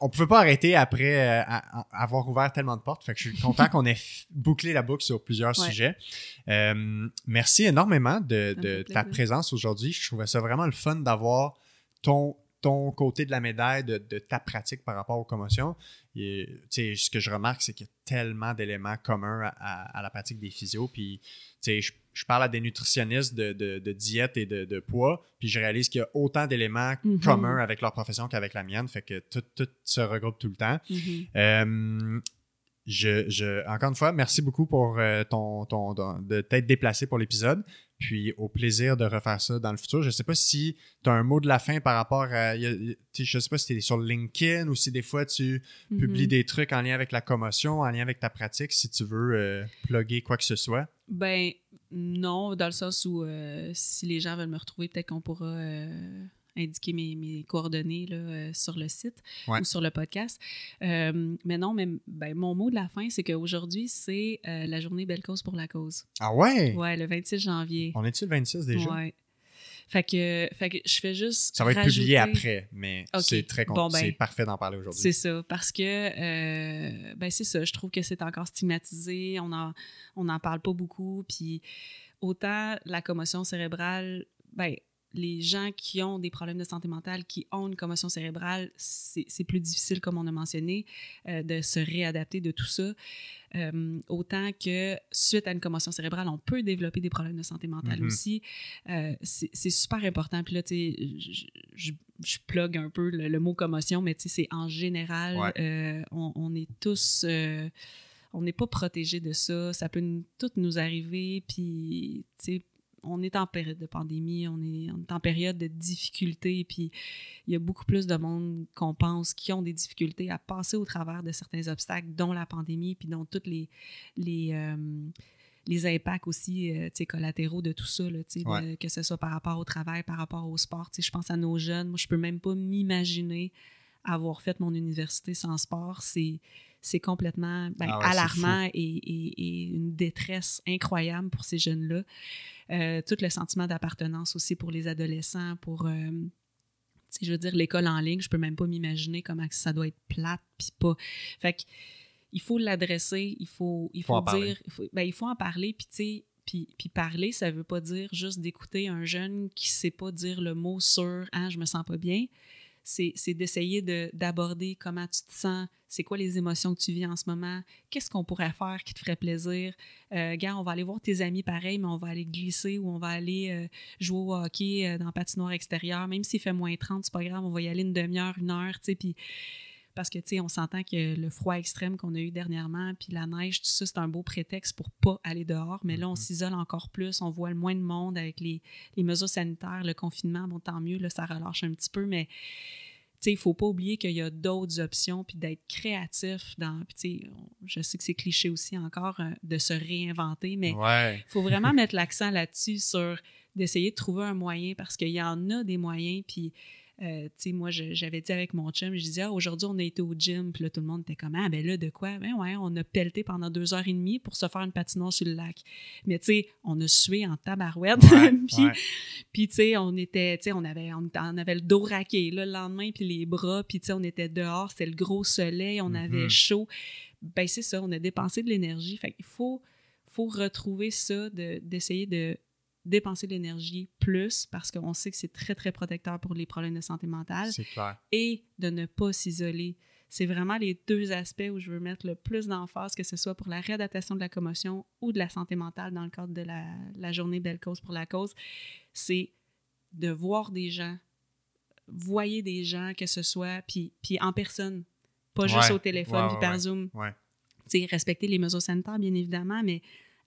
On pouvait pas arrêter après euh, à- à- avoir ouvert tellement de portes. Fait que je suis content qu'on ait bouclé la boucle sur plusieurs Ouais. sujets. Merci énormément de, ta plaisir. présence aujourd'hui. Je trouvais ça vraiment le fun d'avoir ton, ton côté de la médaille, de, de ta pratique par rapport aux commotions. Et, ce que je remarque, c'est qu'il y a tellement d'éléments communs à, à- à la pratique des physios. Puis, je, je parle à des nutritionnistes de, de- de diète et de, poids, puis je réalise qu'il y a autant d'éléments Mhm. communs avec leur profession qu'avec la mienne. Fait que tout, tout se regroupe tout le temps. Mhm. Euh, je, je- encore une fois, merci beaucoup pour euh, ton, ton, ton- de t'être déplacé pour l'épisode. Puis au plaisir de refaire ça dans le futur. Je sais pas si tu as un mot de la fin par rapport à. je sais pas si tu es sur LinkedIn ou si des fois tu publies Mhm. des trucs en lien avec la commotion, en lien avec ta pratique, si tu veux euh, plugger quoi que ce soit. Ben non, dans le sens où euh, si les gens veulent me retrouver, peut-être qu'on pourra euh, indiquer mes, mes coordonnées là, euh, sur le site Ouais. ou sur le podcast. Euh, mais non, mais ben, mon mot de la fin, c'est qu'aujourd'hui, c'est euh, la journée Belle Cause pour la cause. Ah ouais? Ouais, le 26 janvier. On est-tu le 26 déjà? Ouais. Fait que, fait que je fais juste. Ça va être publié rajouter- après, mais c'est très Bon, ben, c'est parfait d'en parler aujourd'hui. C'est ça, parce que, ben c'est ça, je trouve que c'est encore stigmatisé, on en, on en parle pas beaucoup, puis autant la commotion cérébrale, ben les gens qui ont des problèmes de santé mentale, qui ont une commotion cérébrale, c'est plus difficile, comme on a mentionné, euh, de se réadapter de tout ça. Euh, autant que suite à une commotion cérébrale, on peut développer des problèmes de santé mentale Mhm. aussi. Euh, c'est super important. Puis là, tu sais, je, plug un peu le, le mot commotion, mais tu sais, c'est en général, Ouais. on, on est tous. on n'est pas protégé de ça. Ça peut nous- tout nous arriver. Puis, tu sais, on est en période de pandémie, on est, on est en période de difficultés, puis il y a beaucoup plus de monde qu'on pense qui ont des difficultés à passer au travers de certains obstacles, dont la pandémie, puis dont tous les, les, euh, les impacts aussi euh, tu sais, collatéraux de tout ça, là, de- que ce soit par rapport au travail, par rapport au sport. Je pense à nos jeunes. Moi, je peux même pas m'imaginer avoir fait mon université sans sport. C'est c'est complètement ben, Ah ouais, alarmant et, et- et une détresse incroyable pour ces jeunes-là. Euh, tout le sentiment d'appartenance aussi pour les adolescents, pour, euh, je veux dire, l'école en ligne, je peux même pas m'imaginer comment ça doit être plate, puis pas... Fait que, il faut l'adresser, il faut, il Faut faut, en parler. dire, il faut, ben, il faut en parler, puis tu sais, puis, puis parler, ça veut pas dire juste d'écouter un jeune qui sait pas dire le mot sur « Ah, je me sens pas bien », c'est d'essayer de- d'aborder comment tu te sens, c'est quoi les émotions que tu vis en ce moment, qu'est-ce qu'on pourrait faire qui te ferait plaisir. Euh, gars, on va aller voir tes amis pareil, mais on va aller glisser ou on va aller euh, jouer au hockey euh, dans la patinoire extérieure. Même s'il fait moins 30, c'est pas grave, on va y aller une demi-heure, une heure, tu sais, puis parce que, tu sais, on s'entend que le froid extrême qu'on a eu dernièrement, puis la neige, tout ça, c'est un beau prétexte pour pas aller dehors. Mais là, on Mhm. s'isole encore plus, on voit le moins de monde avec les, les mesures sanitaires, le confinement. Bon, tant mieux, là, ça relâche un petit peu, mais tu sais, il faut pas oublier qu'il y a d'autres options, puis d'être créatif dans... Puis tu sais, je sais que c'est cliché aussi encore euh, de se réinventer, mais Ouais. il faut vraiment mettre l'accent là-dessus sur d'essayer de trouver un moyen parce qu'il y en a des moyens. Puis, euh, tu sais, moi, j'avais dit avec mon chum, je disais, ah, aujourd'hui, on a été au gym. Puis là, tout le monde était comme, ah, ben là, de quoi? Ben ouais, on a pelleté pendant deux heures et demie pour se faire une patinoire sur le lac. Mais tu sais, on a sué en tabarouette. Ouais, puis, ouais. puis, tu sais, on était, tu sais, on avait, on, on avait le dos raqué, là, le lendemain, puis les bras, puis, tu sais, on était dehors, c'était le gros soleil, on avait Mhm. chaud. Ben, c'est ça, on a dépensé de l'énergie. Fait qu'il faut, faut retrouver ça, de- d'essayer de, dépenser de l'énergie plus, parce qu'on sait que c'est très, très protecteur pour les problèmes de santé mentale, C'est clair. et de ne pas s'isoler. C'est vraiment les deux aspects où je veux mettre le plus d'emphase, que ce soit pour la réadaptation de la commotion ou de la santé mentale dans le cadre de la, la journée Belle Cause pour la cause. C'est de voir des gens, voyez des gens, que ce soit, puis, puis en personne, pas juste au téléphone, ouais, puis par ouais. Zoom. Respecter les mesures sanitaires, bien évidemment, mais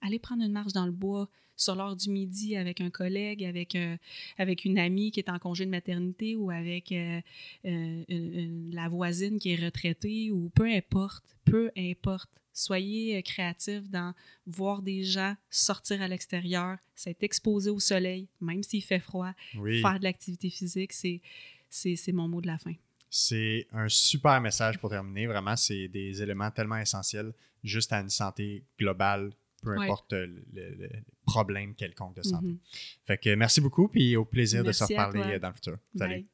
aller prendre une marche dans le bois sur l'heure du midi avec un collègue, avec, euh, avec une amie qui est en congé de maternité ou avec euh, euh, la voisine qui est retraitée ou peu importe, peu importe. Soyez créatifs dans voir des gens sortir à l'extérieur, s'être exposé au soleil, même s'il fait froid, faire de l'activité physique, c'est, c'est mon mot de la fin. C'est un super message pour terminer. Vraiment, c'est des éléments tellement essentiels juste à une santé globale peu importe le, problème quelconque de santé. Mm-hmm. Fait que merci beaucoup, puis au plaisir de se reparler dans le futur. Salut.